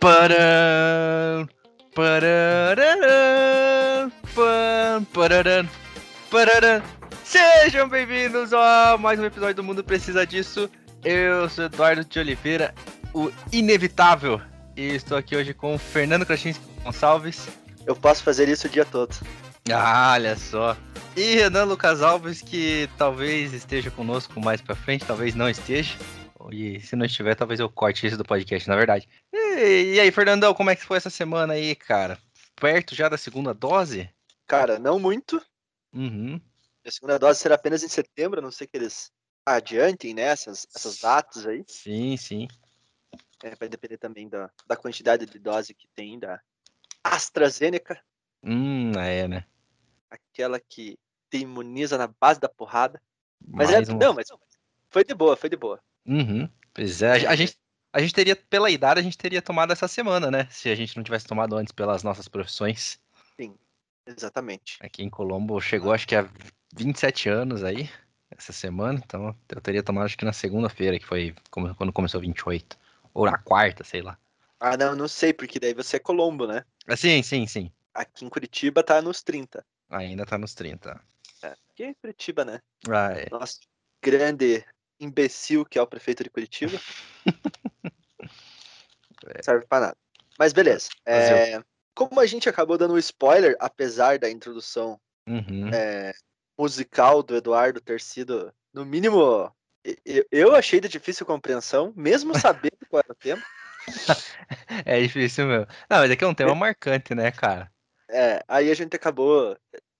Pararam, pararam, pararam, pararam. Sejam bem-vindos a mais um episódio do Mundo Precisa Disso. Eu sou Eduardo de Oliveira, o inevitável. E estou aqui hoje com o Fernando Krasinski Gonçalves. Eu posso fazer isso o dia todo. Ah, olha só. E Renan Lucas Alves, que talvez esteja conosco mais pra frente, talvez não esteja. E se não estiver, talvez eu corte isso do podcast, na verdade. E, e aí, Fernandão, como é que foi essa semana aí, cara? Perto já da segunda dose? Cara, não muito. Uhum. A segunda dose será apenas em setembro, a não sei que eles adiantem, né? Essas, essas datas aí. Sim, sim. É, vai depender também da, da quantidade de dose que tem da AstraZeneca, Hum, é, né? aquela que te imuniza na base da porrada. Mas Mais é, um- não, mas foi de boa, foi de boa. Uhum. Pois é, a, gente, a gente teria, pela idade, a gente teria tomado essa semana, né? Se a gente não tivesse tomado antes pelas nossas profissões. Exatamente. Aqui em Colombo chegou, acho que há 27 anos aí, essa semana. Então eu teria tomado, acho que na segunda-feira, que foi quando começou 28. Ou na quarta, sei lá. Ah, não, não sei, porque daí você é Colombo, né? Ah, sim, sim, sim. Aqui em Curitiba tá nos 30. Ainda tá nos 30. É, aqui é Curitiba, né? Ah, é. Nosso grande imbecil que é o prefeito de Curitiba. Serve pra nada. Mas beleza. É, como a gente acabou dando um spoiler, apesar da introdução Uhum. é, musical do Eduardo ter sido, no mínimo, e- e- eu achei de difícil compreensão, mesmo sabendo qual era o tema. É difícil mesmo. Não, mas aqui é um tema marcante, né, cara? É, aí a gente acabou,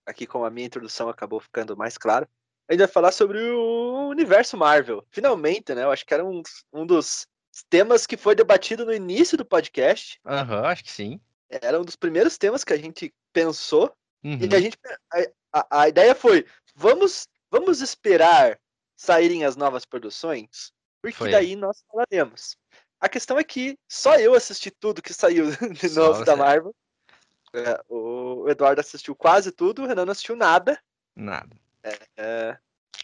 aqui com a minha introdução acabou ficando mais claro. A gente vai falar sobre o universo Marvel. Finalmente, né? Eu acho que era um, um dos temas que foi debatido no início do podcast. Aham, acho que sim. Era um dos primeiros temas que a gente pensou. Uhum. E a gente. A, a- a ideia foi: vamos, vamos esperar saírem as novas produções, porque Foi. daí nós falaremos. A questão é que só eu assisti tudo que saiu de novo da. Marvel. É, o Eduardo assistiu quase tudo, o Renan não assistiu nada. Nada. É,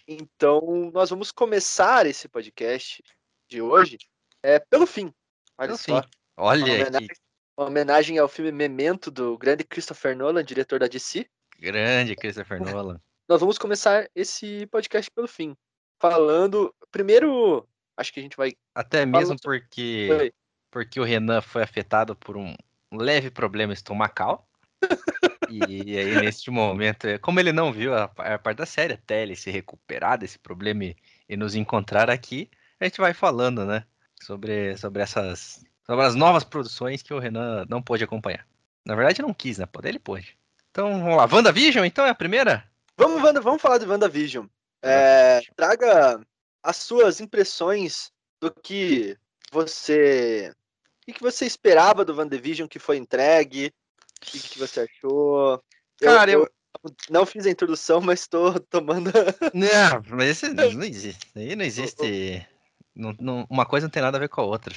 então, nós vamos começar esse podcast de hoje é, pelo fim. Olha Pelo só. fim. Uma Olha homenagem, uma homenagem ao filme Memento do grande Christopher Nolan, diretor da DC. grande Christopher Nolan. Nós vamos começar esse podcast pelo fim. Falando. Primeiro, acho que a gente vai. Até mesmo porque, porque o Renan foi afetado por um leve problema estomacal. E aí, neste momento, é, como ele não viu a, a parte da série, até ele se recuperar desse problema e, e nos encontrar aqui, a gente vai falando, né? Sobre, sobre essas. Sobre as novas produções que o Renan não pôde acompanhar. Na verdade, não quis, né? Ele pôde. Então, vamos lá. WandaVision, então, é a primeira? Vamos, Wanda, vamos falar de WandaVision. É, traga as suas impressões do que você. O que que você esperava do WandaVision que foi entregue? O que, que você achou? Cara, eu- não fiz a introdução, mas estou tomando. Não, mas esse não existe. Aí não existe. não- não- uma coisa não tem nada a ver com a outra.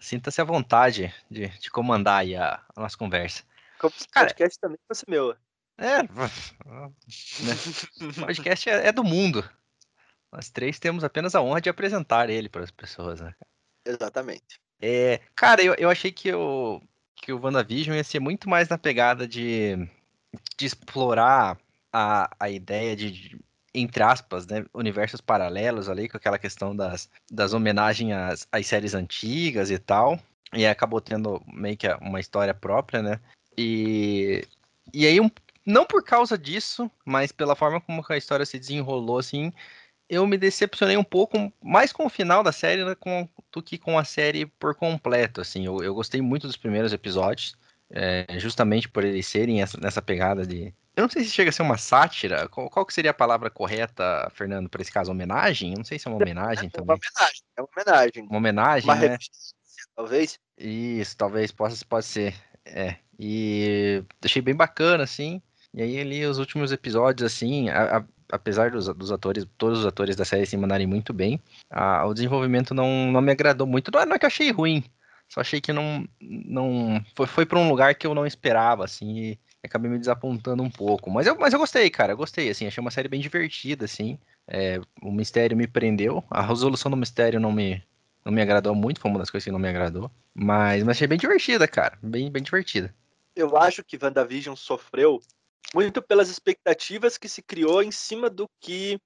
Sinta-se à vontade de, de comandar aí a, a nossa conversa. Como se o podcast também fosse meu. É, né? o podcast é, é do mundo. Nós três temos apenas a honra de apresentar ele para as pessoas, né? Exatamente. É, cara, eu, eu achei que o, que o WandaVision ia ser muito mais na pegada de, de explorar a, a ideia de, de, entre aspas, né, universos paralelos ali, com aquela questão das, das homenagens às, às séries antigas e tal. E acabou tendo meio que uma história própria, né? E, e aí, um, não por causa disso, mas pela forma como a história se desenrolou, assim, eu me decepcionei um pouco mais com o final da série né, com- do que com a série por completo, assim. Eu, eu gostei muito dos primeiros episódios, é, justamente por eles serem essa- nessa pegada de... Eu não sei se chega a ser uma sátira. Qual, qual que seria a palavra correta, Fernando, para esse caso? Homenagem? Eu não sei se é uma homenagem É uma também. homenagem. É uma homenagem. Uma homenagem, Uma né? talvez. Isso, talvez possa pode ser. É. E achei bem bacana, assim. E aí ali os últimos episódios, assim, a- a- apesar dos, dos atores, todos os atores da série se mandarem muito bem, a- o desenvolvimento não, não me agradou muito. Não é, não é que eu achei ruim, só achei que não. não foi, foi para um lugar que eu não esperava, assim, e acabei me desapontando um pouco. Mas eu, mas eu gostei, cara, eu gostei, assim, achei uma série bem divertida, assim. É, o mistério me prendeu, a resolução do mistério não me, não me agradou muito, foi uma das coisas que não me agradou. Mas, mas achei bem divertida, cara. Bem, bem divertida. Eu acho que WandaVision sofreu muito pelas expectativas que se criou em cima do que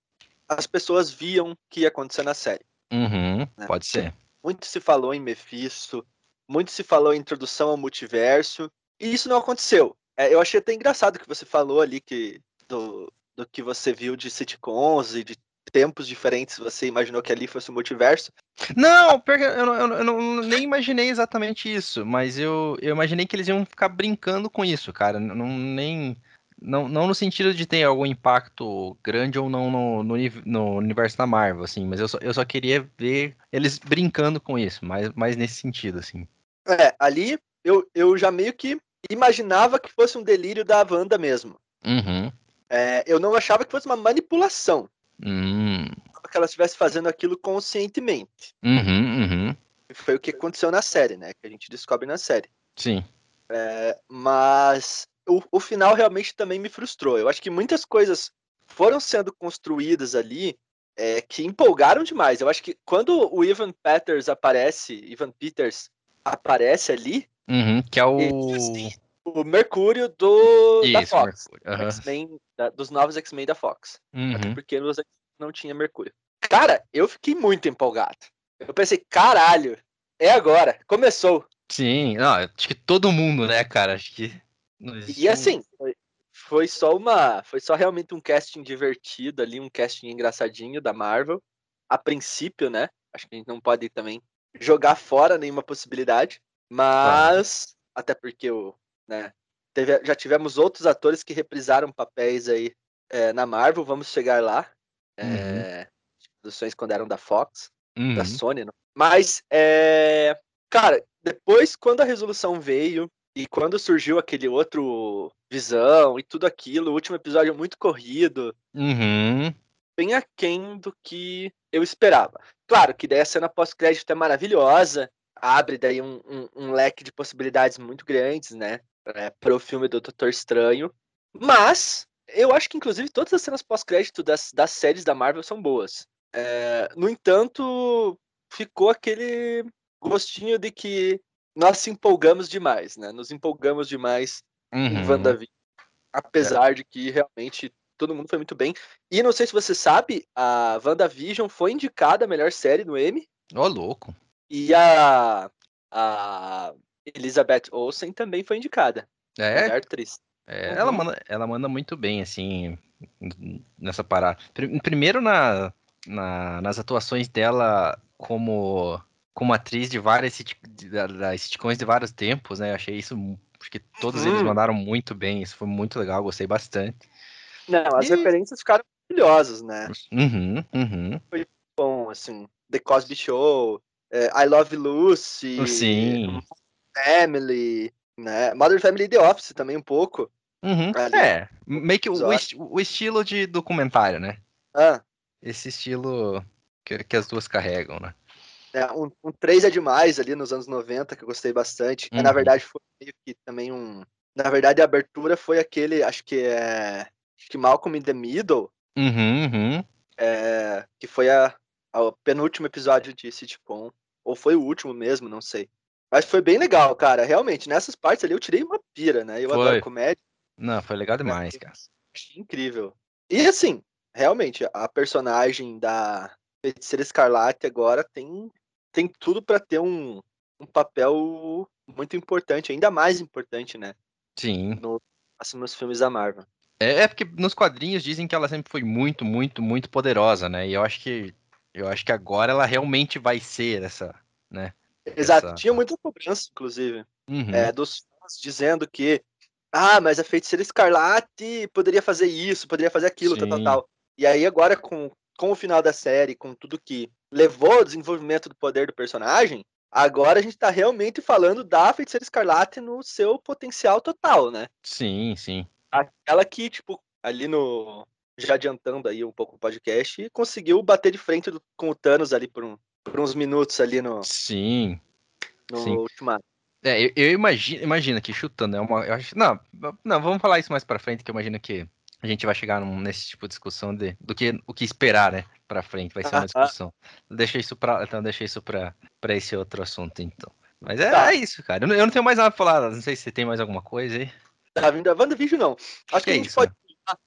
as pessoas viam que ia acontecer na série. Uhum, né? Pode ser. Muito se falou em Mephisto, muito se falou em introdução ao multiverso, e isso não aconteceu. É, eu achei até engraçado que você falou ali que do, do que você viu de sitcoms e de tempos diferentes, você imaginou que ali fosse o multiverso? Não, eu, não, eu, não, nem imaginei exatamente isso, mas eu, eu imaginei que eles iam ficar brincando com isso, cara. Não, nem, não, não no sentido de ter algum impacto grande ou não no, no, no, universo da Marvel, assim, mas eu só, eu só queria ver eles brincando com isso, mais, mais nesse sentido, assim. É, ali eu, eu já meio que imaginava que fosse um delírio da Wanda mesmo. Uhum. É, eu não achava que fosse uma manipulação. Hum. Que ela estivesse fazendo aquilo conscientemente. Uhum, uhum. Foi o que aconteceu na série, né? Que a gente descobre na série. Sim. É, mas o, o final realmente também me frustrou. Eu acho que muitas coisas foram sendo construídas ali é, que empolgaram demais. Eu acho que quando o Ivan Peters aparece, Ivan Peters aparece ali, uhum, que é o assim, o Mercúrio do Isso, da Fox, uhum. da, dos novos X-Men da Fox, uhum. até porque nos não tinha Mercúrio. Cara, eu fiquei muito empolgado. Eu pensei, caralho, é agora, começou. Sim, não, acho que todo mundo, né, cara, acho que e assim, foi, foi, só uma. Foi só realmente um casting divertido ali, um casting engraçadinho da Marvel. A princípio, né? Acho que a gente não pode também jogar fora nenhuma possibilidade. Mas. Até porque o. Né, teve, já tivemos outros atores que reprisaram papéis aí é, na Marvel. Vamos chegar lá. É, produções quando eram da Fox, uhum. da Sony, não. Mas, é, cara, depois, quando a resolução veio, e quando surgiu aquele outro Visão e tudo aquilo, o último episódio muito corrido, uhum. bem aquém do que eu esperava. Claro que daí a cena pós-crédito é maravilhosa, abre daí um, um, um, leque de possibilidades muito grandes, né, é, para o filme do Doutor Estranho. Mas eu acho que inclusive todas as cenas pós-crédito das, das séries da Marvel são boas. É, no entanto, ficou aquele gostinho de que nós se empolgamos demais, né? Nos empolgamos demais uhum. em WandaVision. Apesar é. de que realmente todo mundo foi muito bem. E não sei se você sabe, a WandaVision foi indicada a melhor série no Emmy. Ô, oh, louco. E a, a Elizabeth Olsen também foi indicada. É? Melhor atriz. É, uhum. ela, manda, ela manda muito bem, assim, nessa parada. Primeiro na, na, nas atuações dela como como atriz de várias das sitcoms de vários tempos, né? Eu achei isso. Acho que todos eles uhum. mandaram muito bem. Isso foi muito legal, gostei bastante. Não, as e... referências ficaram maravilhosas, né? Uhum, uhum. Foi bom, assim. The Cosby Show, é, I Love Lucy, Sim. Family, né? Mother Family The Office também um pouco. Uhum. É, meio que o, o, estilo de documentário, né? Ah. Esse estilo que, que as duas carregam, né? É, um, um 3 é demais ali nos anos 90, que eu gostei bastante. Uhum. na verdade, foi meio que também um. Na verdade, a abertura foi aquele, acho que é. Acho que Malcolm in the Middle. Uhum, uhum. É, que foi a, a penúltimo episódio de sitcom. Ou foi o último mesmo, não sei. Mas foi bem legal, cara. Realmente, nessas partes ali eu tirei uma pira, né? Eu foi. adoro comédia. Não, foi legal demais, cara. Achei incrível. E assim, realmente, a personagem da Feiticeira Escarlate agora tem tem tudo para ter um, um papel muito importante, ainda mais importante, né? Sim. No, assim, nos filmes da Marvel. É, é, porque nos quadrinhos dizem que ela sempre foi muito, muito, muito poderosa, né? E eu acho que eu acho que agora ela realmente vai ser essa, né? Exato. Essa... Tinha muita cobrança, inclusive, uhum. é, dos fãs dizendo que ah, mas a feiticeira escarlate poderia fazer isso, poderia fazer aquilo, tal, tal, tal. E aí agora com, com o final da série, com tudo que levou ao desenvolvimento do poder do personagem, agora a gente tá realmente falando da Feiticeira Escarlate no seu potencial total, né? Sim, sim. Aquela que, tipo, ali no. Já adiantando aí um pouco o podcast, conseguiu bater de frente do, com o Thanos ali por, um, por uns minutos ali no. Sim. No sim. ultimato. É, eu, eu imagino, imagina que chutando é uma. Eu acho, não, não, vamos falar isso mais pra frente, que eu imagino que a gente vai chegar num, nesse tipo de discussão de, do que o que esperar, né? Pra frente, vai ser uma discussão. deixa isso pra, então deixa isso pra, pra esse outro assunto, então. Mas é, Tá. é isso, cara. Eu não, eu não tenho mais nada pra falar. Não sei se você tem mais alguma coisa aí. Tá vindo a WandaVision, não. Acho que, Que a gente isso, pode pular.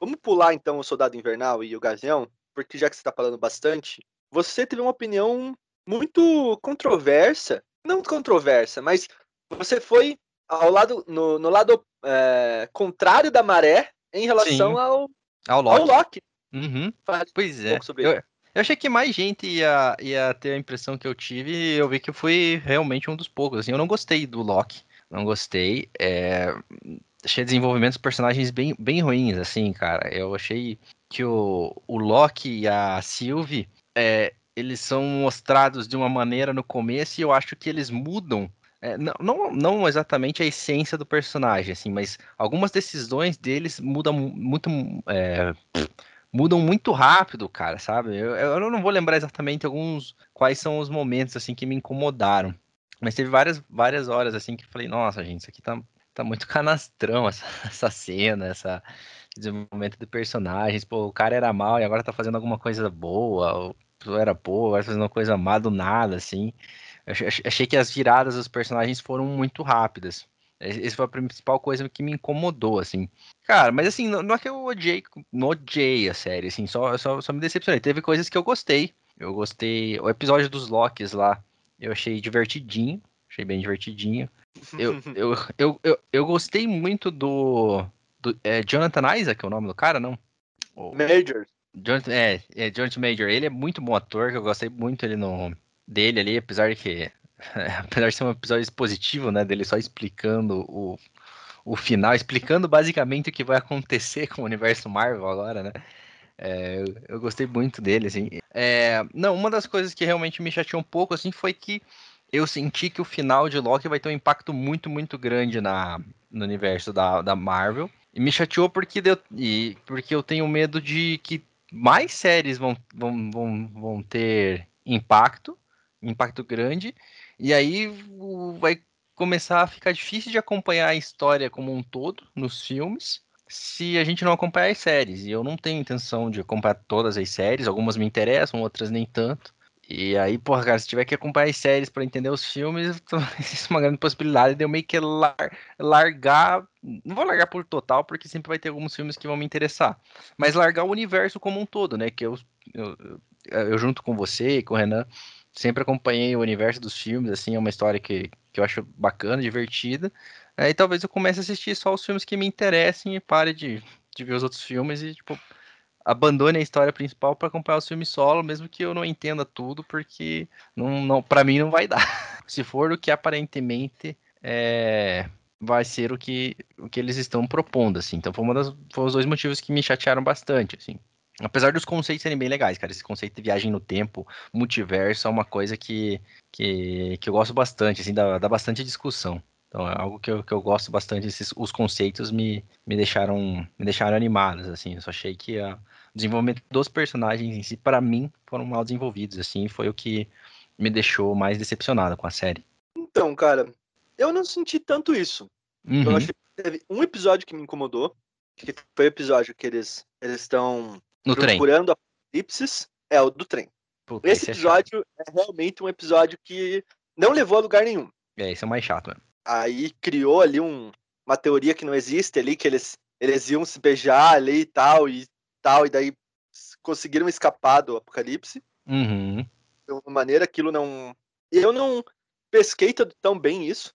Vamos pular então o Soldado Invernal e o Gavião, porque já que você tá falando bastante, você teve uma opinião muito controversa. Não controversa, mas você foi ao lado, no, no lado é, contrário da maré em relação Sim. ao, Ah, o ao Loki. Uhum. Fale Pois um é. pouco sobre Eu, eu achei que mais gente ia, ia ter a impressão que eu tive e eu vi que eu fui realmente um dos poucos. Assim, eu não gostei do Loki. Não gostei. É, achei desenvolvimento dos personagens bem, bem ruins, assim, cara. Eu achei que o, o Loki e a Sylvie, é, eles são mostrados de uma maneira no começo e eu acho que eles mudam. é, não, não, não exatamente a essência do personagem, assim, mas algumas decisões deles mudam mu- muito. é, mudam muito rápido, cara, sabe? Eu, eu não vou lembrar exatamente alguns quais são os momentos assim que me incomodaram, mas teve várias várias horas assim que eu falei, nossa, gente, isso aqui tá, tá muito canastrão essa, essa cena, essa desenvolvimento de personagens, pô, o cara era mal e agora tá fazendo alguma coisa boa, ou era boa, agora tá fazendo uma coisa má do nada, assim. Eu ach- ach- achei que as viradas dos personagens foram muito rápidas. Essa foi a principal coisa que me incomodou, assim. Cara, mas assim, não, não é que eu odiei, não odiei a série, assim, só, só, só me decepcionei. Teve coisas que eu gostei. Eu gostei. O episódio dos Locks lá, eu achei divertidinho. Achei bem divertidinho. Eu, eu, eu, eu, eu gostei muito do. do é Jonathan Isaac, é o nome do cara, não? O- Major. Jonathan, é, é Jonathan Major. Ele é muito bom ator, que eu gostei muito ele no, dele ali, apesar de que. apesar de ser um episódio expositivo, né? Dele só explicando o, o final, explicando basicamente o que vai acontecer com o universo Marvel agora, né? É, eu, eu gostei muito dele, assim. É, não, uma das coisas que realmente me chateou um pouco, assim, foi que eu senti que o final de Loki vai ter um impacto muito, muito grande na, no universo da, da Marvel. E me chateou porque, deu, e, porque eu tenho medo de que mais séries vão, vão, vão, vão ter impacto, impacto grande, e aí vai começar a ficar difícil de acompanhar a história como um todo nos filmes se a gente não acompanhar as séries. E eu não tenho intenção de acompanhar todas as séries, algumas me interessam, outras nem tanto. E aí, porra, cara, se tiver que acompanhar as séries pra entender os filmes, existe uma grande possibilidade de eu meio que lar- largar. Não vou largar por total, porque sempre vai ter alguns filmes que vão me interessar. Mas largar o universo como um todo, né? Que eu, eu, eu junto com você e com o Renan, sempre acompanhei o universo dos filmes, assim, é uma história que, que eu acho bacana, divertida. Aí talvez eu comece a assistir só os filmes que me interessem e pare de, de ver os outros filmes e, tipo, abandone a história principal para acompanhar os filmes solo, mesmo que eu não entenda tudo, porque não, não, para mim não vai dar. Se for o que aparentemente é, vai ser o que, o que eles estão propondo, assim. Então foi, uma das, foi os dois motivos que me chatearam bastante, assim. Apesar dos conceitos serem bem legais, cara. Esse conceito de viagem no tempo, multiverso, é uma coisa que, que, que eu gosto bastante, assim, dá, dá bastante discussão. Então é algo que eu, que eu gosto bastante, esses, os conceitos me, me deixaram me deixaram animados, assim, eu só achei que a, o desenvolvimento dos personagens em si, para mim, foram mal desenvolvidos, assim, foi o que me deixou mais decepcionado com a série. Então, cara, eu não senti tanto isso. Eu Uhum. achei que teve um episódio que me incomodou, que foi o episódio que eles eles estão No trem. procurando apocalipses. É, o do trem. Puta, Esse esse é episódio é realmente um episódio que não levou a lugar nenhum. É, esse é o mais chato, mano. Aí criou ali um, uma teoria que não existe ali, que eles, eles iam se beijar ali e tal, e tal, e daí conseguiram escapar do apocalipse. Uhum. De alguma maneira, aquilo não. Eu não pesquei tão bem isso.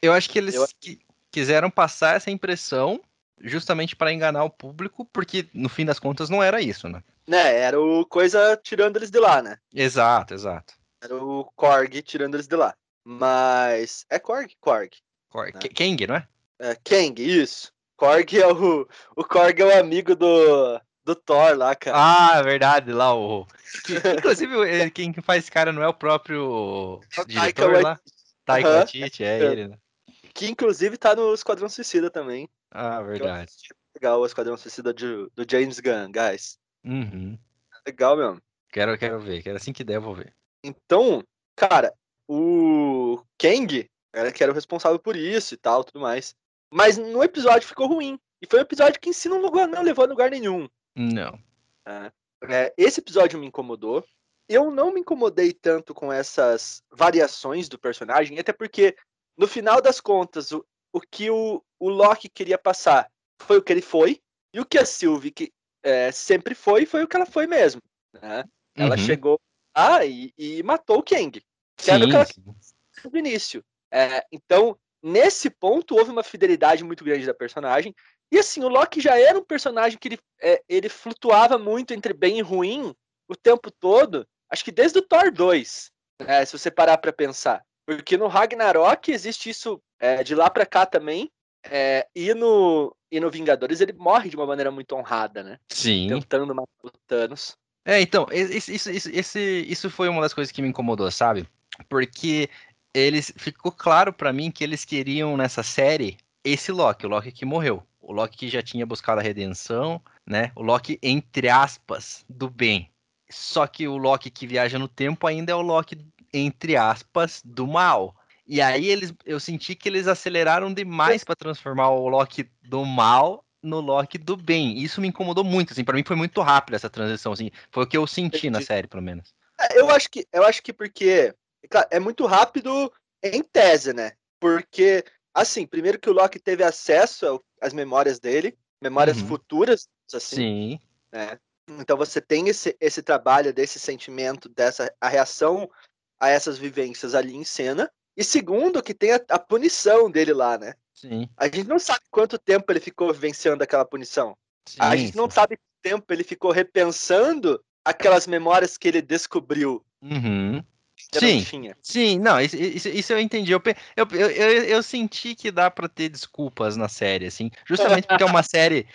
Eu acho que eles Eu- qui- quiseram passar essa impressão justamente para enganar o público, porque no fim das contas não era isso, né? Né, era o coisa tirando eles de lá, né? Exato, exato. Era o Korg tirando eles de lá. Mas. É Korg? Korg. Cor- Né? Kang, não é? É, Kang, isso. Korg é o. O Korg é o amigo do. Do Thor lá, cara. Ah, é verdade, lá o. inclusive, quem que faz esse cara não é o próprio É o diretor Taika lá? Taika. Waititi, É. ele, né? Que inclusive tá no Esquadrão Suicida também. Ah, verdade. Legal o Esquadrão Suicida de- do James Gunn, guys. Uhum. Legal mesmo. Quero, quero ver, quero assim que der, vou ver. Então, cara, o Kang era que era o responsável por isso e tal, tudo mais. Mas no episódio ficou ruim. E foi um episódio que em si não, levou- não levou a lugar nenhum. Não. É, esse episódio me incomodou. eu não me incomodei tanto com essas variações do personagem, até porque, no final das contas, o, o que o, o Loki queria passar foi o que ele foi, e o que a Sylvie que, é, sempre foi, foi o que ela foi mesmo. Né? Ela Uhum. chegou lá e, e matou o Kang. Que era o que ela no início. É, então, nesse ponto, houve uma fidelidade muito grande da personagem. E assim, o Loki já era um personagem que ele, é, ele flutuava muito entre bem e ruim o tempo todo. Acho que desde o Thor 2, né, se você parar pra pensar. Porque no Ragnarok existe isso é, de lá pra cá também. É, e, no, e no Vingadores ele morre de uma maneira muito honrada, né? Sim. Tentando matar o Thanos. É, então, isso, isso, esse, isso foi uma das coisas que me incomodou, sabe? Porque eles ficou claro pra mim que eles queriam nessa série esse Loki, o Loki que morreu, o Loki que já tinha buscado a redenção, né? O Loki entre aspas do bem. Só que o Loki que viaja no tempo ainda é o Loki entre aspas do mal. E aí eles, eu senti que eles aceleraram demais pra transformar o Loki do mal no Loki do bem. Isso me incomodou muito, assim, para mim foi muito rápido essa transição, assim. Foi o que eu senti na série, pelo menos. É, Eu acho que, eu acho que porque claro, é muito rápido em tese, né? Porque, assim, primeiro que o Loki teve acesso às memórias dele, memórias Uhum. futuras, assim, Sim. né? Então você tem esse, esse trabalho desse sentimento, dessa a reação a essas vivências ali em cena. E segundo, que tem a, a punição dele lá, né? Sim. A gente não sabe quanto tempo ele ficou vivenciando aquela punição. sim a gente não sim. sabe quanto tempo ele ficou repensando aquelas memórias que ele descobriu Uhum. Sim. tinha. Sim, não, isso, isso, isso eu entendi. Eu, eu, eu, eu, senti que dá pra ter desculpas na série, assim. Justamente porque é uma série.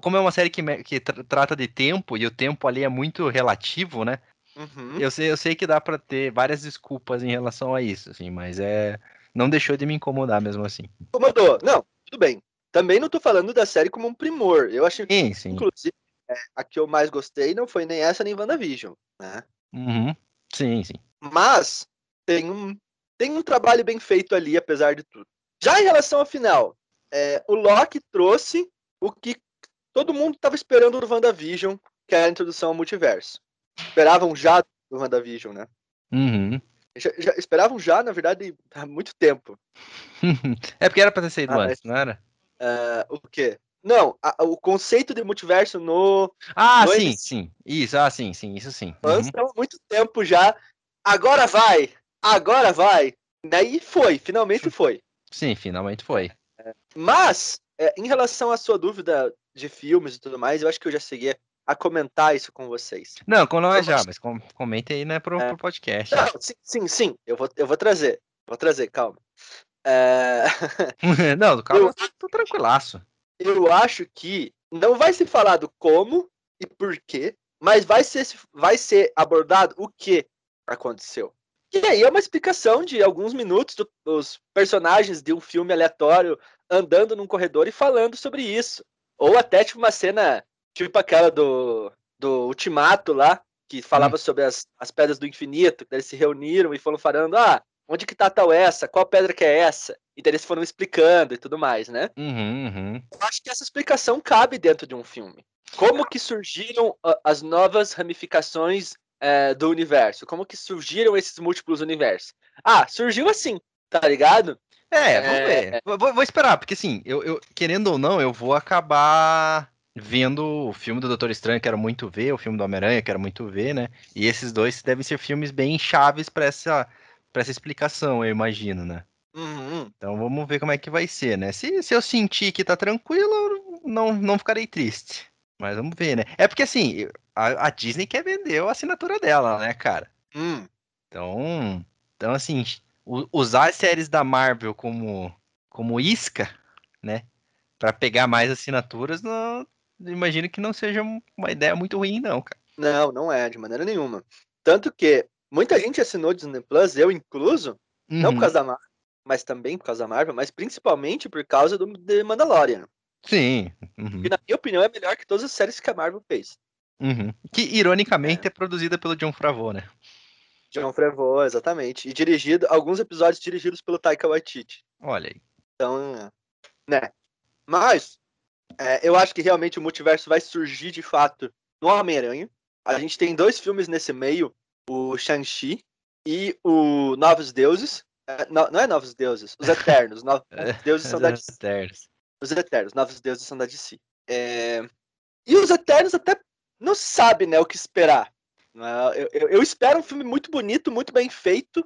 Como é uma série que, que tra- trata de tempo, e o tempo ali é muito relativo, né? Uhum. Eu sei, eu sei que dá pra ter várias desculpas em relação a isso, assim, mas é. Não deixou de me incomodar mesmo assim. Incomodou. Não, tudo bem. Também não tô falando da série como um primor. Eu acho que, Sim, sim. inclusive, é, a que eu mais gostei não foi nem essa nem WandaVision, né? Uhum. Sim, sim. Mas tem um, tem um trabalho bem feito ali, apesar de tudo. Já em relação ao final, é, o Loki trouxe o que todo mundo estava esperando do WandaVision, que é a introdução ao multiverso. Esperavam já do WandaVision, né? Uhum. Já, já- esperavam já, na verdade, há muito tempo. É porque era pra ter saído Ah, antes, não era? Ah, o quê? Não, a- o conceito de multiverso no Ah, No sim, MC. sim. Isso, ah, sim, sim, isso sim. fãs Uhum. estava há muito tempo já. Agora vai! Agora vai! Daí foi, finalmente foi. Sim, finalmente foi. Mas, é, em relação à sua dúvida de filmes e tudo mais, eu acho que eu já cheguei a comentar isso com vocês. Não, com nós Eu já, mas com, comente aí, né, pro, É. pro podcast. Não, sim, sim, sim, eu vou, eu vou trazer. Vou trazer, calma. É, Não, cara, Eu- tô tranquilaço. eu acho que não vai se falar do como e por quê, mas vai ser, vai ser abordado o que aconteceu. E aí é uma explicação de alguns minutos do- dos personagens de um filme aleatório andando num corredor e falando sobre isso. Ou até tipo uma cena tipo aquela do, do Ultimato lá, que falava sobre as, as pedras do infinito, que eles se reuniram e foram falando, ah, onde que tá tal essa? Qual pedra que é essa? E daí eles foram explicando e tudo mais, né? Uhum, uhum. Eu acho que essa explicação cabe dentro de um filme. Como que surgiram ah, as novas ramificações eh, do universo? Como que surgiram esses múltiplos universos? Ah, surgiu assim, tá ligado? É, vamos É. ver. Vou, vou- vou esperar, porque assim, eu, eu- querendo ou não, eu vou acabar vendo o filme do Doutor Estranho, quero muito ver, o filme do Homem-Aranha, quero muito ver, né? E esses dois devem ser filmes bem chaves pra essa, pra essa explicação, eu imagino, né? Uhum. Então vamos ver como é que vai ser, né? Se, se eu sentir que tá tranquilo, não, não ficarei triste. Mas vamos ver, né? É porque assim, a, a Disney quer vender a assinatura dela, né, cara? Hum. Então, então assim, usar as séries da Marvel como, como isca, né? Pra pegar mais assinaturas, não, imagino que não seja uma ideia muito ruim, não, cara. Não, não é, de maneira nenhuma. Tanto que muita gente assinou Disney Plus, eu incluso, não por Uhum. causa da Marvel, mas também por causa da Marvel, mas principalmente por causa do The Mandalorian. Sim. Uhum. Que, na minha opinião, é melhor que todas as séries que a Marvel fez. Uhum. Que, ironicamente, é. produzida pelo John Favreau, né? John Favreau, exatamente. E dirigido, alguns episódios dirigidos pelo Taika Waititi. Olha aí. Então, né. Mas, é, eu acho que realmente o multiverso vai surgir de fato no Homem-Aranha. A gente tem dois filmes nesse meio o Shang-Chi e o Novos Deuses. É, não, não é Novos Deuses, os Eternos. Novos Deuses são da DC. Eternos. Os Eternos, Novos Deuses são da DC. É... E os Eternos até não sabe, né, o que esperar. Eu, eu, eu, espero um filme muito bonito, muito bem feito,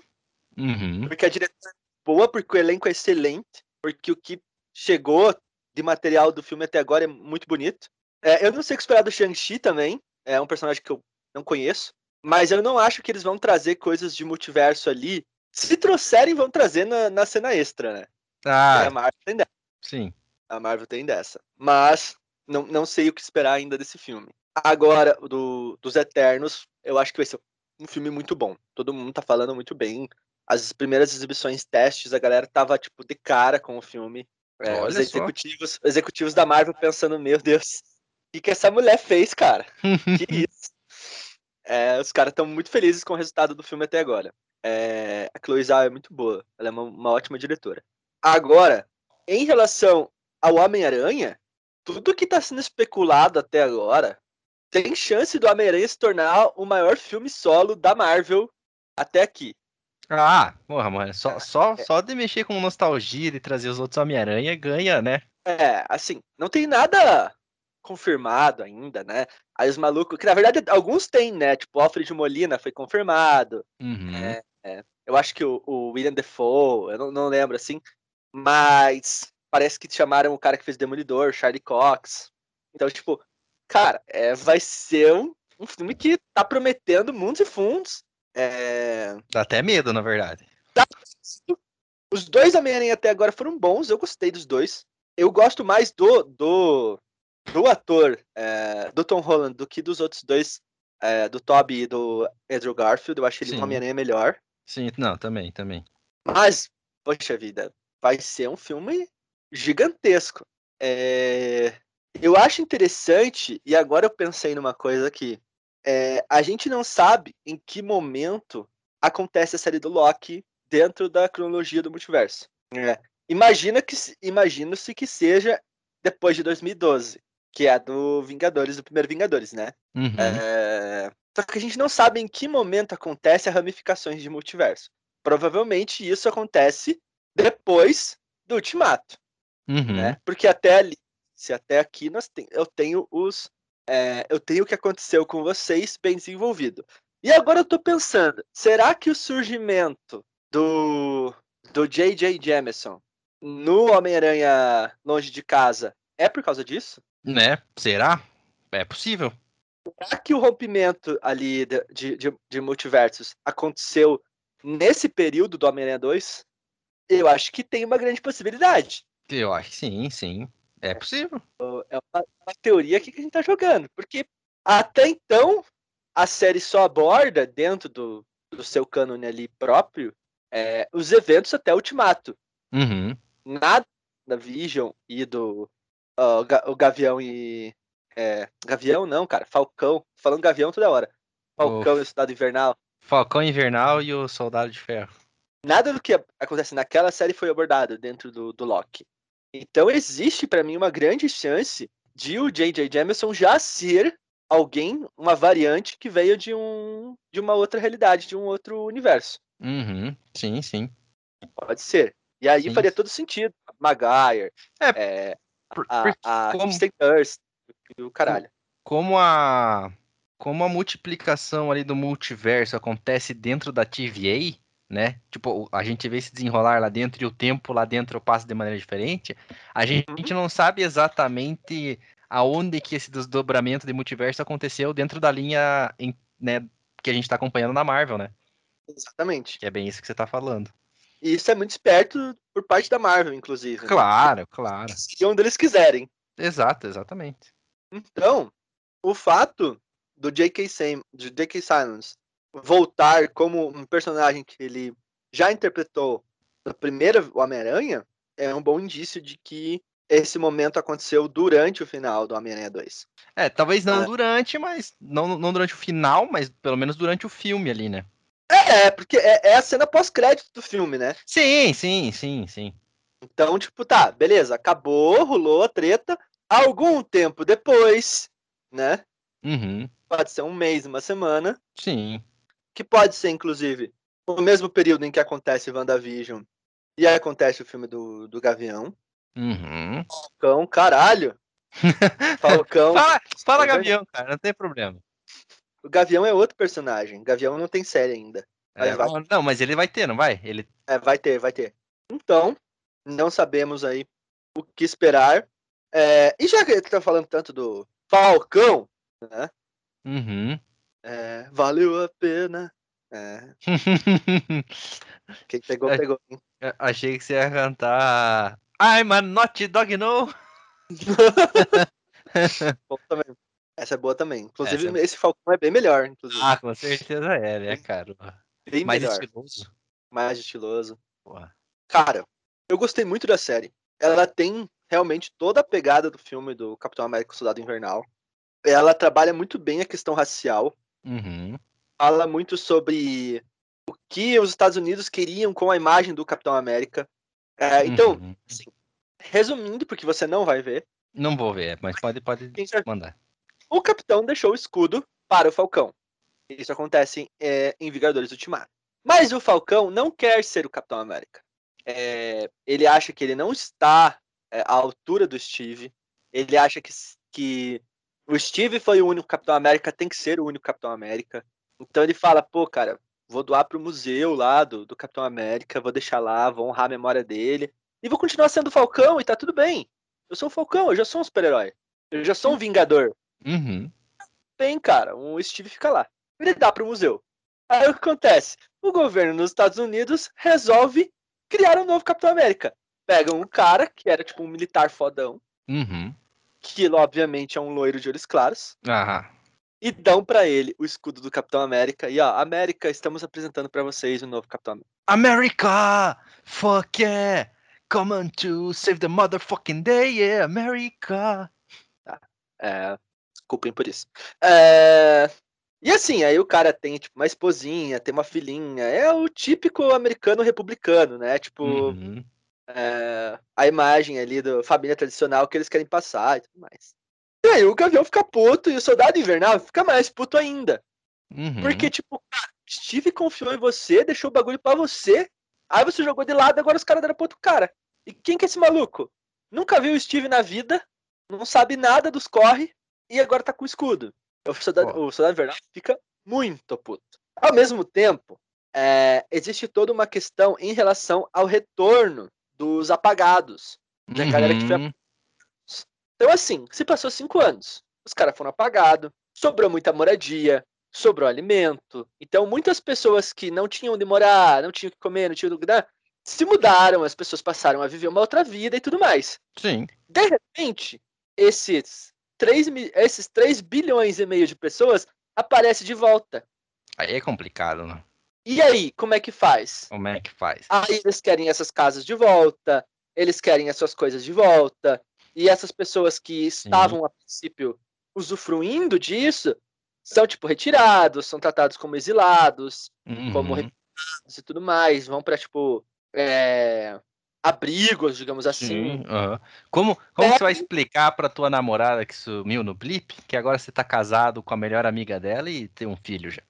uhum. porque a direção é boa, porque o elenco é excelente, porque o que chegou de material do filme até agora é muito bonito. É, eu não sei o que esperar do Shang-Chi também, é um personagem que eu não conheço, mas eu não acho que eles vão trazer coisas de multiverso ali. Se trouxerem, vão trazer na, na cena extra, né? Ah, a Marvel tem dessa. Sim. A Marvel tem dessa. Mas não, não sei o que esperar ainda desse filme. Agora, do, dos Eternos, eu acho que vai ser um filme muito bom. Todo mundo tá falando muito bem. As primeiras exibições, testes, a galera tava, tipo, de cara com o filme. É, os executivos, executivos da Marvel pensando, meu Deus, o que, que essa mulher fez, cara? que isso? É, os caras estão muito felizes com o resultado do filme até agora. É, a Chloe Zhao é muito boa, ela é uma, uma ótima diretora. Agora, em relação ao Homem-Aranha, tudo que está sendo especulado até agora tem chance do Homem-Aranha se tornar o maior filme solo da Marvel até aqui. Ah, porra, mano, só, só, é. só de mexer com nostalgia e trazer os outros Homem-Aranha ganha, né? É, assim, não tem nada confirmado ainda, né? Aí os malucos, que na verdade alguns têm, né? Tipo, o Alfred Molina foi confirmado. Uhum. É, é. Eu acho que o, o William Defoe, eu não, não, lembro assim, mas parece que chamaram o cara que fez Demolidor, Charlie Cox. Então, tipo, cara, é, vai ser um, um filme que tá prometendo mundos e fundos. É... Dá até medo, na verdade. Os dois Homem-Aranha até agora foram bons, eu gostei dos dois. Eu gosto mais do, do do ator é, do Tom Holland do que dos outros dois, é, do Toby e do Andrew Garfield. Eu acho ele um Homem-Aranha melhor. Sim, não, também, também. Mas, poxa vida, vai ser um filme gigantesco. É... Eu acho interessante, e agora eu pensei numa coisa aqui. É, a gente não sabe em que momento acontece a série do Loki dentro da cronologia do multiverso. É. Imagina que imagina-se que seja depois de 2012 que é a do Vingadores, do primeiro Vingadores, né? Uhum. É... Só que a gente não sabe em que momento acontece as ramificações de multiverso. Provavelmente isso acontece depois do Ultimato, uhum. né? Porque até ali, se até aqui nós tem, eu tenho os, é, eu tenho o que aconteceu com vocês bem desenvolvido. E agora eu tô pensando, será que o surgimento do do J.J. Jameson no Homem-Aranha Longe de Casa é por causa disso? Né? Será? É possível. Será que o rompimento ali de, de, de multiversos aconteceu nesse período do Homem-Aranha 2? Eu acho que tem uma grande possibilidade. Eu acho que sim, sim. É possível. É uma, uma teoria aqui que a gente tá jogando. Porque até então, a série só aborda, dentro do, do seu cânone ali próprio, é, os eventos até o Ultimato. Uhum. Nada da Vision e do uh, o Gavião e. É, Gavião não, cara. Falcão. Falando Gavião toda hora. Falcão o... e o Soldado Invernal. Falcão Invernal e o Soldado de Ferro. Nada do que acontece naquela série foi abordado dentro do, do Loki. Então existe para mim uma grande chance de o J.J. Jameson já ser alguém, uma variante que veio de um de uma outra realidade, de um outro universo. Uhum. Sim, sim. Pode ser. E aí sim. faria todo sentido. Maguire. É, é por, a, a como, Earth, o caralho. Como a como a multiplicação ali do multiverso acontece dentro da TVA, né? Tipo, a gente vê se desenrolar lá dentro e o tempo lá dentro passa de maneira diferente. A gente, uhum. a gente não sabe exatamente aonde que esse desdobramento de multiverso aconteceu dentro da linha né, que a gente está acompanhando na Marvel, né? Exatamente. Que é bem isso que você está falando. E isso é muito esperto por parte da Marvel, inclusive. Claro, né? claro. E onde eles quiserem. Exato, exatamente. Então, o fato do J.K. Sam, de J.K. Silence voltar como um personagem que ele já interpretou na primeira Homem-Aranha é um bom indício de que esse momento aconteceu durante o final do Homem-Aranha 2. É, talvez não é. durante, mas não, não durante o final, mas pelo menos durante o filme ali, né? É, é, porque é, é a cena pós-crédito do filme, né? Sim, sim, sim, sim. Então, tipo, tá, beleza, acabou, rolou a treta. Algum tempo depois, né? Uhum. Pode ser um mês, uma semana. Sim. Que pode ser, inclusive, o mesmo período em que acontece WandaVision e aí acontece o filme do, do Gavião. Uhum. Falcão, caralho! Falcão. fala, fala Gavião, cara, não tem problema. O Gavião é outro personagem. Gavião não tem série ainda. É, vai, não, mas ele vai ter, não vai? Ele. é, vai ter, vai ter. Então, não sabemos aí o que esperar. É, e já que ele tá falando tanto do Falcão, né? Uhum. É, valeu a pena. É, quem pegou, É. pegou. hein? Eu Achei que você ia cantar. I'm a naughty dog, no! Também. Essa é boa também. Inclusive, Essa é- esse Falcão é bem melhor, inclusive. Ah, com certeza é, né, cara? bem Mais melhor. estiloso. Mais estiloso. Porra. Cara, eu gostei muito da série. Ela tem realmente toda a pegada do filme do Capitão América Soldado Invernal. Ela trabalha muito bem a questão racial. Uhum. Fala muito sobre o que os Estados Unidos queriam com a imagem do Capitão América. É, então, Uhum. resumindo, porque você não vai ver, Não vou ver, mas pode, pode mandar. o Capitão deixou o escudo para o Falcão. Isso acontece é, em Vingadores Ultimato. Mas o Falcão não quer ser o Capitão América. É, ele acha que ele não está é, à altura do Steve. Ele acha que, que o Steve foi o único Capitão América, tem que ser o único Capitão América. Então ele fala, pô, cara, vou doar pro museu lá do, do Capitão América, vou deixar lá, vou honrar a memória dele. E vou continuar sendo o Falcão e tá tudo bem. Eu sou o Falcão, eu já sou um super-herói. Eu já sou um Vingador Uhum. bem, cara, o Steve fica lá. Ele dá pro museu. Aí o que acontece? O governo dos Estados Unidos resolve criar um novo Capitão América. Pegam um cara, que era tipo um militar fodão, Uhum. Que obviamente é um loiro de olhos claros, Ah. e dão pra ele o escudo do Capitão América. E ó, América, estamos apresentando pra vocês o novo Capitão América. America! Fuck yeah! Come on to save the motherfucking day, yeah, America! É, desculpem por isso. É, E assim, aí o cara tem tipo uma esposinha, tem uma filhinha. É o típico americano republicano, né? Tipo, Uhum. É, a imagem ali da família tradicional que eles querem passar e tudo mais. E aí o Gavião fica puto e o Soldado Invernal fica mais puto ainda. Uhum. Porque, tipo, cara, Steve confiou em você, deixou o bagulho pra você, aí você jogou de lado, agora os caras deram pro outro cara. E quem que é esse maluco? Nunca viu o Steve na vida, não sabe nada dos corre, e agora tá com o escudo. O Soldado, o Soldado Invernal fica muito puto. Ao mesmo tempo, é, existe toda uma questão em relação ao retorno dos apagados. da galera que foi Uhum. Então, assim, se passou cinco anos, os caras foram apagados, sobrou muita moradia, sobrou alimento. Então, muitas pessoas que não tinham onde morar, não tinham o que comer, não tinham o que dar, se mudaram, as pessoas passaram a viver uma outra vida e tudo mais. Sim. De repente, esses 3, esses 3 bilhões e meio de pessoas aparecem de volta. Aí é complicado, né? E aí, como é que faz? Como é que faz? Aí eles querem essas casas de volta, eles querem as suas coisas de volta, e essas pessoas que estavam a princípio usufruindo disso são tipo retirados, são tratados como exilados, como Uhum. refugiados e tudo mais, vão pra tipo é, abrigos, digamos assim. Sim. Como, como É. você vai explicar pra tua namorada que sumiu no blip que agora você tá casado com a melhor amiga dela e tem um filho já?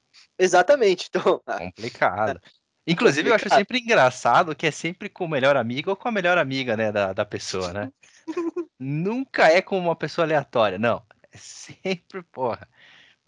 Exatamente. Então, Complicado. Inclusive, eu acho sempre engraçado que é sempre com o melhor amigo ou com a melhor amiga, né, da, da pessoa, né? Nunca é com uma pessoa aleatória, não. É sempre, porra.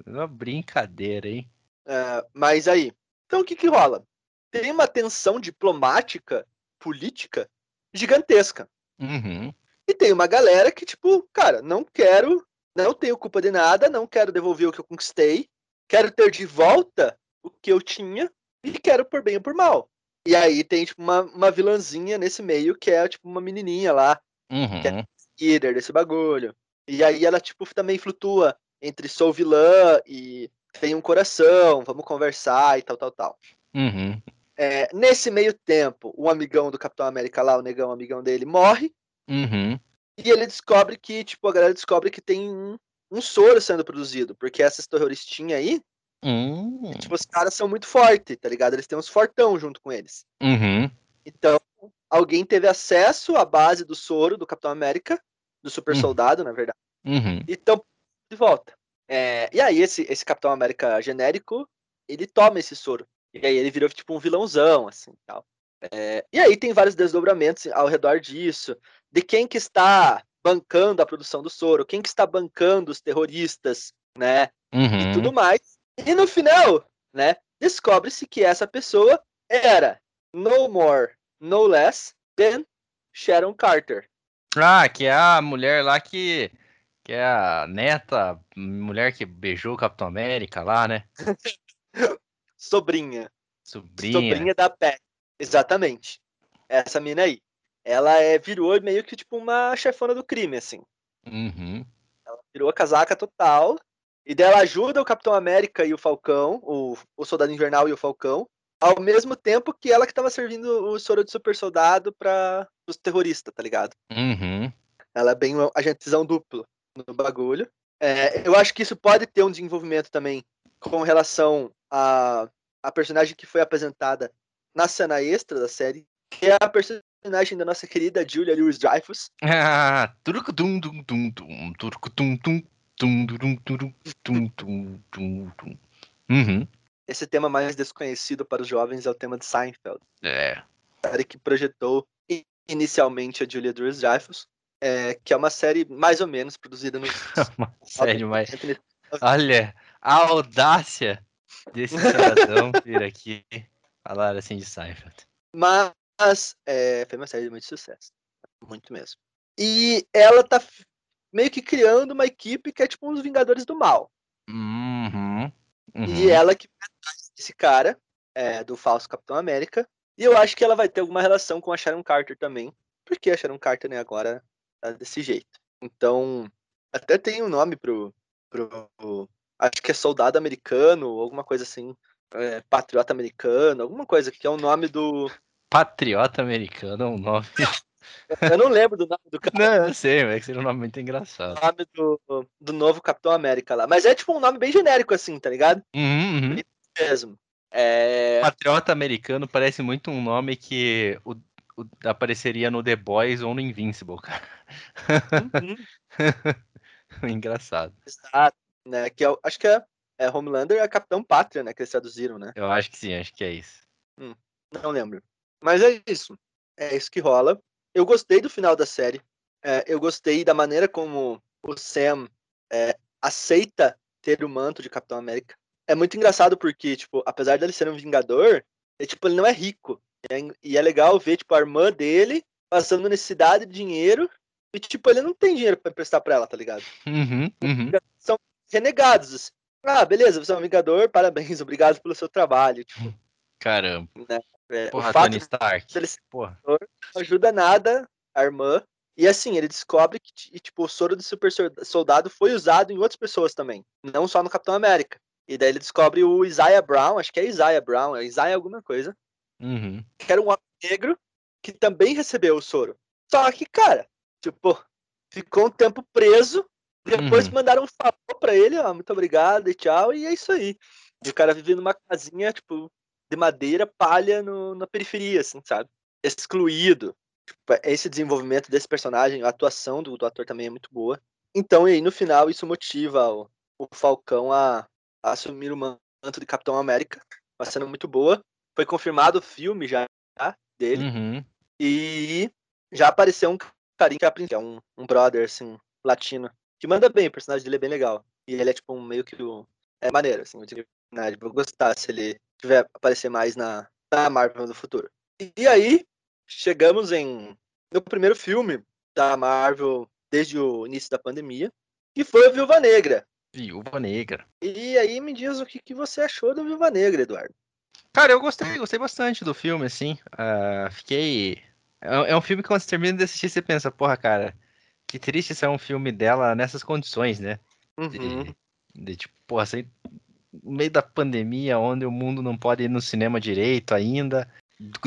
Uma brincadeira, hein? é, mas aí, então o que que rola? Tem uma tensão diplomática, política gigantesca. Uhum. E tem uma galera que, tipo, cara, não quero, não tenho culpa de nada, não quero devolver o que eu conquistei, quero ter de volta o que eu tinha e quero por bem ou por mal. E aí tem, tipo, uma, uma vilãzinha nesse meio que é, tipo, uma menininha lá, Uhum. líder desse bagulho. E aí ela, tipo, também flutua entre sou vilã e tem um coração, vamos conversar e tal, tal, tal. Uhum. É, nesse meio tempo, o amigão do Capitão América lá, o negão amigão dele, morre. Uhum. E ele descobre que, tipo, a galera descobre que tem um, soro sendo produzido, porque essas terroristinhas aí, Uhum. tipo, os caras são muito fortes, tá ligado? Eles têm uns fortão junto com eles. Uhum. Então, alguém teve acesso à base do soro do Capitão América, do super Hum. soldado, na verdade, Uhum. e estão de volta. É, e aí, esse, esse Capitão América genérico ele toma esse soro. E aí ele virou tipo um vilãozão, assim, tal. É, e aí tem vários desdobramentos ao redor disso, de quem que está bancando a produção do soro, quem que está bancando os terroristas, né? Uhum. E tudo mais. E no final, né, descobre-se que essa pessoa era no more, no less than Sharon Carter. Ah, que é a mulher lá que. Que é a neta, mulher que beijou o Capitão América lá, né? Sobrinha. Sobrinha. Sobrinha da Pet. Exatamente. Essa mina aí. Ela é, virou meio que tipo uma chefona do crime, assim. Uhum. Ela virou a casaca total. E dela ajuda o Capitão América e o Falcão, o, o Soldado Invernal e o Falcão, ao mesmo tempo que ela que tava servindo o soro de super soldado para os terroristas, tá ligado? Uhum. Ela é bem um agentezão duplo no bagulho. É, eu acho que isso pode ter um desenvolvimento também com relação a, a personagem que foi apresentada na cena extra da série, que é a personagem da nossa querida Julia Louis Dreyfus. Ah, tum, turucutum, tum, tum, tum, tum, tum, tum, tum, tum. Uhum. Esse tema mais desconhecido para os jovens é o tema de Seinfeld. É. A série que projetou inicialmente a Julia Louis Dreyfus, é, que é uma série mais ou menos produzida no. Uma série mais. Olha, a audácia desse cidadão vir aqui falar assim de Seinfeld. Mas é, foi uma série de muito sucesso. Muito mesmo. E ela tá meio que criando uma equipe que é tipo os Vingadores do Mal. Uhum. uhum. E ela que desse cara, é, do falso Capitão América. E eu acho que ela vai ter alguma relação com a Sharon Carter também. Porque a Sharon Carter, né, agora tá desse jeito. Então, até tem um nome pro. pro acho que é soldado americano, alguma coisa assim. É, patriota americano, alguma coisa que é o nome do. Patriota americano é um nome. Eu não lembro do nome do cara. Não, eu sei, mas seria um nome muito engraçado. O nome do, do novo Capitão América lá. Mas é tipo um nome bem genérico, assim, tá ligado? Uhum, uhum. Mesmo. É... Patriota americano parece muito um nome que o, o, apareceria no The Boys ou no Invincible, cara. Uhum. Engraçado. Exato. Né, que é, acho que é, é Homelander é Capitão Pátria, né? Que eles traduziram, né? Eu acho que sim, acho que é isso. Hum, não lembro. Mas é isso. É isso que rola. Eu gostei do final da série. É, eu gostei da maneira como o Sam é, aceita ter o manto de Capitão América. É muito engraçado porque, tipo, apesar dele ser um vingador, é, tipo, ele não é rico. É, e é legal ver, tipo, a irmã dele passando necessidade de dinheiro e, tipo, ele não tem dinheiro para emprestar pra ela, tá ligado? Uhum, uhum. São renegados. Assim. Ah, beleza, você é um vingador, parabéns, obrigado pelo seu trabalho. Tipo, Caramba. né? É, Porra, o fato Tony Stark. dele ser Porra. não ajuda nada a irmã. E assim, ele descobre que tipo, o soro do super soldado foi usado em outras pessoas também. Não só no Capitão América. E daí ele descobre o Isaiah Brown, acho que é Isaiah Brown, é Isaiah alguma coisa, Uhum. que era um homem negro que também recebeu o soro. Só que, cara, tipo, ficou um tempo preso, depois Uhum. mandaram um favor pra ele, ó, muito obrigado e tchau, e é isso aí. E o cara vive numa casinha, tipo, de madeira, palha no, na periferia, assim, sabe? Excluído. Tipo, esse desenvolvimento desse personagem, a atuação do, do ator também é muito boa. Então, e aí, no final, isso motiva o, o Falcão a, a assumir o manto de Capitão América. Uma cena muito boa. Foi confirmado o filme já dele. Uhum. E já apareceu um carinha que é que é um, um brother, assim, latino. Que manda bem, o personagem dele é bem legal. E ele é, tipo, um meio que o. É maneiro, assim, eu diria, né? Tipo, vou gostar se ele tiver aparecer mais na, na Marvel no futuro. E, aí, chegamos em. No primeiro filme da Marvel desde o início da pandemia, que foi o Viúva Negra. Viúva Negra. E aí me diz o que, que você achou do Viúva Negra, Eduardo. Cara, eu gostei, gostei bastante do filme, assim. Ah, fiquei. É, é um filme que quando você termina de assistir, você pensa, porra, cara, que triste ser um filme dela nessas condições, né? De, Uhum. de, tipo, porra, assim, no meio da pandemia, onde o mundo não pode ir no cinema direito ainda,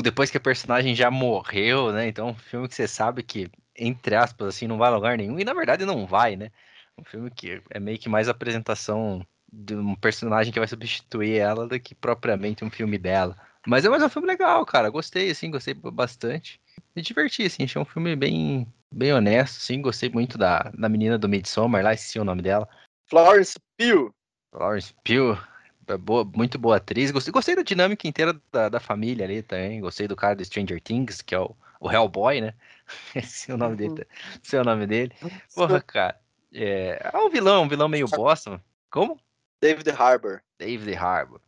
depois que a personagem já morreu, né? Então, um filme que você sabe que, entre aspas, assim, não vai a lugar nenhum, e na verdade não vai, né? Um filme que é meio que mais apresentação de um personagem que vai substituir ela do que propriamente um filme dela. Mas é mais um filme legal, cara. Gostei, assim, gostei bastante. Me diverti, assim, achei um filme bem, bem honesto, assim. Gostei muito da, da menina do Midsommar lá, esqueci o nome dela. Florence Pugh. Florence Pugh. É boa, muito boa atriz. Gostei, gostei da dinâmica inteira da, da família ali também. Gostei do cara do Stranger Things, que é o, o Hellboy, né? Esse é o nome dele. Uhum. Esse é o nome dele. Porra, cara. É, é um vilão, um vilão meio bosta. Como? David Harbour. David Harbour.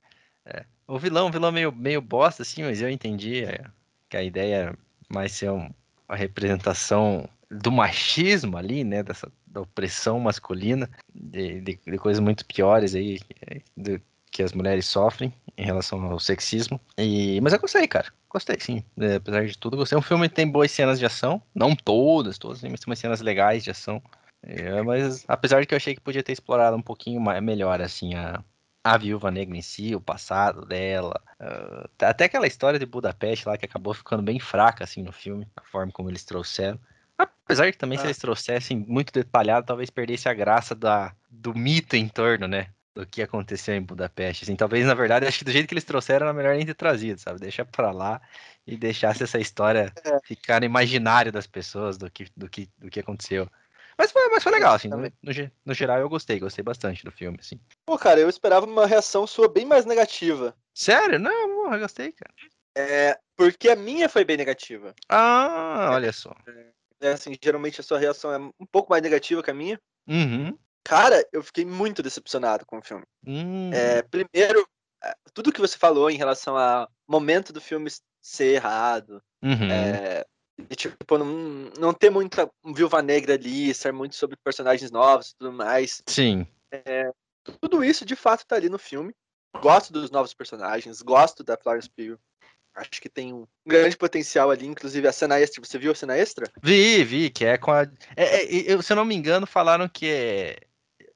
É. O vilão, um vilão meio, meio bosta, assim, mas eu entendi é, que a ideia é mais ser um, uma representação do machismo ali, né? Dessa, da opressão masculina, de, de, de coisas muito piores aí do, que as mulheres sofrem em relação ao sexismo. E, mas eu gostei, cara. Gostei, sim. É, apesar de tudo, gostei. É um filme que tem boas cenas de ação. Não todas, todas, mas tem umas cenas legais de ação. É, mas apesar de que eu achei que podia ter explorado um pouquinho mais, melhor, assim, a, a Viúva Negra em si, o passado dela. Uh, até aquela história de Budapeste lá que acabou ficando bem fraca, assim, no filme. A forma como eles trouxeram. Apesar que também ah. se eles trouxessem muito detalhado, talvez perdesse a graça da, do mito em torno, né? Do que aconteceu em Budapeste. Assim, talvez, na verdade, acho que do jeito que eles trouxeram, era melhor nem ter trazido, sabe? Deixa pra lá e deixasse essa história é. ficar no imaginário das pessoas do que, do que, do que aconteceu. Mas foi, mas foi legal, assim. No, no, no, geral, eu gostei, gostei bastante do filme, assim. Pô, cara, eu esperava uma reação sua bem mais negativa. Sério? Não, porra, eu gostei, cara. É, porque a minha foi bem negativa. Ah, olha só. É, é, assim, geralmente a sua reação é um pouco mais negativa que a minha. Uhum. Cara, eu fiquei muito decepcionado com o filme. Uhum. É, primeiro, é, tudo que você falou em relação ao momento do filme ser errado, uhum. é, e, tipo, não, não ter muita viúva negra ali, ser muito sobre personagens novos e tudo mais. Sim. É, tudo isso de fato tá ali no filme. Gosto dos novos personagens, gosto da Florence Pugh acho que tem um grande potencial ali, inclusive a cena extra. Você viu a cena extra? Vi, vi, que é com a. É, é, eu, se eu não me engano, falaram que é...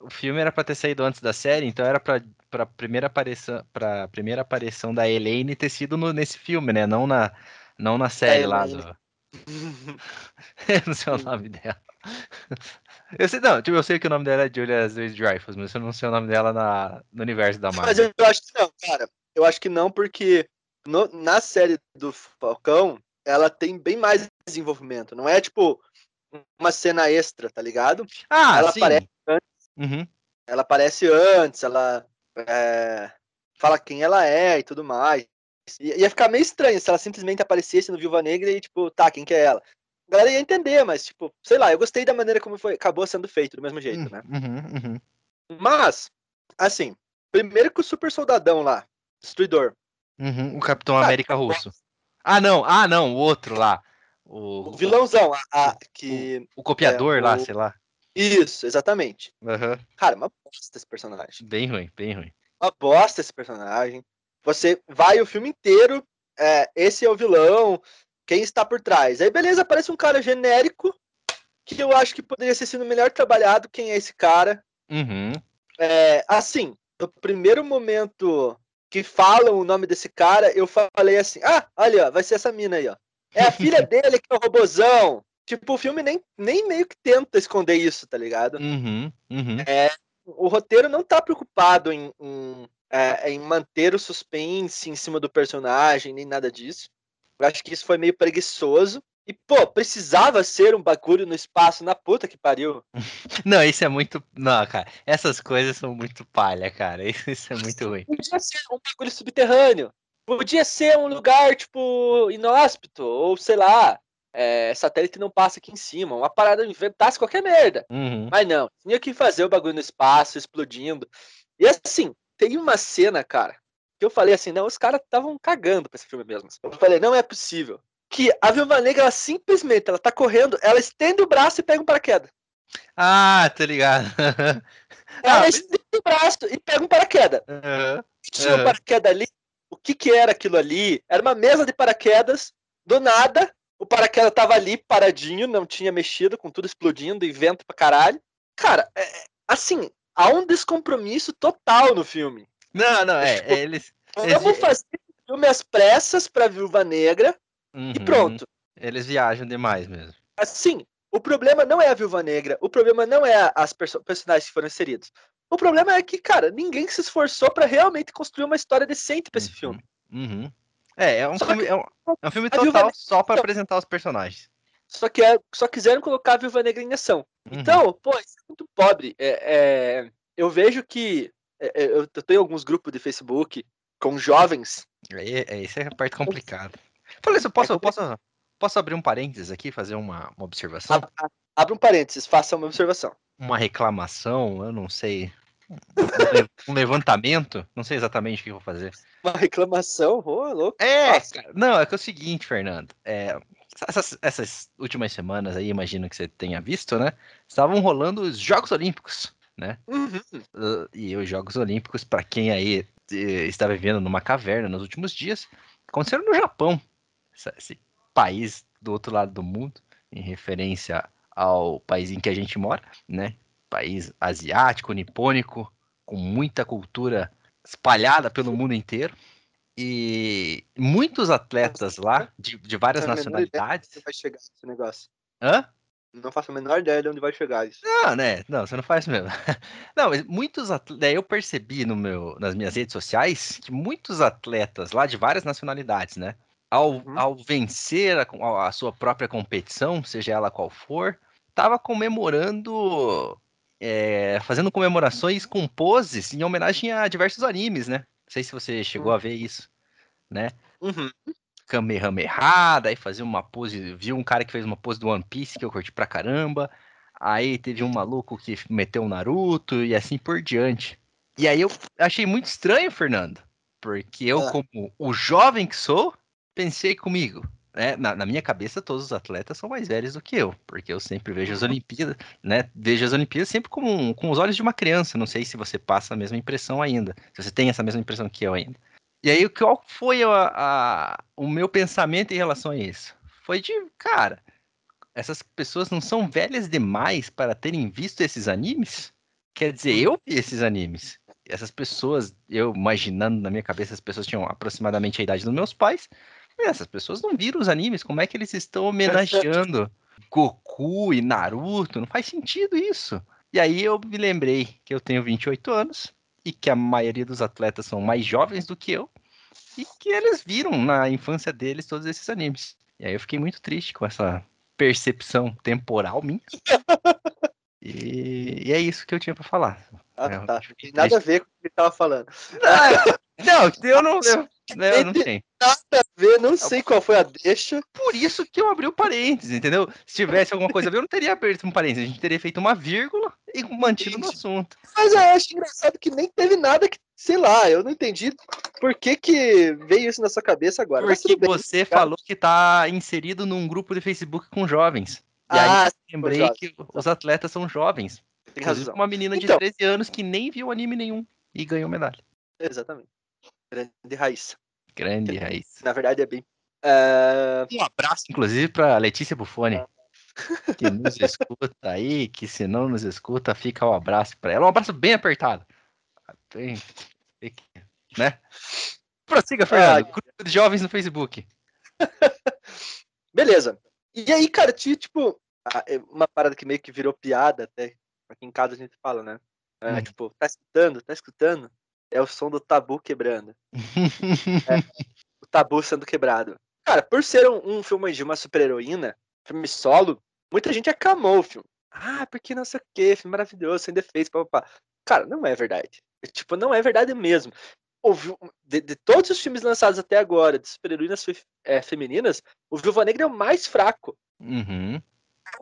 o filme era para ter saído antes da série, então era para para primeira aparição para primeira aparição da Elaine ter sido no, nesse filme, né? Não na não na série é, lá do eu não sei o nome dela. Eu sei, não, tipo, eu sei que o nome dela é Julia Louis-Dreyfus, mas eu não sei o nome dela na, no universo da Marvel. Mas eu acho que não, cara. Eu acho que não, porque no, na série do Falcão, ela tem bem mais desenvolvimento. Não é tipo uma cena extra, tá ligado? Ah, ela sim. aparece antes. Uhum. Ela aparece antes, ela é, fala quem ela é e tudo mais. I, ia ficar meio estranho se ela simplesmente aparecesse no Viúva Negra e, tipo, tá, quem que é ela? A galera ia entender, mas, tipo, sei lá, eu gostei da maneira como foi, acabou sendo feito, do mesmo jeito, uhum, né? Uhum, uhum. Mas, assim, primeiro que o super soldadão lá, destruidor, Uhum, o Capitão América russo. Ah, não, ah, não, o outro lá. O, o vilãozão, a, a que. O, o copiador é, lá, sei lá. Isso, exatamente. Uhum. Cara, uma bosta esse personagem. Bem ruim, bem ruim. Uma bosta esse personagem. Você vai o filme inteiro, é, esse é o vilão, quem está por trás. Aí, beleza, aparece um cara genérico, que eu acho que poderia ter sido melhor trabalhado. Quem é esse cara? Uhum. É, assim, no primeiro momento que falam o nome desse cara, eu falei assim: ah, olha, vai ser essa mina aí, ó. É a filha dele que é o robozão. Tipo, o filme nem, nem meio que tenta esconder isso, tá ligado? Uhum, uhum. É, o roteiro não tá preocupado em, em, é, em manter o suspense em cima do personagem, nem nada disso. Eu acho que isso foi meio preguiçoso. E, pô, precisava ser um bagulho no espaço na puta que pariu. Não, isso é muito. Não, cara. Essas coisas são muito palha, cara. Isso é muito ruim. Podia ser um bagulho subterrâneo. Podia ser um lugar, tipo, inóspito. Ou sei lá. É, satélite não passa aqui em cima. Uma parada inventasse qualquer merda. Uhum. Mas não. Tinha que fazer o bagulho no espaço, explodindo. E assim, tem uma cena, cara. Que eu falei assim: não, os caras estavam cagando pra esse filme mesmo. Eu falei: não é possível que a Viúva Negra, ela simplesmente, ela tá correndo, ela estende o braço e pega um paraquedas. Ah, tá ligado. ela ah, estende o braço e pega um paraquedas. Uhum. Tinha um paraquedas ali, o que que era aquilo ali? Era uma mesa de paraquedas, do nada, o paraquedas tava ali, paradinho, não tinha mexido, com tudo explodindo e vento pra caralho. Cara, é, é assim, há um descompromisso total no filme. Não, não, é, tipo, é eles... Vamos fazer filme às pressas pra Viúva Negra, Uhum. E pronto. Eles viajam demais mesmo. Assim, o problema não é a Viúva Negra, o problema não é as perso personagens que foram inseridos. O problema é que, cara, ninguém se esforçou para realmente construir uma história decente para esse uhum. filme. Uhum. É, é um, filme, é, um, é um filme total só para apresentar os personagens. Só que é, só quiseram colocar a Viúva Negra em ação. Uhum. Então, pô, isso é muito pobre. É, é, eu vejo que é, é, eu tenho alguns grupos de Facebook com jovens. É, é, essa é a parte complicada. Falei isso, posso, é posso, posso abrir um parênteses aqui, fazer uma, uma observação? Abre um parênteses, faça uma observação. Uma reclamação, eu não sei. Um levantamento, não sei exatamente o que eu vou fazer. Uma reclamação? Oh, louco. É, cara, não, é que é o seguinte, Fernando. É, essas, essas, últimas semanas aí, imagino que você tenha visto, né? Estavam rolando os Jogos Olímpicos, né? Uhum. Uh, e os Jogos Olímpicos, para quem aí está vivendo numa caverna nos últimos dias, aconteceram no Japão, esse país do outro lado do mundo, em referência ao país em que a gente mora, né? País asiático, nipônico, com muita cultura espalhada pelo mundo inteiro. E muitos atletas lá, de, de várias nacionalidades. Onde vai chegar esse negócio? Hã? Não faço a menor ideia de onde vai chegar isso. Não, né? Não, você não faz mesmo. Não, mas muitos atletas. Eu percebi no meu, nas minhas redes sociais que muitos atletas lá de várias nacionalidades, né? Ao, uhum. ao vencer a, a, sua própria competição, seja ela qual for, tava comemorando. É, fazendo comemorações com poses em homenagem a diversos animes, né? Não sei se você chegou uhum. a ver isso, né? Uhum. Kamehameha, daí fazia uma pose, viu um cara que fez uma pose do One Piece que eu curti pra caramba, aí teve um maluco que meteu o um Naruto e assim por diante. E aí eu achei muito estranho, Fernando, porque eu, ah. como o jovem que sou, pensei comigo, né? Na, na, minha cabeça, todos os atletas são mais velhos do que eu, porque eu sempre vejo as uhum. Olimpíadas, né? Vejo as Olimpíadas sempre com, com os olhos de uma criança. Não sei se você passa a mesma impressão ainda, se você tem essa mesma impressão que eu ainda. E aí, qual foi a, a, o meu pensamento em relação a isso? Foi de, cara, essas pessoas não são velhas demais para terem visto esses animes? Quer dizer, eu vi esses animes. Essas pessoas, eu imaginando na minha cabeça, as pessoas tinham aproximadamente a idade dos meus pais. Essas pessoas não viram os animes. Como é que eles estão homenageando Goku e Naruto? Não faz sentido isso. E aí eu me lembrei que eu tenho 28 anos e que a maioria dos atletas são mais jovens do que eu e que eles viram na infância deles todos esses animes. E aí eu fiquei muito triste com essa percepção temporal minha. e, e, é isso que eu tinha para falar. Ah, é, tá. Nada a ver com o que ele tava falando. Não, eu não. Eu, né, eu não sei. Nada ver, não sei qual foi a deixa. Por isso que eu abri o parênteses, entendeu? Se tivesse alguma coisa a ver, eu não teria aberto um parênteses. A gente teria feito uma vírgula e mantido no assunto. Mas eu acho engraçado que nem teve nada que, sei lá, eu não entendi por que, que veio isso na sua cabeça agora. Porque você cara. falou que tá inserido num grupo de Facebook com jovens. E ah, aí lembrei que os atletas são jovens. Tem razão. Uma menina de então, 13 anos que nem viu anime nenhum e ganhou medalha. Exatamente. Grande raiz. Grande raiz. Na verdade é bem. Uh... Um abraço, inclusive, para Letícia Buffoni. Ah. Que nos escuta aí, que se não nos escuta, fica o um abraço para ela. Um abraço bem apertado. Bem, né? Prossiga, Fernando. Ah, Grupo de jovens no Facebook. Beleza. E aí, cara, tinha, tipo, é uma parada que meio que virou piada até. Aqui em casa a gente fala, né? É, hum. Tipo, tá escutando? Tá escutando? É o som do tabu quebrando. é, o tabu sendo quebrado. Cara, por ser um, um filme de uma super-heroína, filme solo, muita gente acamou o filme. Ah, porque não sei o que, filme maravilhoso, sem defeitos, papapá. Cara, não é verdade. Tipo, não é verdade mesmo. De, de todos os filmes lançados até agora, de super-heroínas é, femininas, o Viúva Negra é o mais fraco. Uhum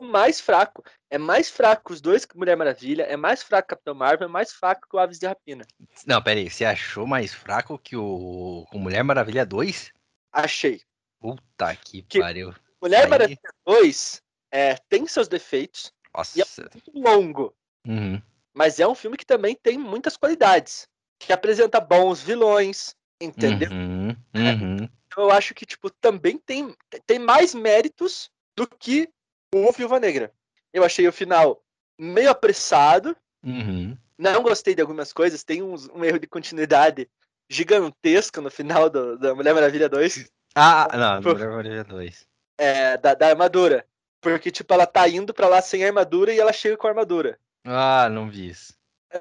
mais fraco. É mais fraco os dois que Mulher Maravilha, é mais fraco que Capitão Marvel, é mais fraco que o Aves de Rapina. Não, pera aí, você achou mais fraco que o, o Mulher Maravilha 2? Achei. Puta que, que pariu. Mulher aí... Maravilha 2 é, tem seus defeitos. Nossa. E é muito longo. Uhum. Mas é um filme que também tem muitas qualidades. Que apresenta bons vilões, entendeu? Uhum. Uhum. Então eu acho que, tipo, também tem, tem mais méritos do que o Viúva Negra. Eu achei o final meio apressado. Uhum. Não gostei de algumas coisas. Tem um, um erro de continuidade gigantesco no final do, da Mulher Maravilha 2. Ah, não, Por, Mulher Maravilha 2. É, da, da armadura. Porque, tipo, ela tá indo pra lá sem armadura e ela chega com a armadura. Ah, não vi isso.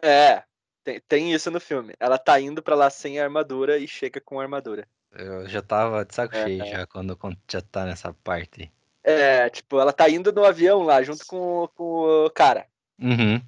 É, tem, tem isso no filme. Ela tá indo pra lá sem armadura e chega com a armadura. Eu já tava de saco é, cheio é. já quando, quando já tá nessa parte. É, tipo, ela tá indo no avião lá junto com, com o cara. Uhum.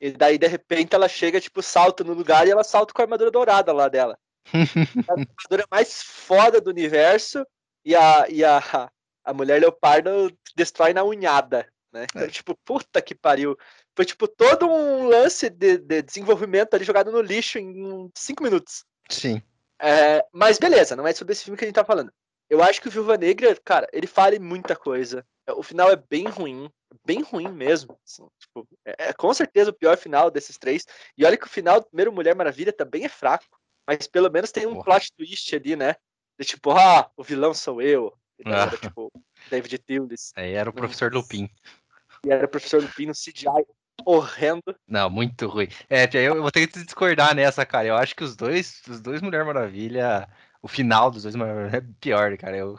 E daí, de repente, ela chega, tipo, salta no lugar e ela salta com a armadura dourada lá dela. a armadura mais foda do universo e a, e a, a mulher leopardo destrói na unhada, né? Então, é. tipo, puta que pariu. Foi, tipo, todo um lance de, de desenvolvimento ali jogado no lixo em cinco minutos. Sim. É, mas beleza, não é sobre esse filme que a gente tá falando. Eu acho que o Viúva Negra, cara, ele fala muita coisa. O final é bem ruim, bem ruim mesmo. Assim, tipo, é, é, com certeza o pior final desses três. E olha que o final do primeiro Mulher Maravilha também é fraco. Mas pelo menos tem um Porra. plot twist ali, né? De tipo, ah, o vilão sou eu. Ah. era, tipo, David Tildes. Aí era o professor Lupin. E era o professor Lupin no CGI horrendo. Não, muito ruim. É, eu vou ter que discordar nessa, cara. Eu acho que os dois, os dois Mulher Maravilha, o final dos dois Maravilha é pior, cara. Eu,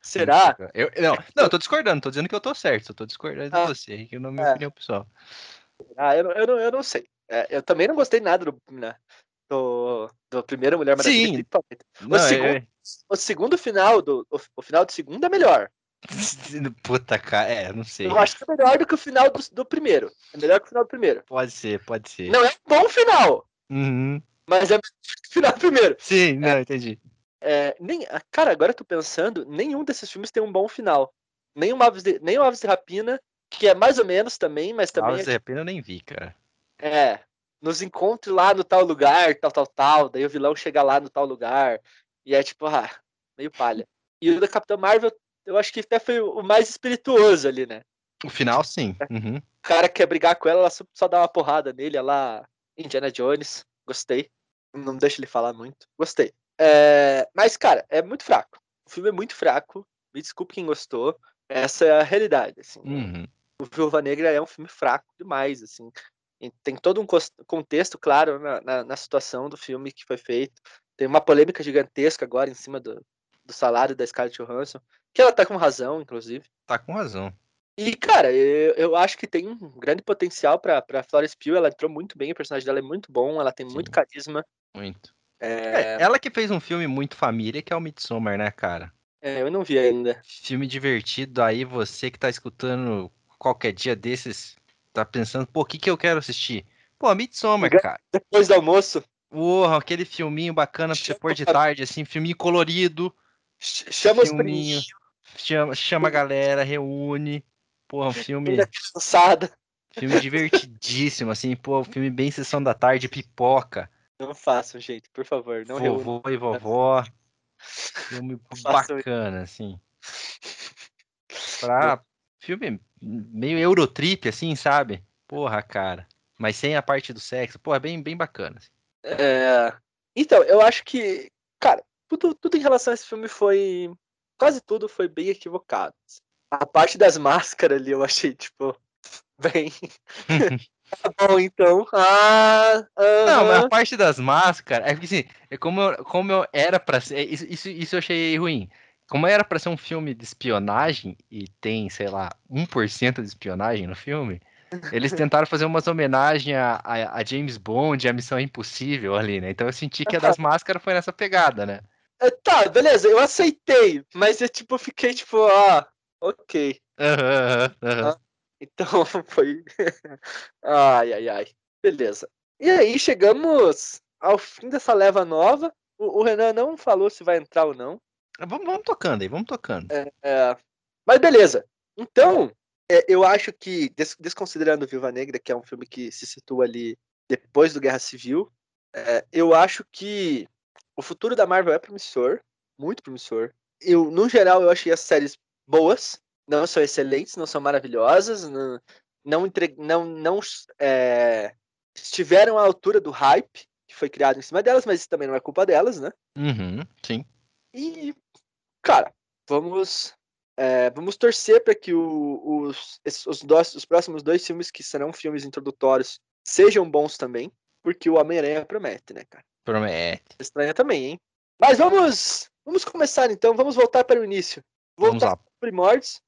Será? Eu, não, não, eu tô discordando, tô dizendo que eu tô certo, eu tô discordando ah, de você, que não é minha é. opinião pessoal. Ah, eu, eu, não, eu não sei. É, eu também não gostei nada do, né, do, do primeiro Mulher Maravilha. Sim. O, não, segundo, é... o segundo final, do, o, o final do segundo é melhor. Puta, cara, é, não sei. Eu acho que é melhor do que o final do, do primeiro. É melhor que o final do primeiro. Pode ser, pode ser. Não é um bom final. Uhum. Mas é melhor final primeiro. Sim, não, é. entendi. É, nem, cara, agora eu tô pensando, nenhum desses filmes tem um bom final. Nem o Aves de, nem o Aves de Rapina, que é mais ou menos também, mas também. Aves é, de Rapina eu nem vi, cara. É. Nos encontre lá no tal lugar, tal, tal, tal. Daí o vilão chega lá no tal lugar. E é tipo, ah, meio palha. E o da Capitã Marvel eu acho que até foi o mais espirituoso ali, né? O final, sim. Uhum. O cara quer brigar com ela, ela só dá uma porrada nele, ela. Indiana Jones, gostei. Não deixa ele falar muito. Gostei. É... Mas, cara, é muito fraco. O filme é muito fraco. Me desculpe quem gostou. Essa é a realidade. Assim. Uhum. O Viúva Negra é um filme fraco demais, assim. E tem todo um contexto, claro, na, na, na, situação do filme que foi feito. Tem uma polêmica gigantesca agora em cima do, do salário da Scarlett Johansson. Que ela tá com razão, inclusive. Tá com razão. E, cara, eu, eu acho que tem um grande potencial pra, pra Florence Pugh. Ela entrou muito bem, o personagem dela é muito bom, ela tem Sim. muito carisma. Muito. É... É, ela que fez um filme muito família, que é o Midsommar, né, cara? É, eu não vi ainda. Filme divertido, aí você que tá escutando qualquer dia desses, tá pensando, pô, o que que eu quero assistir? Pô, Midsommar, cara. Depois do almoço. Porra, aquele filminho bacana pra você pôr de tarde, assim, filminho colorido. Chama filminho. os chama, chama a galera, reúne. Porra, um filme. Cansada. Filme divertidíssimo, assim, pô, filme bem sessão da tarde, pipoca. Não façam, gente, por favor. Não Vovô e vovó. Filme bacana, assim. Pra filme meio Eurotrip, assim, sabe? Porra, cara. Mas sem a parte do sexo. Porra, bem, bem bacana. Assim. É... Então, eu acho que, cara, tudo, tudo em relação a esse filme foi quase tudo foi bem equivocado. A parte das máscaras ali eu achei, tipo, bem. tá bom, então. Ah, uh -huh. Não, mas a parte das máscaras, é porque assim, é como eu, como eu era pra ser. Isso, isso, isso eu achei ruim. Como era pra ser um filme de espionagem e tem, sei lá, 1% de espionagem no filme, eles tentaram fazer umas homenagens a, a, a, James Bond, a Missão Impossível ali, né? Então eu senti que a das máscaras foi nessa pegada, né? É, tá, beleza, eu aceitei, mas eu tipo, fiquei tipo, ah, ok. Uhum, uhum. Ah, então foi. ai, ai, ai. Beleza. E aí chegamos ao fim dessa leva nova. O, o Renan não falou se vai entrar ou não. Vamos, vamos tocando aí, vamos tocando. É, é... Mas beleza. Então, é, eu acho que, des desconsiderando Viva Negra, que é um filme que se situa ali depois do Guerra Civil, é, eu acho que o futuro da Marvel é promissor, muito promissor. Eu, no geral, eu achei as séries boas, não são excelentes, não são maravilhosas, não, não, entre, não, não é, estiveram à altura do hype que foi criado em cima delas, mas isso também não é culpa delas, né? Uhum, sim. E, cara, vamos é, vamos torcer para que o, os, os, dois, os próximos dois filmes, que serão filmes introdutórios, sejam bons também, porque o Homem-Aranha promete, né, cara? Promete. Estranha também, hein? Mas vamos, vamos começar então, vamos voltar para o início. Vamos lá. primórdios.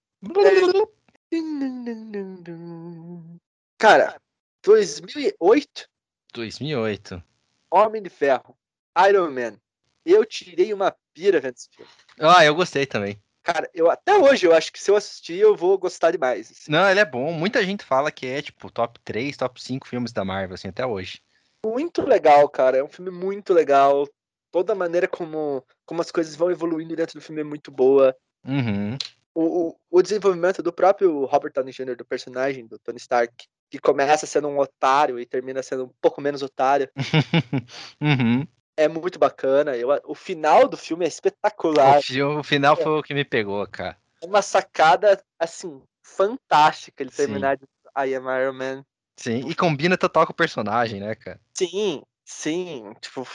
Cara, 2008. 2008. Homem de Ferro. Iron Man. Eu tirei uma pira vendo esse filme. Ah, eu gostei também. Cara, eu até hoje eu acho que se eu assistir eu vou gostar demais. assim. Não, ele é bom. Muita gente fala que é, tipo, top 3, top 5 filmes da Marvel, assim, até hoje. Muito legal, cara. É um filme muito legal. Toda a maneira como, como as coisas vão evoluindo dentro do filme é muito boa. Uhum. O, o, o desenvolvimento do próprio Robert Downey Jr., do personagem do Tony Stark, que começa sendo um otário e termina sendo um pouco menos otário, Uhum. é muito bacana. Eu, o final do filme é espetacular. O, fi- o final foi o que me pegou, cara. É uma sacada, assim, fantástica ele Sim. terminar de I Am Iron Man. Sim, e combina total com o personagem, né, cara? Sim, sim, tipo,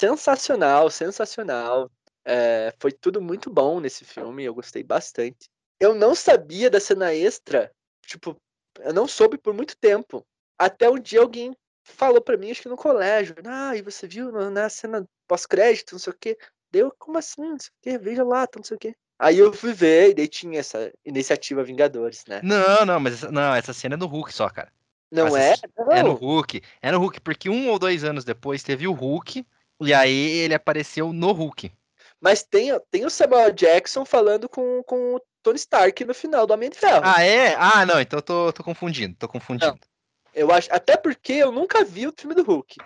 sensacional, sensacional. É, foi tudo muito bom nesse filme, eu gostei bastante. Eu não sabia da cena extra, tipo, eu não soube por muito tempo. Até um dia alguém falou pra mim, acho que no colégio, ah, e você viu na, na cena pós-crédito, não sei o quê. Deu, como assim, não sei o quê, veja lá, tá, não sei o quê. Aí eu fui ver, e daí tinha essa iniciativa Vingadores, né? Não, não, mas essa- não, essa cena é no Hulk só, cara. Não Mas é? esse- É no Não. Hulk. É no Hulk, porque um ou dois anos depois teve o Hulk, e aí ele apareceu no Hulk. Mas tem, tem o Samuel Jackson falando com, com o Tony Stark no final do Homem de Ferro. Ah, é? Ah, não, então eu tô, tô confundindo, tô confundindo. Eu acho, até porque eu nunca vi o filme do Hulk.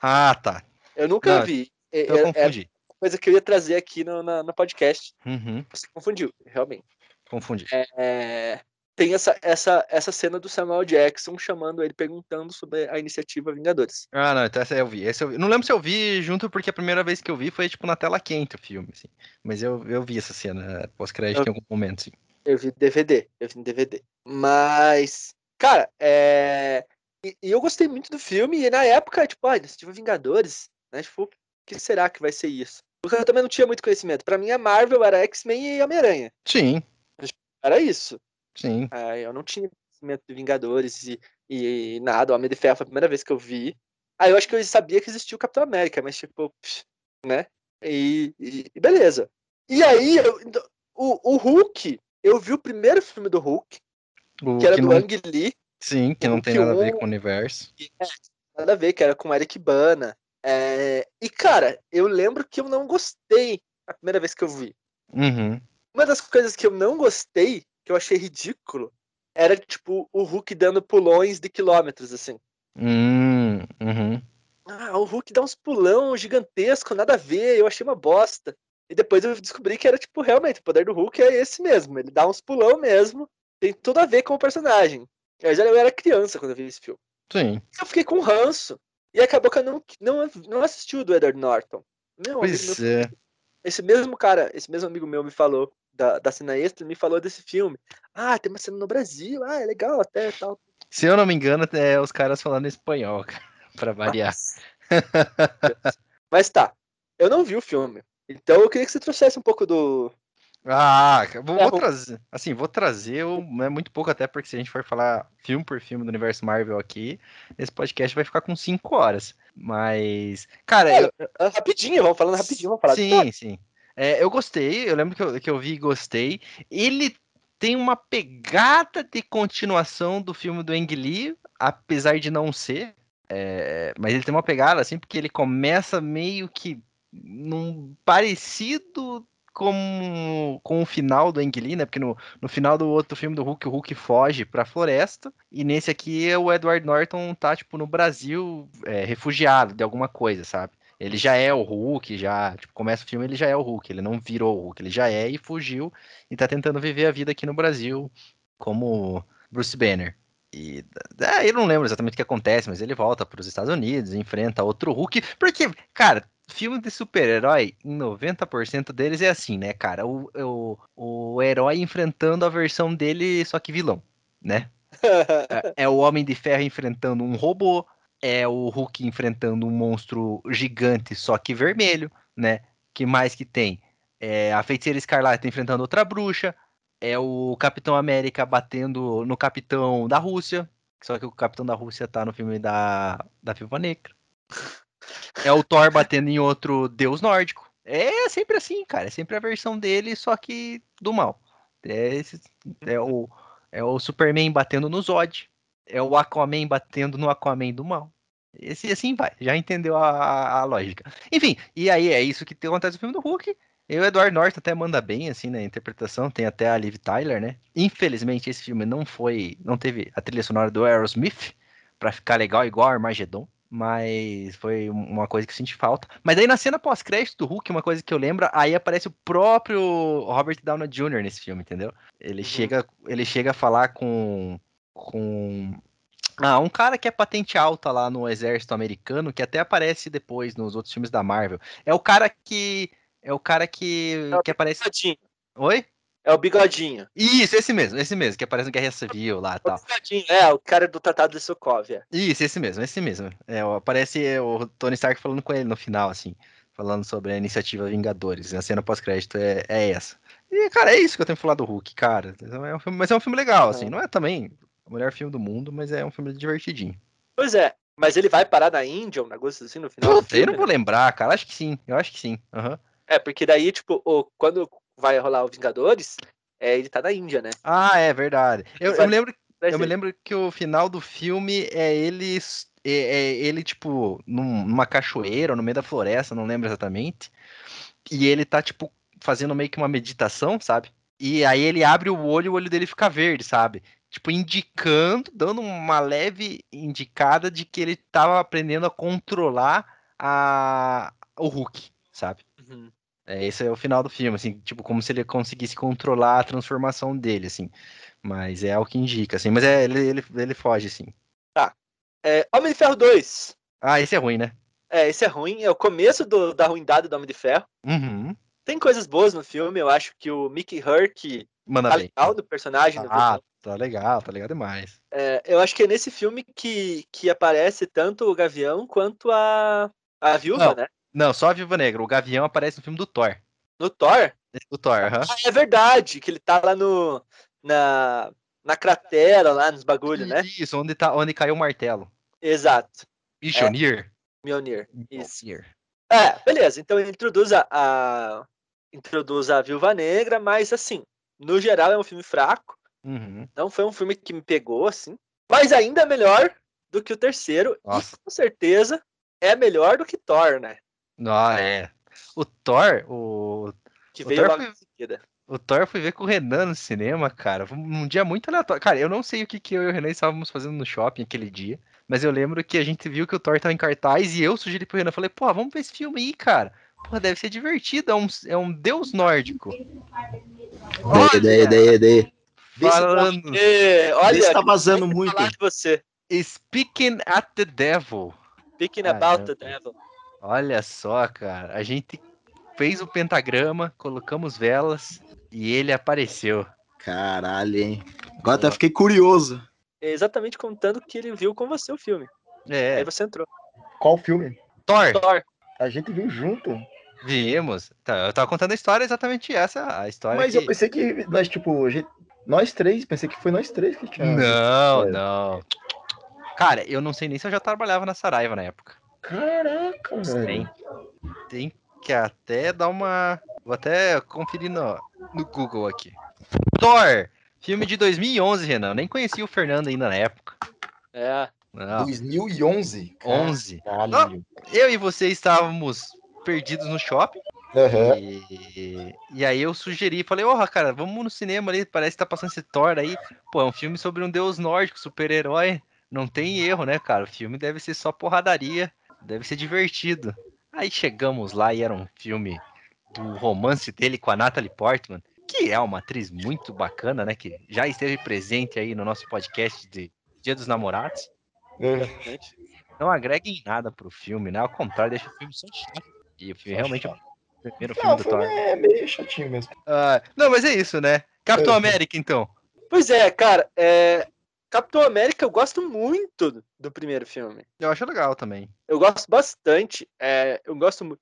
Ah, tá. Eu nunca Não, vi. É, eu é- é confundi. coisa que eu ia trazer aqui no, na- no podcast. Uhum, Você confundiu, realmente. confundi. É, tem essa, essa, essa cena do Samuel Jackson chamando ele, perguntando sobre a iniciativa Vingadores. Ah, não, então essa eu vi. Essa eu vi. Não lembro se eu vi junto, porque a primeira vez que eu vi foi, tipo, na tela quente o filme, assim. Mas eu, eu vi essa cena pós-crédito Eu- em algum momento, sim. Eu vi DVD, eu vi DVD. Mas, cara, é. E, e eu gostei muito do filme, e na época, tipo, ah, iniciativa Vingadores, né? Tipo, o que será que vai ser isso? Porque eu também não tinha muito conhecimento. Pra mim, a Marvel era X-Men e Homem-Aranha. Sim, Era isso. Sim. Ah, eu não tinha conhecimento de Vingadores e, e nada. O Homem de Ferro foi a primeira vez que eu vi. Aí eu acho que eu sabia que existia o Capitão América, mas tipo, pff, né? E, e- e beleza. E aí, eu- o, o Hulk, eu vi o primeiro filme do Hulk, O que era que do não, Ang Lee, sim, que não tem nada a ver com o universo. nada a ver, que era com o Eric Bana. É, E, cara, eu lembro que eu não gostei a primeira vez que eu vi. Uhum. Uma das coisas que eu não gostei, que eu achei ridículo, era, tipo, o Hulk dando pulões de quilômetros, assim. Hum, uhum. Ah, o Hulk dá uns pulão gigantesco, nada a ver, eu achei uma bosta. E depois eu descobri que era, tipo, realmente, o poder do Hulk é esse mesmo. Ele dá uns pulão mesmo, tem tudo a ver com o personagem. Eu já eu era criança quando eu vi esse filme. Sim. Eu fiquei com ranço. E acabou que eu não, não, não assisti o do Edward Norton. Meu Pois meu, é. esse mesmo cara, esse mesmo amigo meu me falou da, da cena extra, me falou desse filme. Ah, tem uma cena no Brasil, ah, é legal até tal. Se eu não me engano, é os caras falando espanhol, cara, pra variar. Mas tá, eu não vi o filme. Então eu queria que você trouxesse um pouco do. Ah, vou, É, vou vou- trazer. Assim, vou trazer o- é muito pouco, até porque se a gente for falar filme por filme do universo Marvel aqui, esse podcast vai ficar com 5 horas. Mas, cara, É, eu, Rapidinho, vamos falando rapidinho, vamos falar. Sim, sim. É, eu gostei, eu lembro que eu, que eu vi e gostei. Ele tem uma pegada de continuação do filme do Ang Lee, apesar de não ser. é, mas ele tem uma pegada, assim, porque ele começa meio que num parecido com, com o final do Ang Lee, né? Porque no, no final do outro filme do Hulk, o Hulk foge pra floresta. E nesse aqui, o Edward Norton tá, tipo, no Brasil, é, refugiado de alguma coisa, sabe? Ele já é o Hulk, já, tipo, começa o filme, ele já é o Hulk, ele não virou o Hulk, ele já é e fugiu e tá tentando viver a vida aqui no Brasil como Bruce Banner. E é, eu não lembro exatamente o que acontece, mas ele volta para os Estados Unidos, enfrenta outro Hulk, porque, cara, filme de super-herói, em 90% deles é assim, né, cara? O, o, o herói enfrentando a versão dele, só que vilão, né? É, é o Homem de Ferro enfrentando um robô, é o Hulk enfrentando um monstro gigante, só que vermelho, né? Que mais que tem? É a Feiticeira Escarlate enfrentando outra bruxa, é o Capitão América batendo no Capitão da Rússia, só que o Capitão da Rússia tá no filme da, da Viúva Negra. É o Thor batendo em outro deus nórdico. É sempre assim, cara. É sempre a versão dele, só que do mal. É, esse- é o, é o Superman batendo no Zod. É o Aquaman batendo no Aquaman do mal. Esse assim vai. Já entendeu a, a- a lógica. Enfim, e aí é isso que acontece no filme do Hulk. E o Edward Norton até manda bem, assim, na interpretação. Tem até a Liv Tyler, né? Infelizmente, esse filme não foi. Não teve a trilha sonora do Aerosmith pra ficar legal, igual Armageddon. Mas foi uma coisa que eu senti falta. Mas aí na cena pós-crédito do Hulk, uma coisa que eu lembro, aí aparece o próprio Robert Downey Jr. nesse filme, entendeu? Ele, Uhum. chega, ele chega a falar com. Com. Ah, um cara que é patente alta lá no exército americano, que até aparece depois nos outros filmes da Marvel. É o cara que. É o cara que, É o que aparece. Bigodinho. Oi? É o bigodinho. Isso, esse mesmo, esse mesmo, que aparece no Guerra Civil lá e O tal. bigodinho, é, o cara do Tratado de Sokovia. Isso, esse mesmo, esse mesmo. É, aparece o Tony Stark falando com ele no final, assim, falando sobre a iniciativa Vingadores. A cena pós-crédito é, é essa. E, cara, é isso que eu tenho que falar do Hulk, cara. É um filme, mas é um filme legal, assim. É. Não é também o melhor filme do mundo, mas é um filme divertidinho. Pois é, mas ele vai parar na Índia, um negócio assim, no final Puta, eu não vou lembrar, cara. Acho que sim. Eu acho que sim. Aham. É, porque daí, tipo, o, quando vai rolar o Vingadores, é, ele tá na Índia, né? Ah, é verdade. Eu, eu Vai- me lembro Eu me lembro que o final do filme é ele, é, é ele tipo, num- numa cachoeira no meio da floresta, não lembro exatamente. E ele tá, tipo, fazendo meio que uma meditação, sabe? E aí ele abre o olho e o olho dele fica verde, sabe? Tipo, indicando, dando uma leve indicada de que ele tava aprendendo a controlar a, o Hulk, sabe? Uhum. É, esse é o final do filme, assim, tipo, como se ele conseguisse controlar a transformação dele, assim. Mas é o que indica, assim. Mas é, ele, ele, ele foge, assim. É, Homem de Ferro 2. Ah, esse é ruim, né? É, esse é ruim, é o começo do- da ruindade do Homem de Ferro. Uhum. Tem coisas boas no filme, eu acho que o Mickey Hurk Manda tá bem. legal do personagem. Ah, vilão. Tá legal, tá legal demais. É, eu acho que é nesse filme que, que aparece tanto o Gavião quanto a, a Viúva, Não. né? Não, só a Viúva Negra. O Gavião aparece no filme do Thor. No Thor. Do Thor, aham. Ah, é verdade, que ele tá lá no, na, na cratera, lá nos bagulhos, né? Isso, onde, tá, onde caiu o martelo. Exato. Mjolnir. Mjolnir. Isso. Mjolnir. É, beleza. Então ele introduz a, a- introduz a Viúva Negra, mas assim, no geral é um filme fraco. Uhum. Não foi um filme que me pegou assim, mas ainda é melhor do que o terceiro Nossa. e com certeza é melhor do que Thor, né? Ah, é. O Thor, o, Que O veio Thor logo foi- em seguida. o Thor eu fui ver com o Renan no cinema, cara. Foi Um dia muito aleatório. Cara, eu não sei o que, que eu e o Renan estávamos fazendo no shopping aquele dia. Mas eu lembro que a gente viu que o Thor tava em cartaz e eu sugeri pro Renan. Falei, pô, vamos ver esse filme aí, cara. Pô, deve ser divertido. É um, é um deus nórdico. Daí, daí, daí, daí. Tá- Falando. E, se olha, tá vazando muito muito. falar de você. Speaking at the Devil. Speaking Ah, about é. the devil. Olha só, cara. A gente fez o pentagrama, colocamos velas e ele apareceu. Caralho, hein? Agora até fiquei curioso. É exatamente contando que ele viu com você o filme. É, Aí você entrou. Qual filme? Thor. Thor. A gente viu junto. Vimos. Tá, eu tava contando a história exatamente essa. A história Mas que... eu pensei que nós, tipo, a gente- nós três, pensei que foi nós três que tinha. Não, É. não. Cara, eu não sei nem se eu já trabalhava na Saraiva na época. Caraca, velho. Tem, tem que até dar uma. Vou até conferir no, no Google aqui. Thor! Filme de 2011, Renan. Eu nem conhecia o Fernando ainda na época. É. Não, 2011. 11. Caralho. Eu e você estávamos perdidos no shopping. Aham. E, e aí eu sugeri, falei, ó, cara, vamos no cinema ali, parece que tá passando esse Thor aí. Pô, é um filme sobre um deus nórdico, super-herói. Não tem erro, né, cara? O filme deve ser só porradaria, deve ser divertido. Aí chegamos lá e era um filme do romance dele com a Natalie Portman, que é uma atriz muito bacana, né? Que já esteve presente aí no nosso podcast de Dia dos Namorados. Exatamente. Não agrega em nada pro filme, né? Ao contrário, deixa o filme só chato. E o filme realmente é o primeiro filme Não, do Thor. é meio chatinho mesmo. Ah, não, mas é isso, né? Capitão É. América, então. Pois é, cara. É... Capitão América eu gosto muito do primeiro filme. Eu acho legal também. Eu gosto bastante. É... Eu gosto muito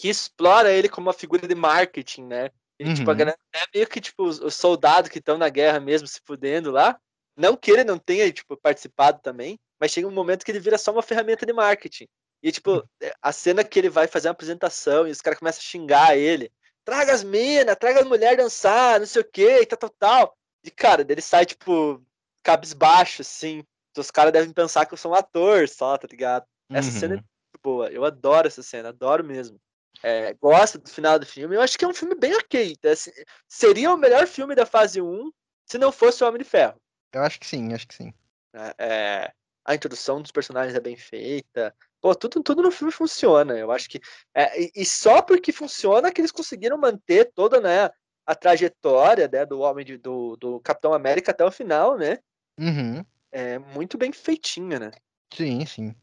que explora ele como uma figura de marketing, né? E, tipo, a Uhum. galera é meio que, tipo, os, os soldados que estão na guerra mesmo se fudendo lá. Não que ele não tenha, tipo, participado também, mas chega um momento que ele vira só uma ferramenta de marketing. E, tipo, é, a cena que ele vai fazer uma apresentação e os caras começam a xingar ele. Traga as minas, traga as mulheres dançar, não sei o que, e tal, tal, tal. E, cara, ele sai, tipo, cabisbaixo, assim. Então, os caras devem pensar que eu sou um ator só, tá ligado? Essa Uhum. cena é muito boa. Eu adoro essa cena, adoro mesmo. é, gosta do final do filme. Eu acho que é um filme bem ok. Tá? Se- Seria o melhor filme da fase 1 se não fosse o Homem de Ferro. Eu acho que sim, acho que sim. né? É, a introdução dos personagens é bem feita. Pô, tudo, tudo no filme funciona. Eu acho que. é, e, e só porque funciona que eles conseguiram manter toda né, a trajetória né, do homem de- do, do Capitão América até o final, né? Uhum. É muito bem feitinha, né? Sim, sim.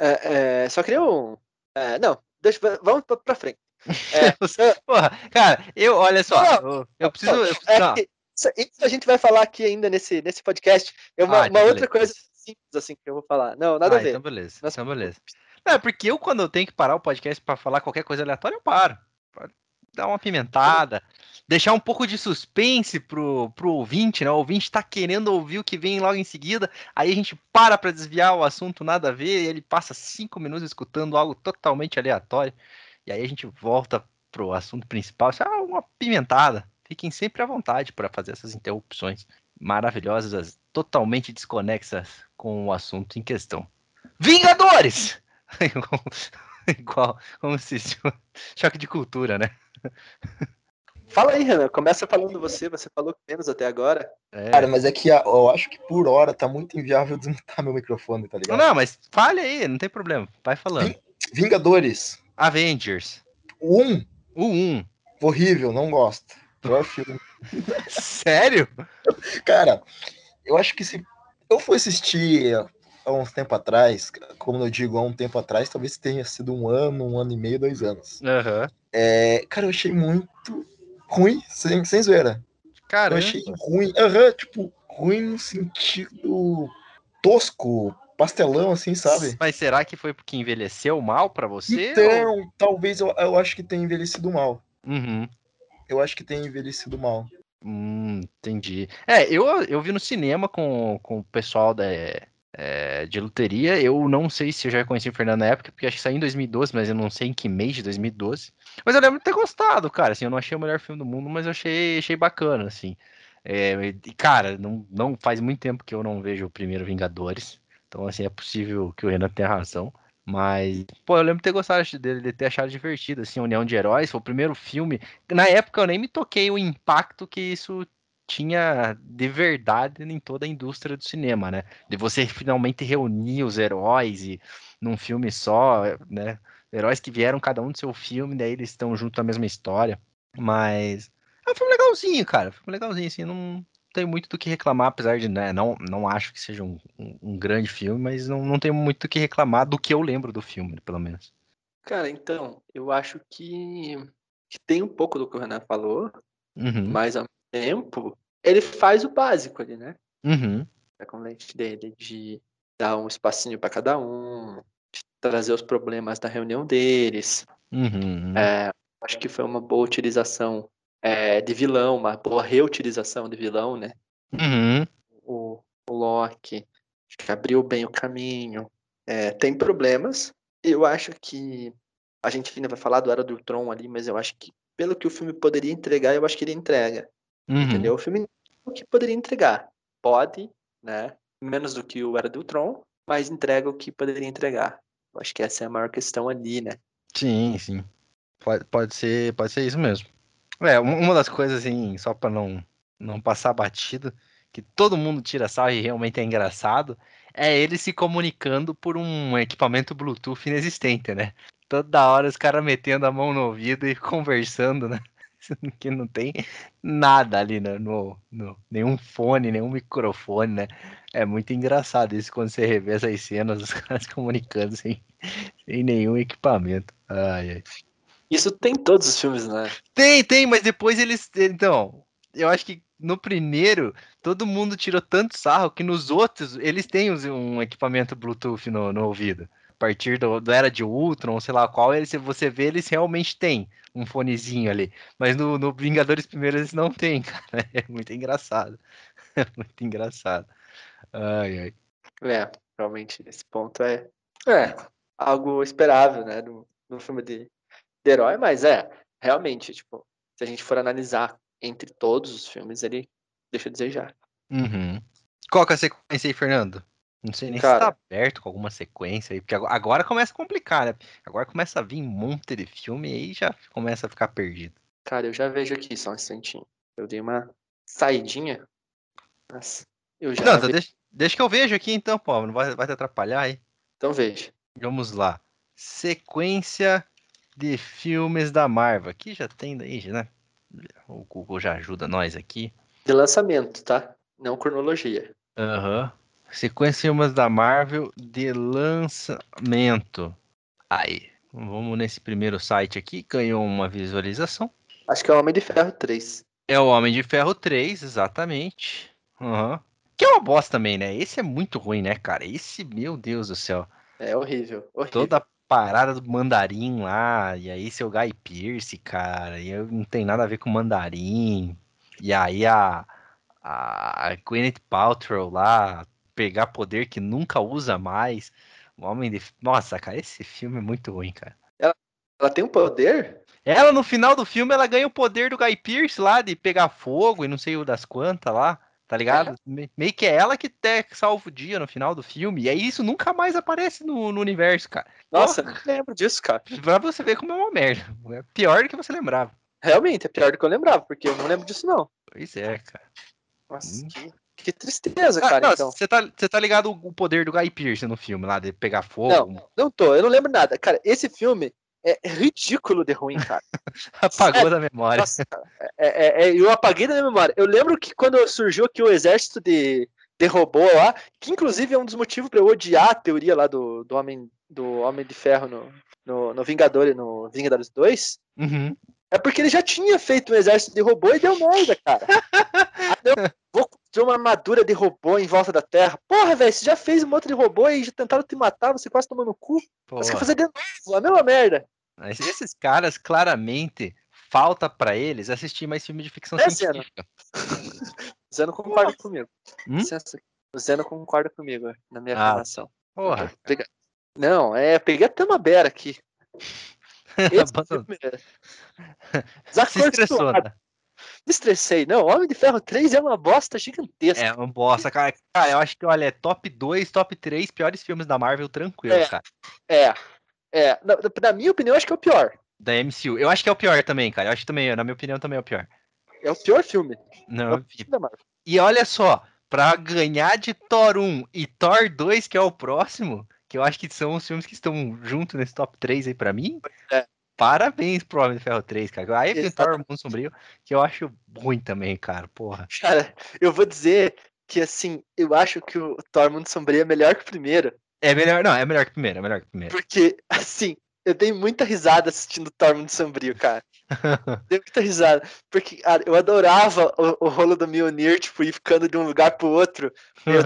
É, é, só queria um. é, não, deixa, vamos pra, pra frente. É, Porra, cara, eu, olha só, eu, eu preciso. Não, eu- é não. que isso, a gente vai falar aqui ainda nesse, nesse podcast. É uma, Ah, uma então outra coisa simples assim que eu vou falar. Não, nada Ah, a ver. Então beleza, Nossa, então beleza. Não, é porque eu, quando eu tenho que parar o podcast pra falar qualquer coisa aleatória, eu paro. Dar uma pimentada, deixar um pouco de suspense pro, pro ouvinte, né? O ouvinte tá querendo ouvir o que vem logo em seguida, aí a gente para pra desviar o assunto nada a ver, e ele passa cinco minutos escutando algo totalmente aleatório, e aí a gente volta pro assunto principal. Isso é uma pimentada. Fiquem sempre à vontade para fazer essas interrupções maravilhosas, totalmente desconexas com o assunto em questão. Vingadores! Igual, como se choque de cultura, né? Fala aí, Renan. Começa falando você. Você falou menos até agora. É. Cara, mas é que eu acho que por hora tá muito inviável desmontar meu microfone, tá ligado? não, mas fale aí, não tem problema. Vai falando. Vingadores. Avengers. O 1, O 1. horrível, não gosto. Pior filme. Sério? Cara, eu acho que se eu for assistir há uns tempo atrás, como eu digo, há um tempo atrás, talvez tenha sido um ano, um ano e meio, dois anos. Aham. É, cara, eu achei muito ruim, sem, sem zoeira. Eu Caramba. achei ruim, aham, tipo, ruim no sentido tosco, pastelão, assim, sabe? Mas será que foi porque envelheceu mal pra você? ou- Então, talvez eu, eu acho que tenha envelhecido mal. Uhum. Eu acho que tenha envelhecido mal. Hum, entendi. É, eu, eu vi no cinema com, com o pessoal da, é, de loteria. Eu não sei se eu já conheci o Fernando na época, porque acho que saiu em 2012, mas eu não sei em que mês de 2012. Mas eu lembro de ter gostado, cara. Assim, eu não achei o melhor filme do mundo, mas eu achei, achei bacana, assim. É, cara, não, não faz muito tempo que eu não vejo o primeiro Vingadores. Então, assim, é possível que o Renan tenha razão. Mas, pô, eu lembro de ter gostado dele, de ter achado divertido, assim, União de Heróis. Foi o primeiro filme. Na época eu nem me toquei o impacto que isso tinha de verdade em toda a indústria do cinema, né? De você finalmente reunir os heróis e num filme só, né? Heróis que vieram cada um do seu filme, daí eles estão junto na mesma história. Mas é um filme legalzinho, cara. Um filme legalzinho, assim, não tenho muito do que reclamar, apesar de, né, não, não acho que seja um, um, um grande filme, mas não, não tenho muito do que reclamar do que eu lembro do filme, pelo menos. Cara, então, eu acho que, que tem um pouco do que o Renan falou, Uhum, mas ao mesmo tempo, ele faz o básico ali, né? uhum, É com lente dele, de dar um espacinho para cada um, de trazer os problemas da reunião deles. uhum, É, acho que foi uma boa utilização é, de vilão, uma boa reutilização de vilão, né? uhum, O, o Loki, acho que abriu bem o caminho. É, tem problemas. Eu acho que a gente ainda vai falar do Era do Ultron ali, mas eu acho que pelo que o filme poderia entregar, eu acho que ele entrega. uhum. Entendeu? O filme o que poderia entregar. Pode, né? Menos do que o Era do Ultron, mas entrega o que poderia entregar. Eu acho que essa é a maior questão ali, né? Sim, sim. Pode, pode ser, pode ser isso mesmo. É, um- uma das coisas, assim, só pra não, não passar batido, que todo mundo tira sarro e realmente é engraçado, é ele se comunicando por um equipamento Bluetooth inexistente, né? Toda hora os caras metendo a mão no ouvido e conversando, né? Que não tem nada ali né? no, no nenhum fone, nenhum microfone, né? É muito engraçado isso quando você revê essas cenas, os caras comunicando sem, sem nenhum equipamento. Ai, ai. Isso tem em todos os filmes, né? Tem, tem, mas depois eles. Então, eu acho que no primeiro, todo mundo tirou tanto sarro que nos outros, eles têm um equipamento Bluetooth no, no ouvido. A partir do, do Era de Ultron, sei lá qual, eles, você vê, eles realmente têm um fonezinho ali. Mas no, no Vingadores primeiro eles não têm, cara. É muito engraçado. É muito engraçado. Ai, ai. É, realmente, esse ponto é, é algo esperável, né? No, no filme de herói, mas é, realmente, tipo, se a gente for analisar entre todos os filmes, ele deixa a desejar. Uhum. Qual que é a sequência aí, Fernando? Não sei nem Cara. se tá aberto com alguma sequência aí, porque agora- começa a complicar, né? Agora começa a vir um monte de filme e aí já começa a ficar perdido. Cara, eu já vejo aqui, só um instantinho. Eu dei uma saidinha. Mas eu já Não, deixa, deixa que eu vejo aqui então, pô, não vai, vai te atrapalhar aí. Então veja. Vamos lá. Sequência de filmes da Marvel. Aqui já tem daí, né? O Google já ajuda nós aqui. De lançamento, tá? Não cronologia. Aham. Sequência de filmes da Marvel de lançamento. Aí, vamos nesse primeiro site aqui, ganhou uma visualização. Acho que é o Homem de Ferro 3. É o Homem de Ferro 3, exatamente. Aham. Que é uma bosta também, né? Esse é muito ruim, né, cara? Esse, meu Deus do céu. É horrível. horrível. Toda parada do mandarim lá, e aí seu Guy Pierce, cara, e eu não tem nada a ver com mandarim. E aí a, a Gwyneth Paltrow lá pegar poder que nunca usa mais. O Homem de. Nossa, cara, esse filme é muito ruim, cara. Ela tem um poder? Ela, no final do filme, ela ganha o poder do Guy Pierce lá de pegar fogo e não sei o das quantas lá, tá ligado? Me- Meio que é ela que até salva o dia no final do filme. E aí isso nunca mais aparece no, no universo, cara. Nossa, eu não lembro disso, cara. Pra você ver como é uma merda. É pior do que você lembrava. Realmente, é pior do que eu lembrava, porque eu não lembro disso, não. Pois é, cara. Nossa, Hum. que, que tristeza, Ah, cara, então. Você tá, você tá ligado o poder do Guy Pierce no filme lá, de pegar fogo? Não, não tô, eu não lembro nada. Cara, esse filme é ridículo de ruim, cara. Apagou da memória. Nossa, é, é- é- eu apaguei da minha memória. Eu lembro que quando surgiu aqui o exército de, de robô lá, que inclusive é um dos motivos pra eu odiar a teoria lá do, do, homem, do Homem de Ferro no, no, no Vingadores, no Vingadores 2, Uhum. é porque ele já tinha feito um exército de robô e deu merda, cara. Eu vou construir uma armadura de robô em volta da Terra. Porra, velho, você já fez um monte de robô e já tentaram te matar, você quase tomou no cu. Você quer fazer de novo, a mesma merda. Mas esses caras, claramente, falta pra eles assistir mais filme de ficção É, científica. O Zé não concorda comigo. Hum? Licença. O Zé não concorda comigo na minha Ah, afirmação. Porra. Pega- Não, é, peguei até uma beira aqui. Esse filme é- Se estressou, né? Me estressei. Não, Homem de Ferro 3 é uma bosta gigantesca. É uma bosta, cara. Cara, eu acho que, olha, é top 2, top 3 piores filmes da Marvel, tranquilo, É. cara. É. É. Na, na minha opinião, acho que é o pior. Da MCU. Eu acho que é o pior também, cara. Eu acho que também, na minha opinião, também é o pior. É o pior filme. Não, Marvel. E olha só, pra ganhar de Thor 1 e Thor 2, que é o próximo, que eu acho que são os filmes que estão junto nesse top 3 aí pra mim. É. Parabéns pro Homem de Ferro 3, cara. Aí vem Thor. Mundo Sombrio, que eu acho ruim também, cara. Porra. Cara, eu vou dizer que, assim, eu acho que o Thor Mundo Sombrio é melhor que o primeiro. É melhor, não, é melhor que o primeiro, é melhor que o primeiro. Porque, assim, eu dei muita risada assistindo Thor Mundo Sombrio, cara. Dei muita risada. Porque, cara, eu adorava o, o rolo do Mjolnir, tipo, ir ficando de um lugar pro outro. Eu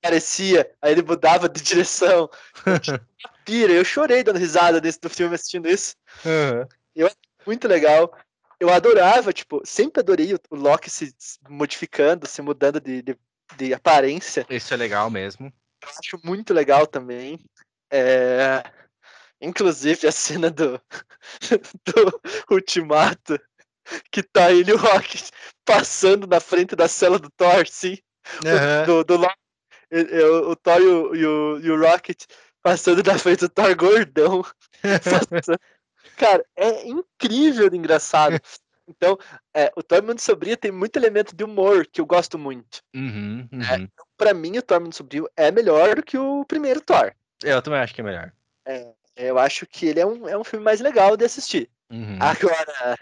Parecia, aí ele mudava de direção. Eu Pira, eu chorei dando risada desse, do filme assistindo isso. Muito legal. Eu adorava, tipo, sempre adorei o, o Loki se se modificando, se mudando de, de, de aparência. Isso é legal mesmo. Eu acho muito legal também. É, Inclusive a cena do, do Ultimato, que tá ele e o Rocket passando na frente da cela do Thor, sim. Aham. Do, do e O, o Thor e o, e, o, e o Rocket passando na frente do Thor gordão. Cara, é incrível de engraçado. Então, é, o Thor Mundo Sobrinho tem muito elemento de humor que eu gosto muito. Uhum, É. uhum. Pra mim, o Thor Mundo Sobrinho é melhor do que o primeiro Thor. Eu também acho que é melhor. É, eu acho que ele é um, é um filme mais legal de assistir. Uhum. Agora,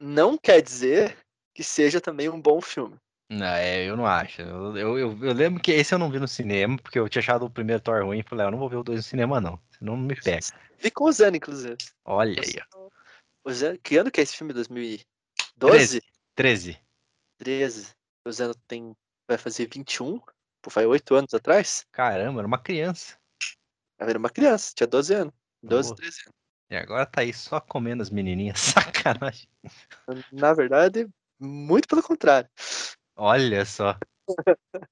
não quer dizer que seja também um bom filme. Não, é, eu não acho. Eu, eu, eu, lembro que esse eu não vi no cinema, porque eu tinha achado o primeiro Thor ruim e falei, "Ah, eu não vou ver o dois no cinema, não. Senão não me pega. Vi com o Zano, inclusive. Olha aí. O Zano, que ano que é esse filme? 2012? 13. 13. O Zano tem, vai fazer 21. Pô, faz 8 anos atrás. Caramba, era uma criança. Era uma criança, tinha 12 anos. 12, Boa. 13 anos. E agora tá aí só comendo as menininhas. Sacanagem. Na verdade, muito pelo contrário. Olha só.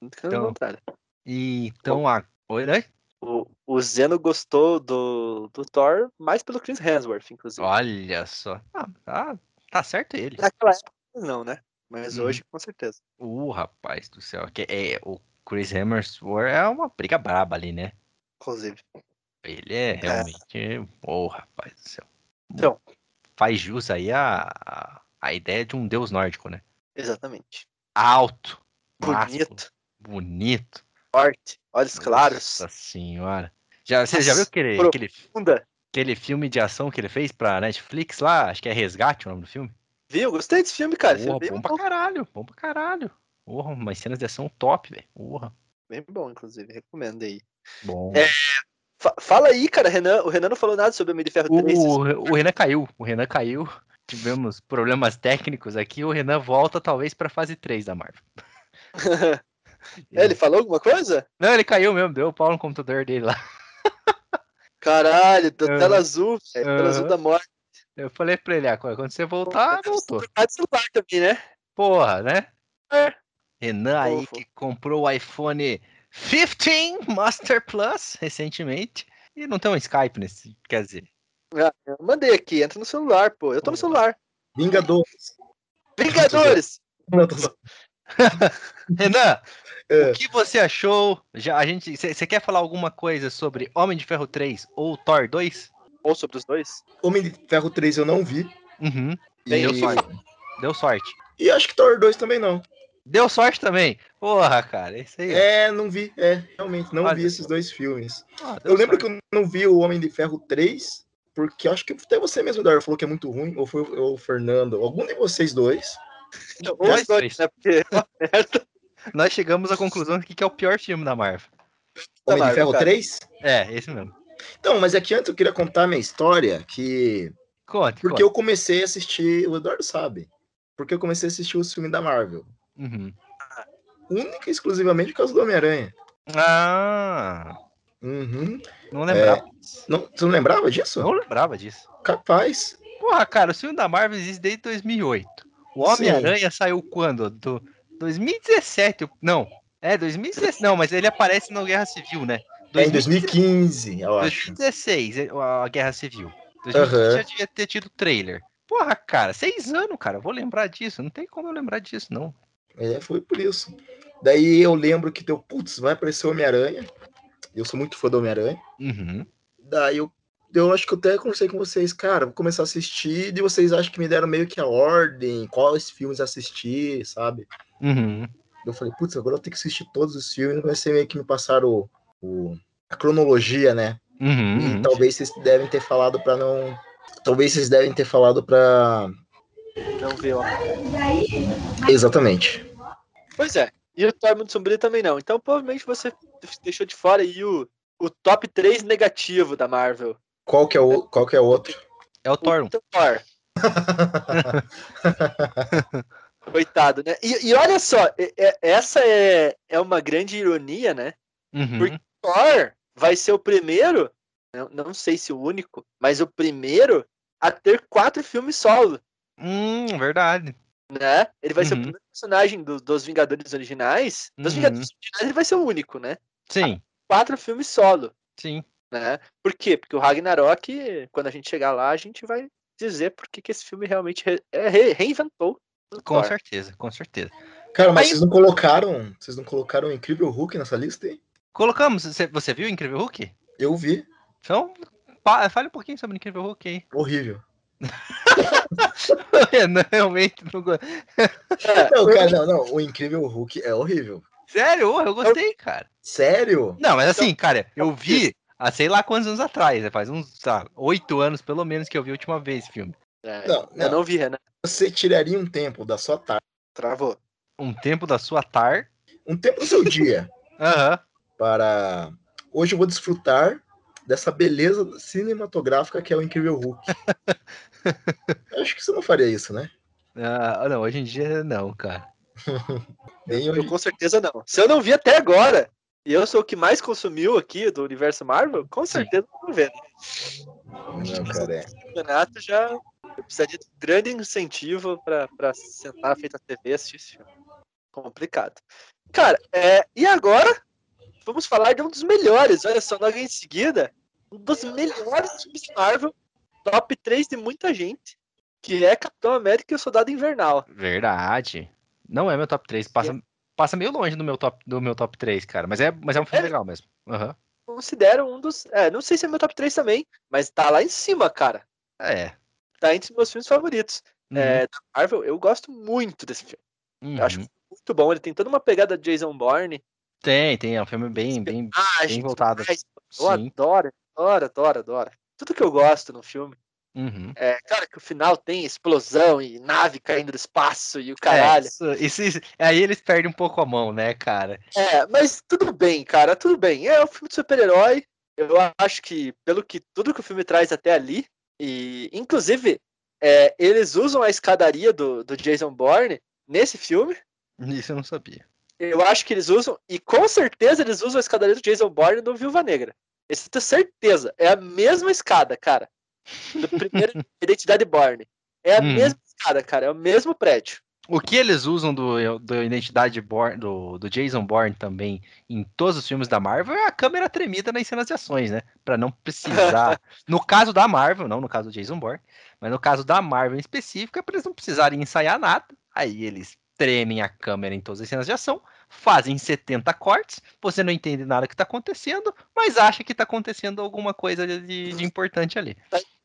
Muito pelo Então- contrário. E, então, a... Oi, né? O, o Zeno gostou do, do Thor mais pelo Chris Hemsworth, inclusive. Olha só. Ah, tá, tá certo ele. Naquela época, não, né? Mas Uhum. hoje, com certeza. Uh, rapaz do céu. Que é, o Chris Hemsworth é uma briga braba ali, né? Inclusive. Ele é realmente. Ô, rapaz do céu. Então. Faz jus aí a, a, ideia de um deus nórdico, né? Exatamente. Alto. Bonito. másculo, bonito. Forte. Olhos claros. Nossa senhora. Já, você já viu Nossa, aquele, aquele, aquele filme de ação que ele fez pra Netflix lá? Acho que é Resgate o nome do filme. Viu? Gostei desse filme, cara. Porra, Filme bem bom pra caralho. Bom pra caralho. Porra, umas cenas de ação top, velho. Porra. Bem bom, inclusive. Recomendo aí. Bom. É, Fa- fala aí, cara. Renan, o Renan não falou nada sobre o Homem de Ferro 3. O, o Renan caiu. O Renan caiu. Tivemos problemas técnicos aqui. O Renan volta talvez pra fase 3 da Marvel. É, ele falou alguma coisa? Não, ele caiu mesmo. Deu pau no computador dele lá. Caralho, da Aham. tela azul, velho. Tela azul da morte. Eu falei pra ele, ah, quando você voltar, voltou. Trocar de celular também, né? Porra, né? É. Renan aí que comprou o iPhone 15 Master Plus recentemente. E não tem um Skype nesse. Quer dizer. Ah, eu mandei aqui, entra no celular, pô. Eu tô no celular. Vingadores. Vingadores! Não, tô só- Renan, É. o que você achou? Já a gente, você quer falar alguma coisa sobre Homem de Ferro 3 ou Thor 2? Ou sobre os dois? Homem de Ferro 3 eu não vi. Uhum. Bem, Deu E, sorte. Deu sorte. e acho que Thor 2 também não. Deu sorte também. Porra, cara, isso aí. É, não vi. É, realmente, não vi esses dois filmes. Ah, Eu lembro sorte. que eu não vi o Homem de Ferro 3, porque acho que até você mesmo, Dar, falou que é muito ruim, ou foi o Fernando, algum de vocês dois. Nós dois, né? Porque é. Nós chegamos à conclusão de que é o pior filme da Marvel. Da Homem de Marvel, Ferro cara. 3? É, esse mesmo. Então, mas é que antes eu queria contar minha história, que. Conte, Porque conte. eu comecei a assistir, o Eduardo sabe. Porque eu comecei a assistir os filmes da Marvel. Uhum. Única e exclusivamente por causa do Homem-Aranha. Ah, Uhum. não lembrava. Não, você não lembrava disso? Não lembrava disso. Capaz. Porra, cara, o filme da Marvel existe desde 2008. O Homem-Aranha saiu quando? Do 2017. Não, é 2016. Não, mas ele aparece na Guerra Civil, né? É em 2015, eu acho. 2016, é, a Guerra Civil. 2015 Aham. já devia ter tido trailer. Porra, cara, seis anos, cara. eu Vou lembrar disso. Não tem como eu lembrar disso, não. É, foi por isso. Daí eu lembro que deu, putz, vai aparecer o Homem-Aranha. Eu sou muito fã do Homem-Aranha. Uhum. Daí eu, eu acho que eu até conversei com vocês, cara, vou começar a assistir, e vocês acham que me deram meio que a ordem, quais filmes assistir, sabe? Uhum. Eu falei, putz, agora eu tenho que assistir todos os filmes, vai ser meio que me passar o, o- a cronologia, né? Uhum. E uhum. talvez vocês devem ter falado pra não. Talvez vocês devem ter falado pra. Não viu. ó. Exatamente. Pois é. E o Thor Mundo Sombrio também não. Então provavelmente você deixou de fora aí o, o top 3 negativo da Marvel. Qual que é o, qual que é o outro? É o Thor. O Thor. Coitado, né? E, e olha só, é- é- essa é, é uma grande ironia, né? Uhum. Porque- Thor vai ser o primeiro, não, não sei se o único, mas o primeiro a ter quatro filmes solo, Hum, verdade. né? Ele vai ser o Uhum. primeiro personagem do- dos Vingadores originais. Dos Uhum. Vingadores originais ele vai ser o único, né? Sim, Quatro filmes solo, sim. né? Por quê? Porque o Ragnarok, quando a gente chegar lá, a gente vai dizer por que esse filme realmente re- é, re- reinventou o Com Thor. certeza, com certeza. Cara, mas Aí- vocês não colocaram. Vocês não colocaram o Incrível Hulk nessa lista aí? Colocamos. Você, você viu o Incrível Hulk? Eu vi. Então, pa- fale um pouquinho sobre o Incrível Hulk aí. Horrível. Renan realmente não go- É, Não, cara, não, não. O Incrível Hulk é horrível. Sério? Eu gostei, cara. Sério? Não, mas assim, cara, eu então, vi há sei lá quantos anos atrás, né? faz uns tá, oito anos pelo menos que eu vi a última vez esse filme. é, Não, eu não. não vi, Renan. Você tiraria um tempo da sua tarde, Travou. Um tempo da sua tar. um tempo do seu dia, Aham. Para. Hoje eu vou desfrutar dessa beleza cinematográfica que é o Incrível Hulk. Eu acho que você não faria isso, né? Ah, não, hoje em dia não, cara. Nem Eu hoje. com certeza não. Se eu não vi até agora, e eu sou o que mais consumiu aqui do universo Marvel, com Sim. certeza eu vou ver. né? Não, cara, é. O campeonato já eu precisaria de grande incentivo pra pra sentar frente da TV e assistir esse filme. Complicado. Cara, é, e agora vamos falar de um dos melhores. Olha só, logo em seguida, um dos melhores filmes de Marvel, top 3 de muita gente, que é Capitão América e o Soldado Invernal. Verdade. Não é meu top 3. Passa, passa meio longe do meu top, do meu top 3, cara. Mas é, mas é um filme É? legal mesmo. Aham. Considero um dos. É, não sei se é meu top 3 também, mas tá lá em cima, cara. É. Tá entre os meus filmes favoritos. Uhum, É, da Marvel, eu gosto muito desse filme. Eu acho uhum. muito bom. Ele tem toda uma pegada de Jason Bourne. Tem, tem. É um filme bem, bem, Ah, bem voltado. Eu Sim. adoro, adoro, adoro, adoro. Tudo que eu gosto no filme. Uhum. É, claro que o final tem explosão e nave caindo do espaço e o É, caralho. isso, isso- isso- aí eles perdem um pouco a mão, né, cara? É, mas tudo bem, cara, tudo bem. É um filme de super-herói. Eu acho que, pelo que tudo que o filme traz até ali, e inclusive, é, eles usam a escadaria do, do Jason Bourne nesse filme. Isso eu não sabia. Eu acho que eles usam, e com certeza eles usam a escadaria do Jason Bourne no Viúva Negra. Isso eu tenho certeza. É a mesma escada, cara. Do primeiro Identidade Bourne. É a Hum. mesma escada, cara. É o mesmo prédio. O que eles usam do, do Identidade Born, do, do Jason Bourne também em todos os filmes da Marvel é a câmera tremida nas cenas de ações, né? Pra não precisar. no caso da Marvel, não no caso do Jason Bourne, mas no caso da Marvel em específico, é pra eles não precisarem ensaiar nada. Aí eles tremem a câmera em todas as cenas de ação, fazem 70 cortes, você não entende nada que tá acontecendo, mas acha que tá acontecendo alguma coisa de, de importante ali.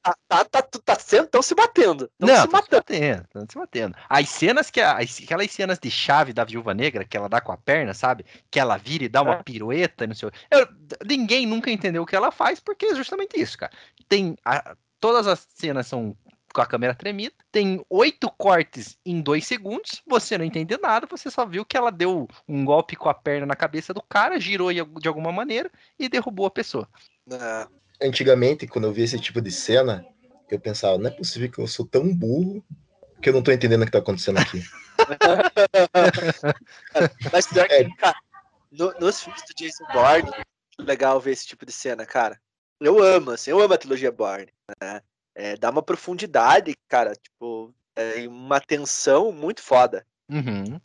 Tá, tá, tá, tá sendo, tão se batendo. Tão Não, se tá se matando. batendo, tá se batendo. As cenas que as- aquelas cenas de chave da Viúva Negra que ela dá com a perna, sabe? Que ela vira e dá uma É. pirueta, e não sei. o- Eu- ninguém nunca entendeu o que ela faz porque é justamente isso, cara. Tem a- todas as cenas são com a câmera tremida, tem oito cortes em dois segundos, você não entendeu nada, você só viu que ela deu um golpe com a perna na cabeça do cara, girou de alguma maneira e derrubou a pessoa. É. Antigamente, quando eu via esse tipo de cena, eu pensava, não é possível que eu sou tão burro que eu não tô entendendo o que tá acontecendo aqui. Mas pior que, É. cara, no- nos filmes do Jason Bourne, legal ver esse tipo de cena, cara. Eu amo, assim, eu amo a trilogia Bourne, né? É, dá uma profundidade, cara, tipo, é, uma tensão muito foda. Uhum.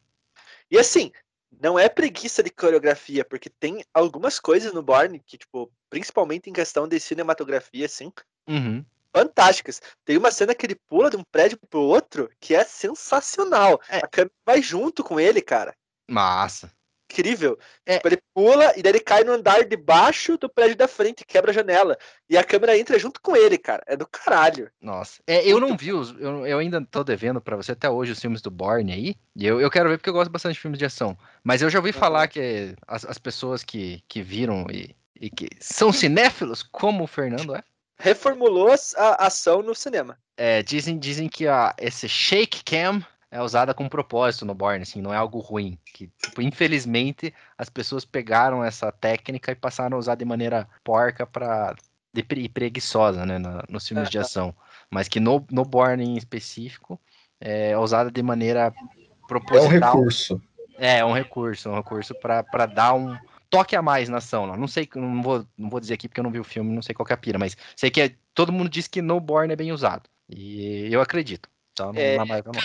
E assim, não é preguiça de coreografia, porque tem algumas coisas no Bourne que, tipo, principalmente em questão de cinematografia, assim, Uhum. fantásticas. Tem uma cena que ele pula de um prédio pro outro que é sensacional. É. A câmera vai junto com ele, cara. Massa. Incrível. É. Tipo, ele pula e daí ele cai no andar de baixo do prédio da frente quebra a janela. E a câmera entra junto com ele, cara. É do caralho. Nossa, é, eu Muito não vi os. Eu, eu ainda tô devendo pra você até hoje os filmes do Bourne aí. E eu, eu quero ver porque eu gosto bastante de filmes de ação. Mas eu já ouvi Aham. falar que as, as pessoas que, que viram e, e que são cinéfilos, como o Fernando é, Reformulou a ação no cinema. é, dizem, dizem que a, esse shake cam é usada com propósito no Bourne, assim, não é algo ruim. Que, tipo, infelizmente, as pessoas pegaram essa técnica e passaram a usar de maneira porca pra. de e preguiçosa, né, na- nos filmes de Aham. ação. Mas que no, no Bourne em específico é usada de maneira É um proposital. recurso. É, é um recurso, é um recurso pra pra dar um toque a mais na ação. Não, sei, não vou, não vou dizer aqui porque eu não vi o filme, não sei qual que é a pira, mas sei que é- todo mundo diz que no Bourne é bem usado. E eu acredito. Não, É, Marvel não.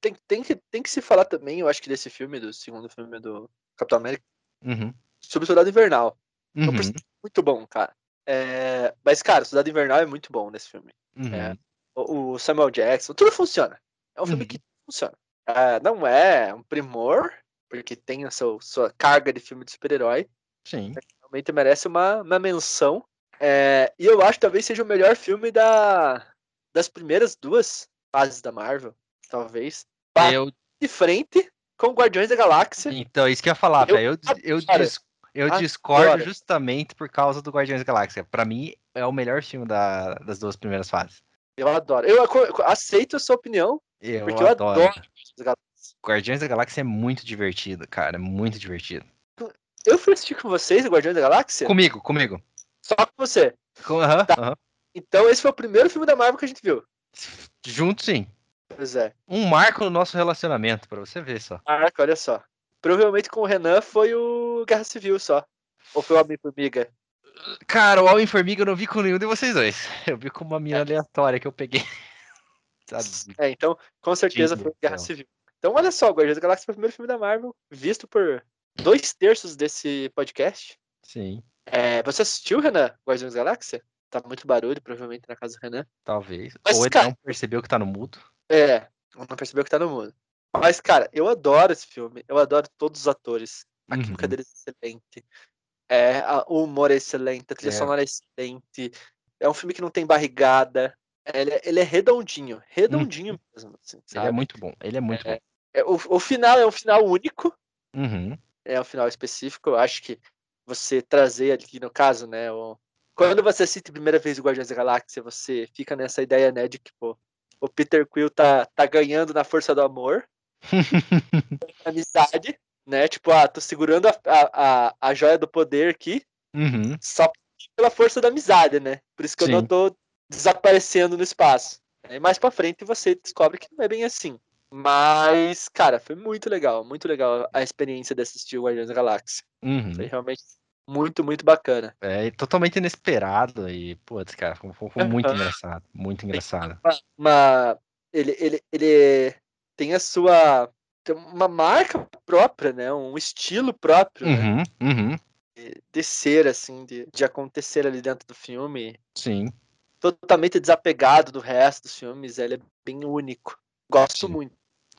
Tem, tem, que, tem que se falar também, eu acho que desse filme, do segundo filme do Capitão América, Uhum, sobre o Soldado Invernal. uhum, Muito bom, cara. É, Mas, cara, o Soldado Invernal é muito bom nesse filme. uhum. É. O o Samuel Jackson, tudo funciona. É um filme Uhum. que funciona. Ah, não é um primor, porque tem a seu, sua carga de filme de super-herói. Sim. Realmente merece uma, uma menção. É, e eu acho que talvez seja o melhor filme da, das primeiras duas fases da Marvel. Talvez. Eu, De frente com Guardiões da Galáxia. então, isso que eu ia falar, Eu velho. Eu, eu, adoro. dis- eu Adoro. discordo justamente por causa do Guardiões da Galáxia. Pra mim, é o melhor filme da- das duas primeiras fases. Eu adoro. Eu aceito a sua opinião, Eu porque eu adoro. adoro Guardiões da Galáxia. Guardiões da Galáxia é muito divertido, cara. É muito divertido. Eu fui assistir com vocês o Guardiões da Galáxia? Comigo, comigo. Só com você. Com- aham, Tá. aham. Então esse foi o primeiro filme da Marvel que a gente viu. Junto, sim. Pois é. Um marco no nosso relacionamento, pra você ver só. Caraca, olha só. Provavelmente com o Renan foi o Guerra Civil só. Ou foi o Homem-Formiga. Cara, o Homem-Formiga eu não vi com nenhum de vocês dois. Eu vi com uma mina aleatória que eu peguei. É, então, com certeza Disney, foi o Guerra então. Civil. Então, olha só, Guardiões da Galáxia foi o primeiro filme da Marvel, visto por dois terços desse podcast. Sim, É, você assistiu, Renan, Guardiões da Galáxia? Tá muito barulho, provavelmente, na casa do Renan. talvez. Mas, Ou ele cara- não percebeu que tá no mudo. É, não percebeu que tá no mundo. Mas, cara, eu adoro esse filme. Eu adoro todos os atores. A Uhum. química deles é excelente. É, a- o humor é excelente, a trilha É. sonora é excelente. É um filme que não tem barrigada. Ele, é- ele é redondinho, redondinho mesmo, assim, é muito bom. Ele é muito É, é, o, o final é um final único, bom. Uhum. é um final específico. Eu acho que você trazer aqui, no caso, né? O... Quando você assiste a primeira vez o Guardiões da Galáxia, você fica nessa ideia, né, de que, pô, o Peter Quill tá, tá ganhando na força do amor, amizade, né? Tipo, ah, tô segurando a, a, a, joia do poder aqui, Uhum. só pela força da amizade, né? Por isso que eu não Sim. tô desaparecendo no espaço. E mais pra frente você descobre que não é bem assim. Mas, cara, foi muito legal, muito legal a experiência de assistir o Guardiões da Galáxia. Uhum. Foi realmente muito, muito bacana. É totalmente inesperado e, putz, cara, foi, foi- muito engraçado. Muito engraçado. Uma, uma- ele, ele, ele tem a sua. Tem uma marca própria, né? Um estilo próprio né? Uhum. Uhum. de, de ser, assim, de, de acontecer ali dentro do filme. Sim. Totalmente desapegado do resto dos filmes. Ele é bem único. Gosto Sim. muito.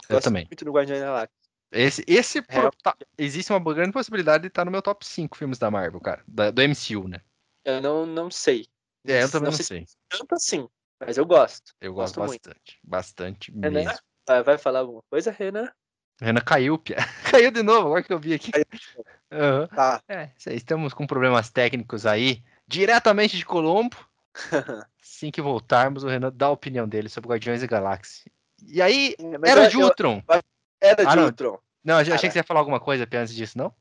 Eu Gosto também. muito do Guardiões da Galáxia. Esse, esse por- Real. tá, existe uma grande possibilidade de estar no meu top 5 filmes da Marvel, cara. Da- do MCU, né? Eu não, não sei. É, eu também não, se sei. Tanto assim, mas eu gosto. Eu gosto, gosto muito. bastante. Bastante Renan? mesmo. Vai, vai falar alguma coisa, Renan? Renan caiu, Pia. caiu de novo, agora que eu vi aqui. Aham. Tá. É, estamos com problemas técnicos aí, diretamente de Colombo. Assim que voltarmos, o Renan dá a opinião dele sobre Guardiões da Galáxia. E aí, Mas era eu- de eu- Ultron. Era Ah, de não. Ultron. Não, eu achei que você ia falar alguma coisa antes disso, não?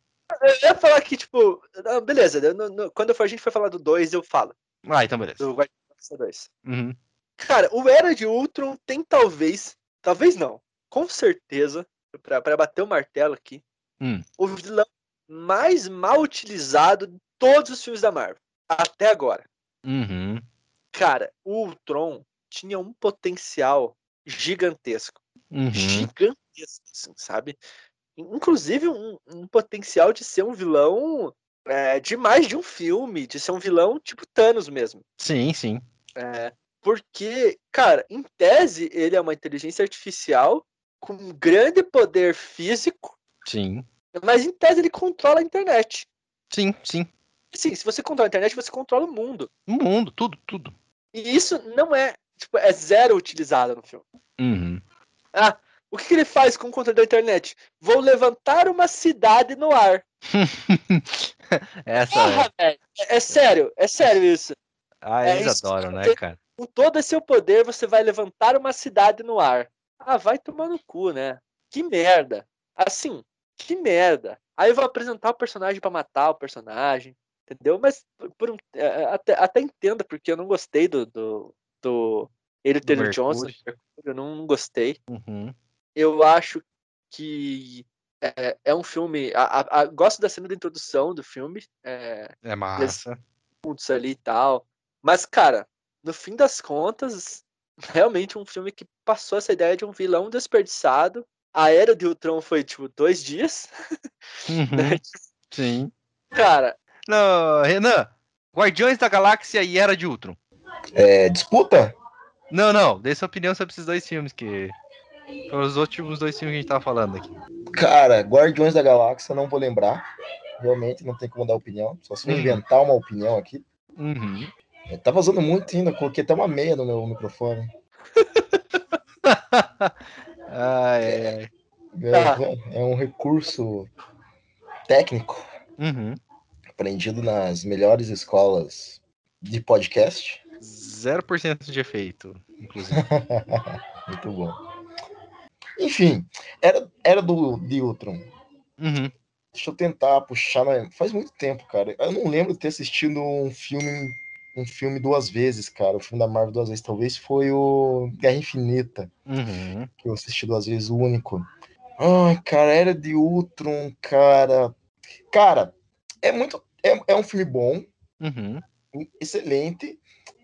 Eu ia falar que, tipo, beleza, eu não- não- quando for, a gente for falar do 2, eu falo. Ah, então beleza. Do Guardiões da Galáxia 2. Uhum. Cara, o Era de Ultron tem talvez, talvez não, com certeza, pra, pra bater o martelo aqui, Hum. o vilão mais mal utilizado de todos os filmes da Marvel. Até agora. Uhum. Cara, o Ultron tinha um potencial gigantesco. Uhum. Gigantesco, assim, sabe? Inclusive um, um potencial de ser um vilão é, de mais de um filme, de ser um vilão tipo Thanos mesmo. Sim, sim. É, porque, cara, em tese, ele é uma inteligência artificial com um grande poder físico, Sim. mas em tese ele controla a internet. Sim, sim. Sim, se você controla a internet, você controla o mundo. O mundo, tudo, tudo. E isso não é, tipo, é zero utilizado no filme. Uhum. Ah, o que, que ele faz com o controle da internet? Vou levantar uma cidade no ar. Essa Porra, velho. É, é sério, é sério isso. Ah, é eles isso. adoram, né, cara? Com todo esse seu poder, você vai levantar uma cidade no ar. Ah, vai tomar no cu, né? Que merda. Assim, que merda. Aí eu vou apresentar o personagem pra matar o personagem, entendeu? Mas por um, é, até, até entenda, porque eu não gostei do. do, do ele, Taylor Johnson, eu não, não gostei. Uhum. Eu acho que é, é um filme. A, a- a- gosto da cena da introdução do filme. É, É massa. juntos ali e tal. Mas, cara, no fim das contas, realmente um filme que passou essa ideia de um vilão desperdiçado. A Era de Ultron foi, tipo, dois dias. Uhum. Sim. Cara, Não, Renan, Guardiões da Galáxia e Era de Ultron. É, disputa? Não, não, dê sua opinião sobre esses dois filmes que. Foram os últimos dois filmes que a gente tava falando aqui. Cara, Guardiões da Galáxia, não vou lembrar. Realmente não tem como dar opinião. Só se eu Uhum. inventar uma opinião aqui. Uhum. É, Tá vazando muito ainda, coloquei até uma meia no meu microfone. ai. É, Tá. é um recurso técnico Uhum. aprendido nas melhores escolas de podcast. 0% de efeito, inclusive. Muito bom. Enfim, era, era do de Ultron. Uhum. Deixa eu tentar puxar. na- Faz muito tempo, cara. Eu não lembro de ter assistido um filme, um filme duas vezes, cara. O filme da Marvel duas vezes. Talvez foi o Guerra Infinita, Uhum. que eu assisti duas vezes, o único. Ai, cara, era de Ultron, cara. Cara, é muito. É, é um filme bom, Uhum. excelente,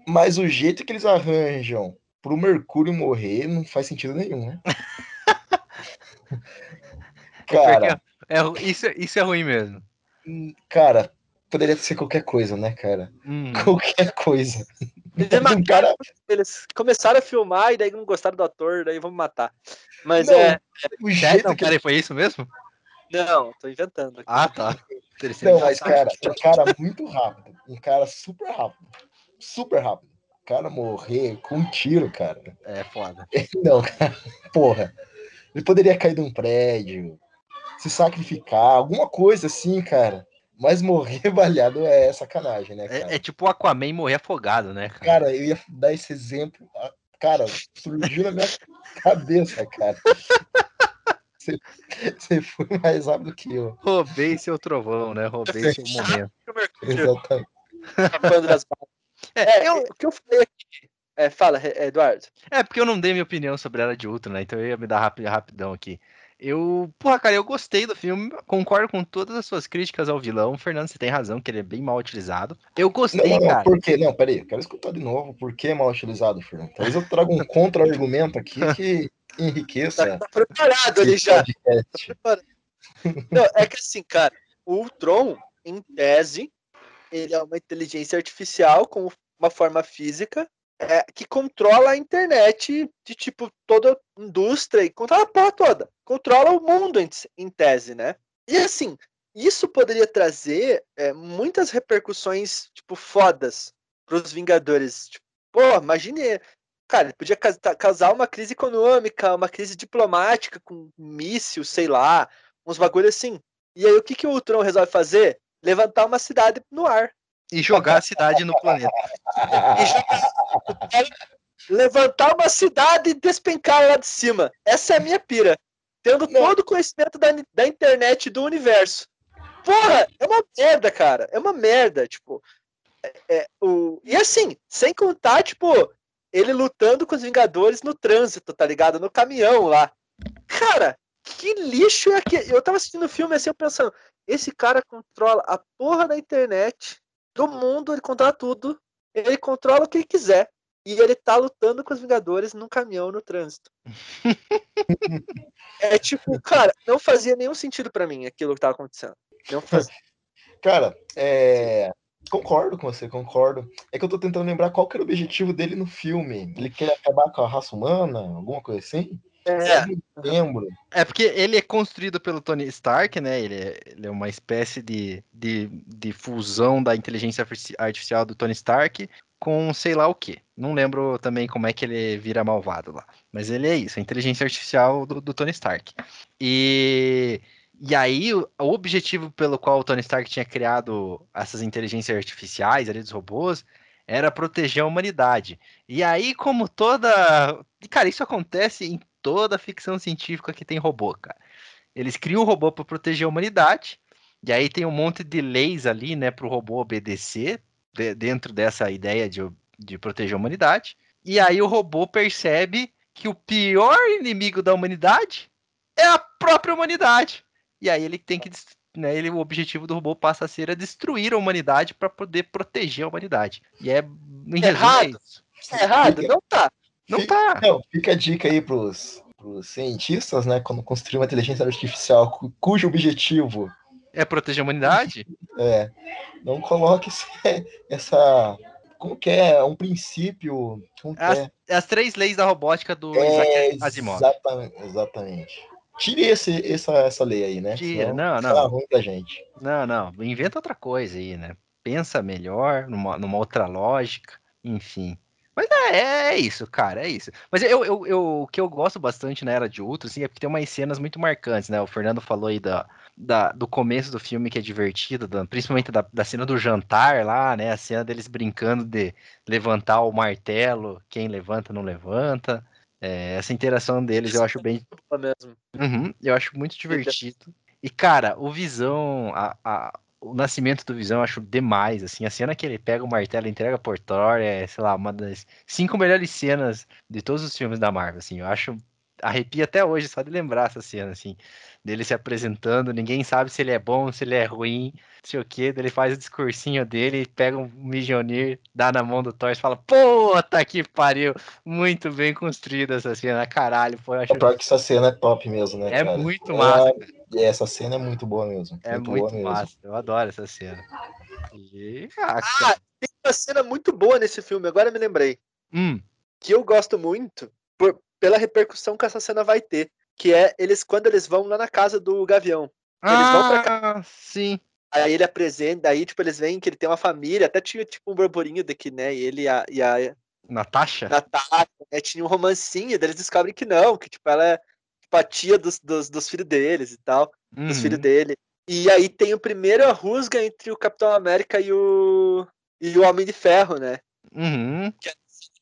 mas o jeito que eles arranjam pro Mercúrio morrer não faz sentido nenhum, né? cara, É, ru- isso, é- isso é ruim mesmo. hum, cara, poderia ser qualquer coisa, né, cara? Uhum. Qualquer coisa. Eles, Um cara, eles começaram a filmar e daí não gostaram do ator, daí vamos matar. Mas Não, é. o É, jeito não, que peraí, foi isso mesmo? Não, tô inventando aqui. Ah, tá. Não, mas, cara, um cara muito rápido. Um cara super rápido. Super rápido. O cara morrer com um tiro, cara. É foda. Não, cara. Porra. Ele poderia cair de um prédio, se sacrificar, alguma coisa assim, cara. Mas morrer baleado é sacanagem, né, cara? É, é tipo o Aquaman morrer afogado, né, cara? Cara, eu ia dar esse exemplo. Cara, surgiu na minha cabeça, cara. Você, você foi mais rápido que eu. Roubei seu trovão, né? Roubei seu momento. Exatamente. Escapando das balas. É, É, eu, o que eu falei aqui. É, fala, Eduardo. é porque eu não dei minha opinião sobre ela de Ultron, né? Então eu ia me dar rapi- rapidão aqui. Eu, porra, cara, eu gostei do filme, concordo com todas as suas críticas ao vilão. Fernando, você tem razão, que ele é bem mal utilizado. Eu gostei, não, não, cara. por quê? Não, peraí, eu quero escutar de novo por que é mal utilizado, Fernando. Talvez eu traga um contra-argumento aqui que enriqueça Tá preparado ali já. podcast. Não, é que assim, cara, o Ultron, em tese, ele é uma inteligência artificial com uma forma física é, que controla a internet de tipo toda a indústria e controla a porra toda. Controla o mundo em, em tese, né? E assim, isso poderia trazer é, muitas repercussões, tipo, fodas pros Vingadores. Tipo, pô, imagine. Cara, podia causar uma crise econômica, uma crise diplomática com míssil, sei lá, uns bagulho assim. E aí o que, que o Ultron resolve fazer? Levantar uma cidade no ar. E jogar a cidade no planeta. E jogar- levantar uma cidade e despencar lá de cima. Essa é a minha pira. Tendo Não. todo o conhecimento da, da internet do universo. Porra, é uma merda, cara. É uma merda, tipo. é- é, o... E assim, sem contar, tipo, ele lutando com os Vingadores no trânsito, tá ligado? No caminhão lá. Cara, que lixo é aquele? Eu tava assistindo o filme assim, eu pensando, esse cara controla a porra da internet, do mundo, ele controla tudo. Ele controla o que ele quiser. E ele tá lutando com os Vingadores num caminhão no trânsito. é tipo, cara, não fazia nenhum sentido pra mim aquilo que tava acontecendo. Não fazia. Cara, é, concordo com você, concordo. É que eu tô tentando lembrar qual que era o objetivo dele no filme. Ele quer acabar com a raça humana, alguma coisa assim? É, não lembro. É porque ele é construído pelo Tony Stark, né? Ele é, ele é uma espécie de, de, de fusão da inteligência artifici- artificial do Tony Stark com sei lá o que. Não lembro também como é que ele vira malvado lá. Mas ele é isso, a inteligência artificial do, do Tony Stark. E, e aí, o, o objetivo pelo qual o Tony Stark tinha criado essas inteligências artificiais ali dos robôs era proteger a humanidade. E aí, como toda. Cara, isso acontece em toda ficção científica que tem robô, cara. Eles criam um robô para proteger a humanidade, e aí tem um monte de leis ali, né, para o robô obedecer, de- dentro dessa ideia de, de proteger a humanidade. E aí o robô percebe que o pior inimigo da humanidade é a própria humanidade. E aí ele tem que. Né, ele, o objetivo do robô passa a ser a destruir a humanidade para poder proteger a humanidade. E é. Resumo, é Errado. isso. tá errado? Não tá. Não Fica- tá. Não, fica a dica aí pros, pros cientistas, né? Quando construir uma inteligência artificial cu- cujo objetivo É proteger a humanidade? é não coloque esse- essa. Como que é? Um princípio. As- é? As três leis da robótica do É, Isaac Asimov. exatamente, exatamente. Tire esse, essa, essa lei aí, né? Tira, Senão não, não. ruim pra gente. Não, não. Inventa outra coisa aí, né? Pensa melhor, numa, numa outra lógica, enfim. Mas é, é isso, cara, é isso. Mas eu, eu, eu- o que eu gosto bastante na Era de Ultron, assim, é porque tem umas cenas muito marcantes, né? O Fernando falou aí da, da- do começo do filme que é divertido, da- principalmente da, da cena do jantar lá, né? A cena deles brincando de levantar o martelo, quem levanta, não levanta. É, essa interação deles eu acho bem, Boa mesmo. Uhum, eu acho muito divertido. E, cara, o Visão, a, a- o nascimento do Visão eu acho demais, assim, a cena que ele pega o martelo e entrega por Thor é, sei lá, uma das cinco melhores cenas de todos os filmes da Marvel, assim, eu acho, arrepia até hoje só de lembrar essa cena, assim, dele se apresentando, ninguém sabe se ele é bom, se ele é ruim, não sei o que, ele faz o discursinho dele, pega um Mjolnir, dá na mão do Thor e fala, puta que pariu, muito bem construída essa cena, caralho, pô, eu acho É pior que essa cena é top mesmo, né? é cara? muito É, massa, E essa cena é muito boa mesmo. É boa muito mesmo. massa, eu adoro essa cena. E, ah, Ah, cara, uma cena muito boa nesse filme, agora eu me lembrei. Hum, Que eu gosto muito por- pela repercussão que essa cena vai ter. Que é eles quando eles vão lá na casa do Gavião. Eles vão pra ah, sim. Aí ele apresenta, aí tipo, eles veem que ele tem uma família, até tinha tipo um burburinho daqui, né? E ele e a, e a Natasha? Natália, né, tinha um romancinho, daí eles descobrem que não, que tipo, ela é tipo, a tia dos, dos, dos filhos deles e tal, dos Uhum. filhos dele. E aí tem o primeiro rusga entre o Capitão América e o, e o Homem de Ferro, né? Uhum.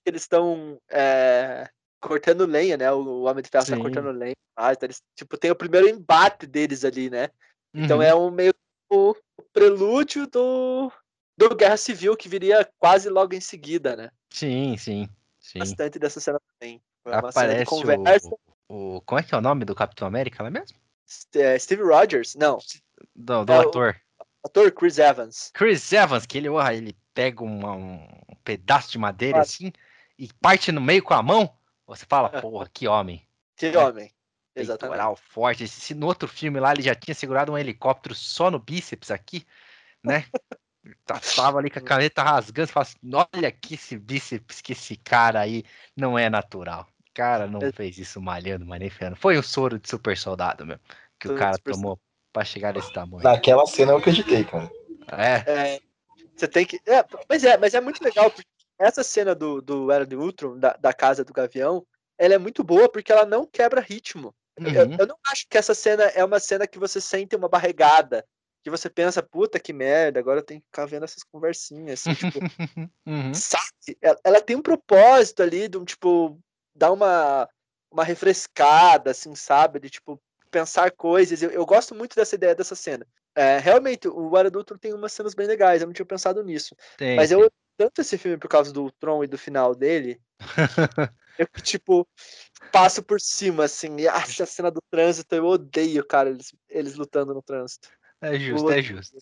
Eles estão é, cortando lenha, né? O, Homem de Ferro tá Sim. cortando lenha. Ah, então eles, tipo, tem o primeiro embate deles ali, né? Então uhum. é um meio o prelúdio do, do Guerra Civil que viria quase logo em seguida, né? Sim, sim. Sim. Bastante dessa cena também. É uma cena de Aparece conversa. o, o. Como é que é o nome do Capitão América lá mesmo? É, Steve Rogers, não, Do, do É ator. ator Chris Evans. Chris Evans, que ele, porra, ele pega uma- um pedaço de madeira Ah. assim e parte no meio com a mão. Você fala, porra, que homem. Que É. homem. Exatamente. Peitoral forte. Se, se no outro filme lá ele já tinha segurado um helicóptero só no bíceps aqui, né? Tá- Tava ali com a caneta rasgando, você fala assim, olha aqui esse bíceps que esse cara aí não é natural. O cara não É. fez isso malhando, mas nem ferrando. Foi um soro de super soldado mesmo, que Soro o cara tomou pra chegar nesse tamanho. Naquela cena eu acreditei, cara. É, É, você tem que. É, mas é, mas é muito legal, porque essa cena do, do Era de Ultron, da, da casa do Gavião, ela é muito boa porque ela não quebra ritmo. Eu, Uhum. eu não acho que essa cena é uma cena que você sente uma barregada. Que você pensa, puta que merda, agora eu tenho que ficar vendo essas conversinhas. Assim, tipo, Uhum. sabe? Ela, ela tem um propósito ali de um tipo, dar uma, uma refrescada, assim, sabe? De tipo, pensar coisas. Eu, eu gosto muito dessa ideia dessa cena. É, realmente, o Era do Ultron tem umas cenas bem legais, eu não tinha pensado nisso. Tem, Mas tem. eu tanto esse filme por causa do Tron e do final dele, eu tipo passo por cima assim. E, ah, essa cena do trânsito eu odeio, cara, eles, eles lutando no trânsito. É justo, é justo.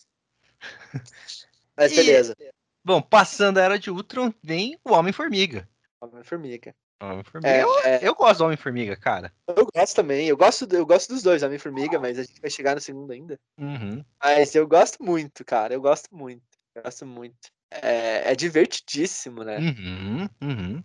Mas E- beleza. Bom, passando a era de Ultron, vem o Homem-Formiga. Homem-Formiga. Homem-Formiga. É, eu, é, eu gosto do Homem-Formiga, cara. eu gosto também. Eu gosto, eu gosto dos dois, Homem-Formiga, mas a gente vai chegar no segundo ainda. Uhum. Mas eu gosto muito, cara. Eu gosto muito. Eu gosto muito. É, é divertidíssimo, né? Uhum. Uhum.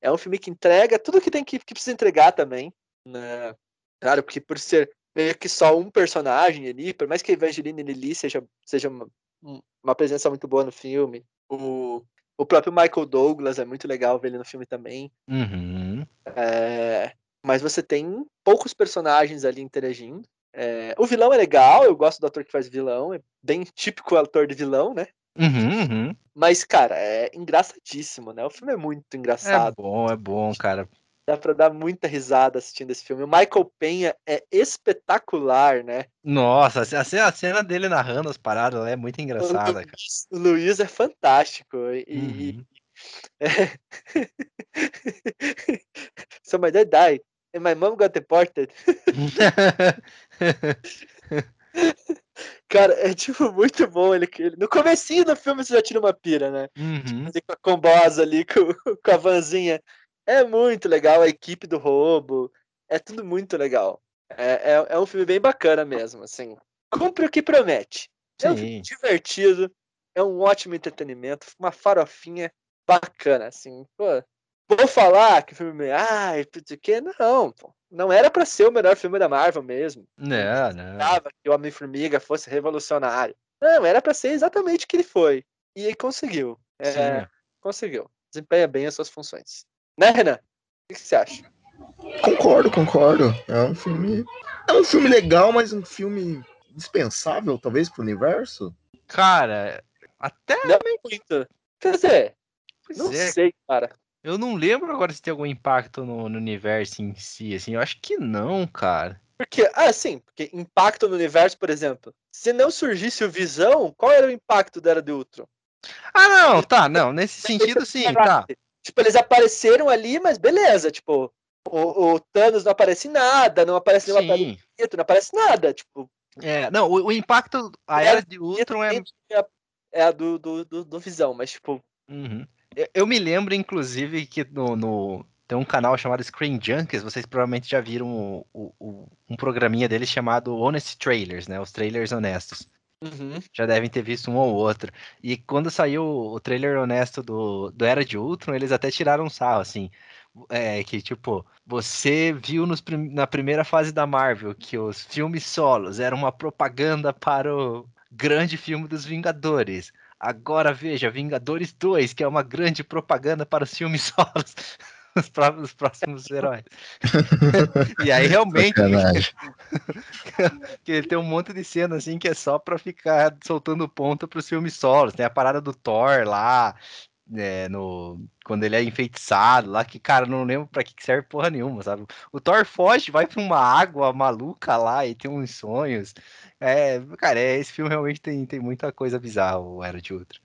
É um filme que entrega tudo que tem que, que precisa entregar também. Né? Claro, porque por ser meio que só um personagem ali, por mais que a Evangeline Lilly seja, seja uma, um- uma presença muito boa no filme, o, o próprio Michael Douglas é muito legal ver ele no filme também. Uhum. É, mas você tem poucos personagens ali interagindo. É, o vilão é legal, eu gosto do ator que faz vilão, é bem típico ator de vilão, né? Uhum. Uhum. Mas, cara, é engraçadíssimo, né? O filme é muito É engraçado. bom, é bom, cara. Dá pra dar muita risada assistindo esse filme. O Michael Penha é espetacular, né? Nossa, a cena, dele narrando as paradas é muito O engraçada, cara. Luiz, o Luiz é fantástico. E. Uhum. so my dad died. And my mom got deported. Cara, é tipo muito bom ele, ele. No comecinho do filme você já tira uma pira, né? Uhum. Ali com a combosa ali, com, com a vanzinha. É muito legal, a equipe do roubo. É tudo muito legal. É, é, é um filme bem bacana mesmo, assim. Cumpre o que promete. É um filme Sim. divertido, é um ótimo entretenimento, uma farofinha bacana, assim. Pô, vou falar que o filme. Ai, o que? Não, pô. Não era pra ser o melhor filme da Marvel mesmo. Não, não. Esperava que o Homem-Formiga fosse revolucionário. Não, era pra ser exatamente o que ele foi. E ele conseguiu. É, Sim. conseguiu. Desempenha bem as suas funções. Né, Renan? O que você acha? Concordo, concordo. É um filme. É um filme legal, mas um filme dispensável, talvez, pro universo. Cara, até. Não muito. Quer dizer, pois não é, sei, cara. eu não lembro agora se tem algum impacto no, no universo em si, assim. Eu acho que não, cara. Porque, ah, sim, porque impacto no universo, por exemplo. Se não surgisse o Visão, qual era o impacto da Era de Ultron? Ah, não, tá, não. Nesse sentido, sim, tá. Tipo, eles apareceram ali, mas beleza, tipo, o, o Thanos não aparece em nada, não aparece nenhuma pedra infinita, não aparece nada, tipo, É, não, o, o impacto, a era de Ultron é. é a, é a do, do, do, do Visão, mas tipo, Uhum. Eu, eu me lembro, inclusive, que no, no- tem um canal chamado Screen Junkies, vocês provavelmente já viram o- o- o- um programinha deles chamado Honest Trailers, né? Os trailers honestos. Uhum. Já devem ter visto um ou outro. E quando saiu o trailer honesto do, do Era de Ultron, eles até tiraram um sarro, assim. É, que tipo, você viu nos, na primeira fase da Marvel que os filmes solos eram uma propaganda para o grande filme dos Vingadores. Agora veja, Vingadores 2, que é uma grande propaganda para os filmes solos os, próprios, próximos heróis. e aí realmente que ele tem um monte de cena assim que é só para ficar soltando ponta para os filmes solos. Tem a parada do Thor lá, é, no, quando ele é enfeitiçado lá, que, cara, não lembro pra que serve porra nenhuma, sabe? O Thor foge, vai pra uma água maluca lá e tem uns sonhos. É, cara, é, esse filme realmente tem, tem muita coisa bizarra, o Era de Ultra.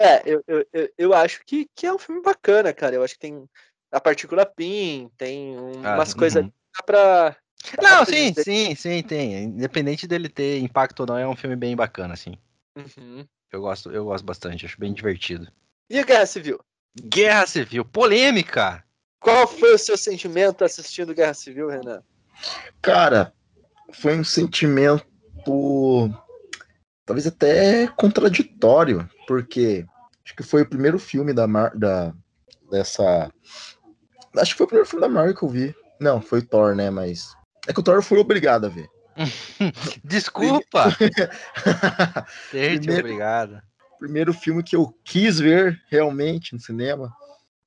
É, eu, eu, eu acho que, que é um filme bacana, cara. Eu acho que tem a partícula PIN, tem ah, umas ah, coisas uhum. pra. Não, sim, sim, sim, tem. Independente dele ter impacto ou não, é um filme bem bacana, assim. Uhum. Eu gosto, eu gosto bastante, acho bem divertido. E a Guerra Civil? Guerra Civil, polêmica! Qual foi o seu sentimento assistindo Guerra Civil, Renan? Cara, foi um sentimento talvez até contraditório, porque acho que foi o primeiro filme da, Mar da dessa acho que foi o primeiro filme da Marvel que eu vi. Não, foi Thor, né, mas é que o Thor eu fui obrigado a ver. Desculpa. primeiro... obrigado primeiro filme que eu quis ver realmente no cinema.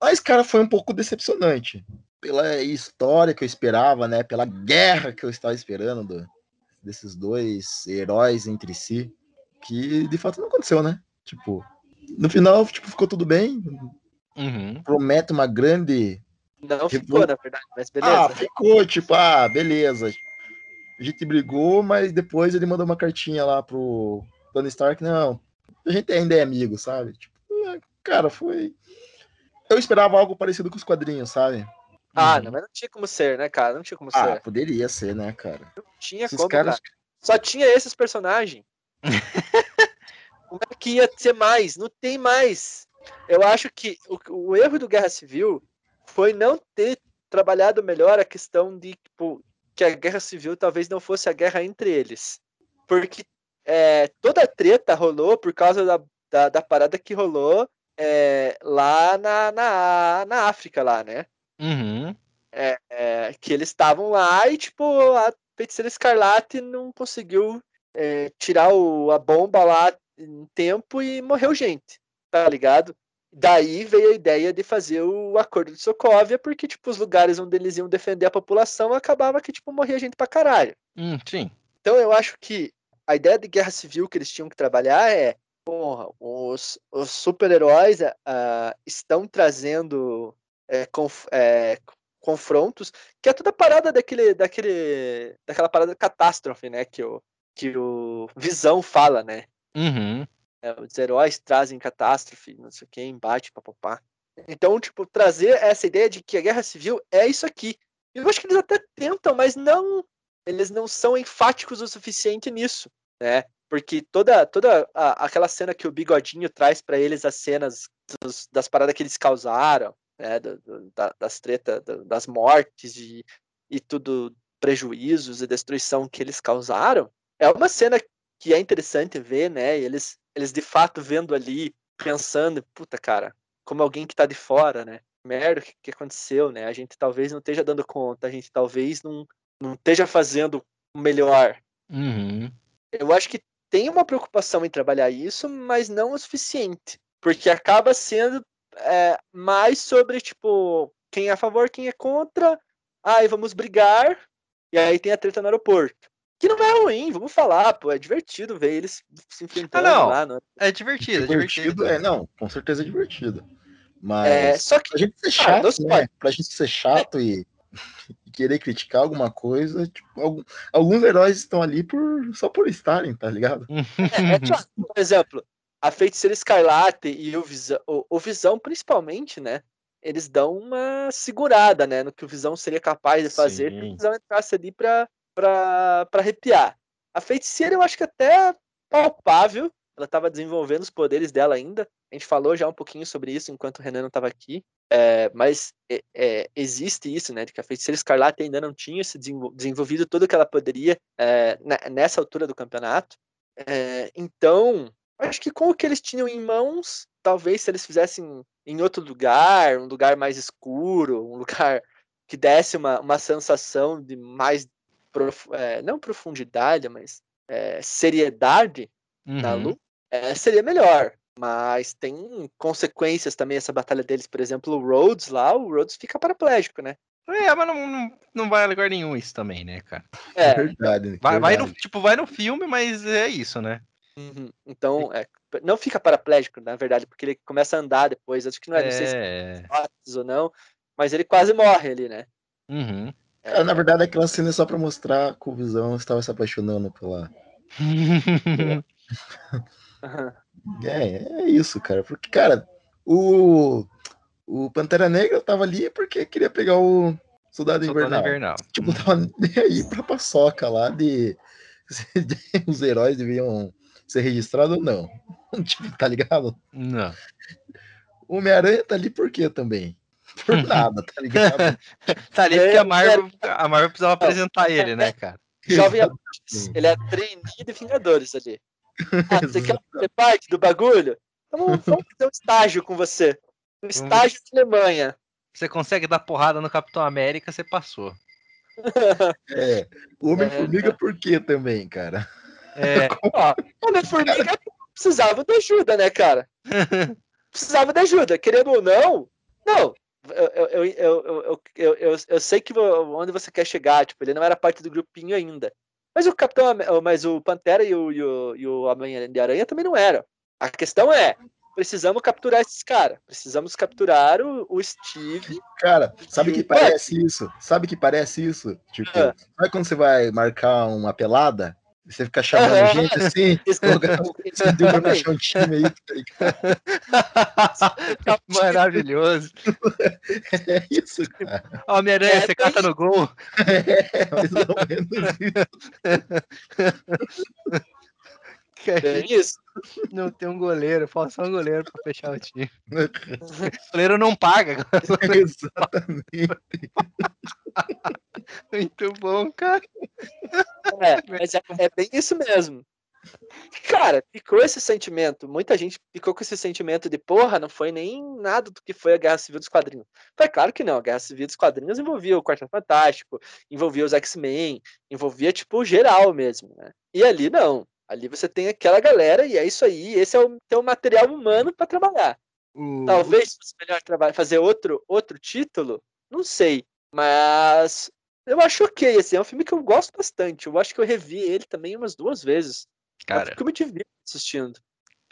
Mas, cara, foi um pouco decepcionante. Pela história que eu esperava, né? Pela guerra que eu estava esperando do, desses dois heróis entre si. Que de fato não aconteceu, né? Tipo, no final, tipo, ficou tudo bem. Uhum. Promete uma grande. Não ficou, na verdade, mas beleza. Ah, ficou, tipo, ah, beleza. A gente brigou, mas depois ele mandou uma cartinha lá pro Tony Stark, não, a gente ainda é amigo, sabe? Tipo, é, cara, foi. Eu esperava algo parecido com os quadrinhos, sabe? Ah, uhum. não, mas não tinha como ser, né, cara? Não tinha como ah, ser. Ah, poderia ser, né, cara? Não tinha Esses como, caras... cara. Só tinha esses personagens. como é que ia ser mais? Não tem mais. Eu acho que o, o erro do Guerra Civil foi não ter trabalhado melhor a questão de tipo, que a guerra civil talvez não fosse a guerra entre eles. Porque é, toda a treta rolou por causa da, da, da parada que rolou é, lá na, na, na África, lá, né? Uhum. É, é, que eles estavam lá e, tipo, a feiticeira Escarlate não conseguiu é, tirar o, a bomba lá em tempo e morreu gente, tá ligado? Daí veio a ideia de fazer o acordo de Sokovia, porque, tipo, os lugares onde eles iam defender a população acabava que, tipo, morria gente pra caralho. Hum, sim. Então eu acho que a ideia de guerra civil que eles tinham que trabalhar é porra, os, os super-heróis uh, estão trazendo é, conf, é, confrontos, que é toda a parada daquele, daquele, daquela parada catástrofe, né, que o, que o Visão fala, né? Uhum. É, os heróis trazem catástrofe, não sei o que, embate, papapá. Então, tipo, trazer essa ideia de que a guerra civil é isso aqui. Eu acho que eles até tentam, mas não eles não são enfáticos o suficiente nisso, né? Porque toda, toda a, aquela cena que o Bigodinho traz para eles, as cenas dos, das paradas que eles causaram, né? Do, do, da, das tretas, das mortes e, e tudo, prejuízos e destruição que eles causaram, é uma cena que é interessante ver, né? Eles, eles de fato vendo ali, pensando, puta cara, como alguém que tá de fora, né? Merda, o que, que aconteceu, né? A gente talvez não esteja dando conta, a gente talvez não, não esteja fazendo o melhor. Uhum. Eu acho que tem uma preocupação em trabalhar isso, mas não o suficiente. Porque acaba sendo é, mais sobre, tipo, quem é a favor, quem é contra. Aí vamos brigar. E aí tem a treta no aeroporto. Que não é ruim, vamos falar, pô. É divertido ver eles se enfrentando ah, não. lá. No... É divertido, é divertido. É, não, com certeza é divertido. Mas é, só que, pra gente ser chato, ah, né? Pra gente ser chato é. e querer criticar alguma coisa, tipo, algum, alguns heróis estão ali por só por estarem, tá ligado? É, é tipo, por exemplo, a Feiticeira Escarlate e o Visão, o, o Visão principalmente, né? Eles dão uma segurada, né, no que o Visão seria capaz de fazer, se o Visão entrasse ali pra, pra arrepiar. A Feiticeira eu acho que até palpável, ela estava desenvolvendo os poderes dela ainda. A gente falou já um pouquinho sobre isso enquanto o Renan não estava aqui. É, mas é, é, existe isso, né? De que a feiticeira escarlate ainda não tinha se desenvolvido tudo que ela poderia é, nessa altura do campeonato. É, então, acho que com o que eles tinham em mãos, talvez se eles fizessem em outro lugar, um lugar mais escuro, um lugar que desse uma, uma sensação de mais, prof, é, não profundidade, mas é, seriedade na Uhum. luta, é, seria melhor. Mas tem consequências também essa batalha deles, por exemplo, o Rhodes lá, o Rhodes fica paraplégico, né? É, mas não, não, não vai a lugar nenhum isso também, né, cara? É, verdade. Vai, vai no, verdade. tipo, vai no filme, mas é isso, né? uhum. então, é, não fica paraplégico, na verdade, porque ele começa a andar depois. Acho que não é, não sei se É. é ou não, mas ele quase morre ali, né? Uhum. Cara, na verdade, aquela cena é só pra mostrar que o Visão estava se apaixonando pela. É, é isso, cara. Porque, cara, o. O Pantera Negra tava ali porque queria pegar o Soldado Soldado Invernal. Invernal. Tipo, não tava nem aí pra paçoca lá de. de os heróis deviam ser registrados ou não. Tipo, tá ligado? Não. O Homem-Aranha tá ali por quê também? Por nada, tá ligado? Tá ali É, porque a Marvel, a Marvel precisava apresentar ele, né, cara? Jovem Aprendiz, ele é trainee de Vingadores ali. Ah, você quer fazer parte do bagulho? Então vamos vamos fazer um estágio com você. Um estágio na Alemanha. Você consegue dar porrada no Capitão América, você passou. É. O Homem-Formiga por quê também, cara? É, Ó, Homem-Formiga precisava de ajuda, né, cara? Precisava de ajuda, querendo ou não. Não, eu, eu, eu, eu, eu, eu, eu, eu sei que onde você quer chegar, tipo, ele não era parte do grupinho ainda. Mas o Capitão, mas o Pantera e o, e o, e o Homem-Aranha também não eram. A questão é, precisamos capturar esses caras. Precisamos capturar o, o Steve. Cara, sabe que parece isso? Sabe que parece isso? Tipo, Ah. sabe quando você vai marcar uma pelada? Você fica chamando Aham. gente assim, você deu pra achar um time aí, tá ligado? maravilhoso. É isso, cara. Homem-Aranha, É, você cata no gol. É mais ou menos isso. É isso. Não tem um goleiro, falta só um goleiro pra fechar o time. O goleiro não paga. Exatamente. Muito bom, cara. É, mas é, é bem isso mesmo. Cara, ficou esse sentimento. Muita gente ficou com esse sentimento de porra, não foi nem nada do que foi a Guerra Civil dos Quadrinhos. Foi claro que não. A Guerra Civil dos Quadrinhos envolvia o Quarteto Fantástico, envolvia os X-Men, envolvia, tipo, geral mesmo, né? E ali não. Ali você tem aquela galera e é isso aí. Esse é o teu material humano para trabalhar. O- Talvez fosse melhor traba- fazer outro, outro título, não sei. Mas eu acho ok, assim, é um filme que eu gosto bastante. Eu acho que eu revi ele também umas duas vezes. Cara, Porque eu me divirto assistindo.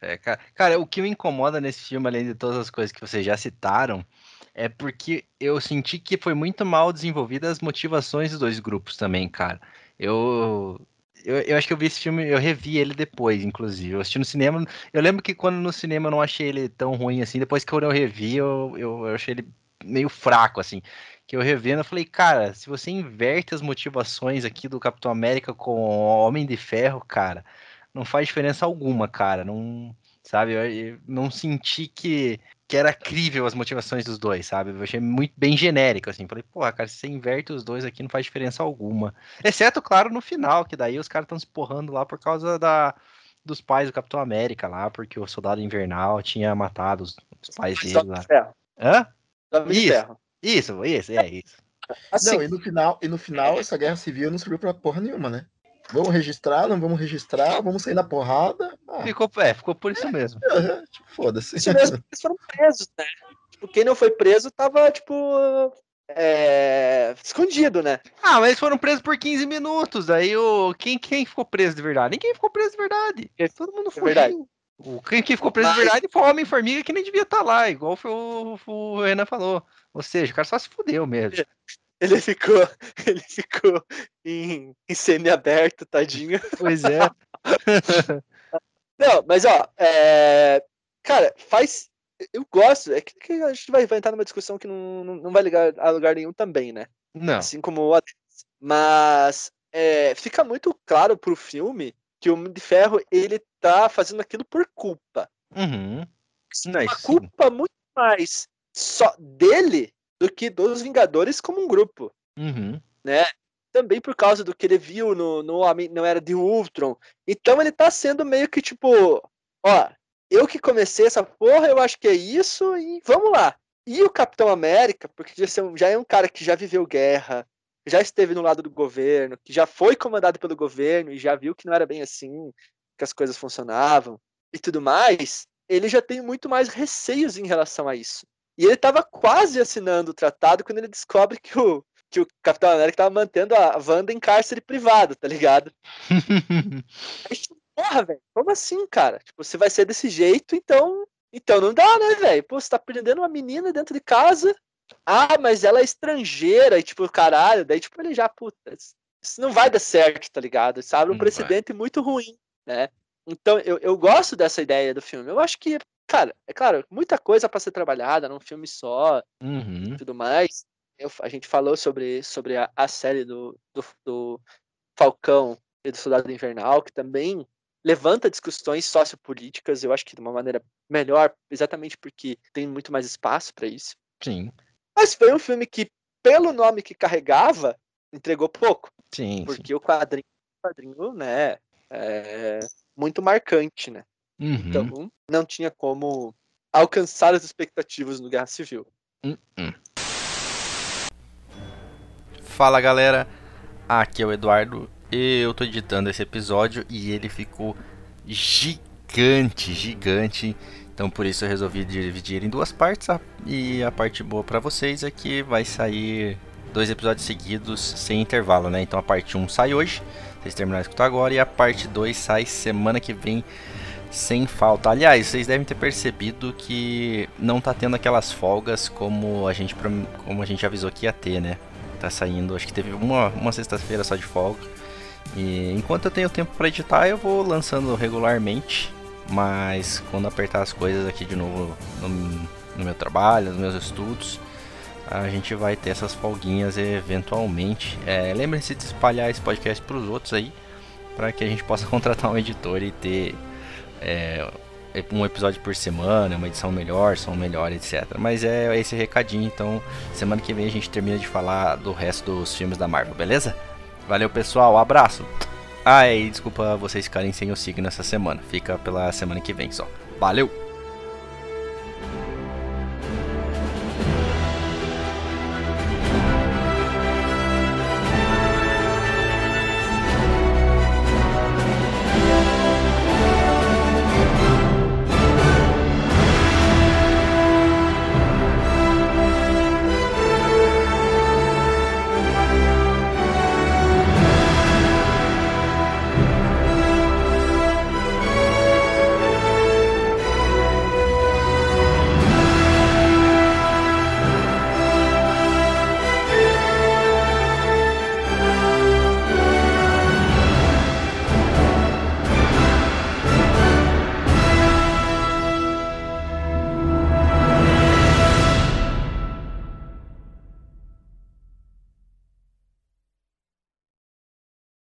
É, cara, cara, o que me incomoda nesse filme, além de todas as coisas que vocês já citaram, é porque eu senti que foi muito mal desenvolvidas as motivações dos dois grupos também, cara. Eu, eu, eu acho que eu vi esse filme, eu revi ele depois, inclusive. Eu assisti no cinema. Eu lembro que quando no cinema eu não achei ele tão ruim assim. Depois que eu revi, eu, eu, eu achei ele meio fraco, assim. Que eu revendo, eu falei, cara, se você inverte as motivações aqui do Capitão América com Homem de Ferro, cara, não faz diferença alguma, cara. Não, sabe? Eu, eu não senti que, que era crível as motivações dos dois, sabe? Eu achei muito bem genérico, assim. Falei, porra, cara, se você inverte os dois aqui, não faz diferença alguma. Exceto, claro, no final, que daí os caras estão se porrando lá por causa da, dos pais do Capitão América lá, porque o Soldado Invernal tinha matado os, os pais dele lá. de Ferro. Hã? Isso. Ferro. Isso, isso, é isso. Assim, Não, e no final, e no final essa guerra civil não serviu pra porra nenhuma, né? Vamos registrar, não vamos registrar, vamos sair na porrada. Ah, Ficou, é, ficou por isso mesmo. é, tipo, foda-se. isso mesmo, eles foram presos, né? Tipo, quem não foi preso tava, tipo, é, escondido, né? Ah, mas eles foram presos por 15 minutos. Aí o quem, quem ficou preso de verdade? Ninguém ficou preso de verdade. Todo mundo fugiu. verdade. O, quem, quem ficou preso de verdade foi o Homem-Formiga que nem devia estar lá, igual foi o, o Renan falou. Ou seja, o cara só se fudeu mesmo. Ele ficou, ele ficou em, em semi-aberto, tadinho. Pois é. Não, mas ó, é, cara, faz. Eu gosto, é que, a gente vai, vai entrar numa discussão que não, não, não vai ligar a lugar nenhum também, né? Não. Assim como o. Mas é, fica muito claro pro filme que o Homem de Ferro ele tá fazendo aquilo por culpa. Uhum. Uma sim. culpa muito mais só dele do que dos Vingadores como um grupo. Uhum. né? também por causa do que ele viu no, no Homem Não Era de Ultron. Então ele tá sendo meio que tipo, ó, eu que comecei essa porra, eu acho que é isso e vamos lá. E o Capitão América, porque já é um cara que já viveu guerra, já esteve no lado do governo, que já foi comandado pelo governo e já viu que não era bem assim, que as coisas funcionavam e tudo mais, ele já tem muito mais receios em relação a isso. E ele estava quase assinando o tratado quando ele descobre que o, que o Capitão América estava mantendo a Wanda em cárcere privado, tá ligado? Aí, porra, velho, como assim, cara? Tipo, você vai ser desse jeito, então. Então não dá, né, velho? Pô, você tá prendendo uma menina dentro de casa. Ah, mas ela é estrangeira, e tipo, caralho, daí, tipo, ele já, puta, isso não vai dar certo, tá ligado? Isso abre um não precedente vai. muito ruim, né? Então, eu, eu gosto dessa ideia do filme. Eu acho que, cara, é claro, muita coisa para ser trabalhada num filme só uhum. e tudo mais. Eu, a gente falou sobre, sobre a, a série do, do, do Falcão e do Soldado Invernal, que também levanta discussões sociopolíticas, eu acho que de uma maneira melhor, exatamente porque tem muito mais espaço para isso. Sim. Mas foi um filme que, pelo nome que carregava, entregou pouco. Sim. Porque sim. o quadrinho, o quadrinho, né, é muito marcante, né? Uhum. Então, não tinha como alcançar as expectativas no Guerra Civil. Uhum. Fala galera, aqui é o Eduardo eu tô editando esse episódio e ele ficou gigante, gigante. Então por isso eu resolvi dividir em duas partes. E a parte boa para vocês é que vai sair dois episódios seguidos sem intervalo, né? Então a parte 1 sai hoje, vocês terminaram de escutar agora, e a parte 2 sai semana que vem sem falta. Aliás, vocês devem ter percebido que não tá tendo aquelas folgas como a gente, como a gente avisou que ia ter, né? Tá saindo, acho que teve uma, uma sexta-feira só de folga. E enquanto eu tenho tempo para editar, eu vou lançando regularmente. Mas quando apertar as coisas aqui de novo no, no meu trabalho, nos meus estudos, a gente vai ter essas folguinhas eventualmente. É, Lembrem-se de espalhar esse podcast para os outros aí, para que a gente possa contratar um editor e ter é, um episódio por semana, uma edição melhor, som melhor, etc. Mas é esse recadinho, então semana que vem a gente termina de falar do resto dos filmes da Marvel, beleza? Valeu, pessoal. Abraço. Ah, e desculpa vocês ficarem sem o signo essa semana. Fica pela semana que vem só. Valeu!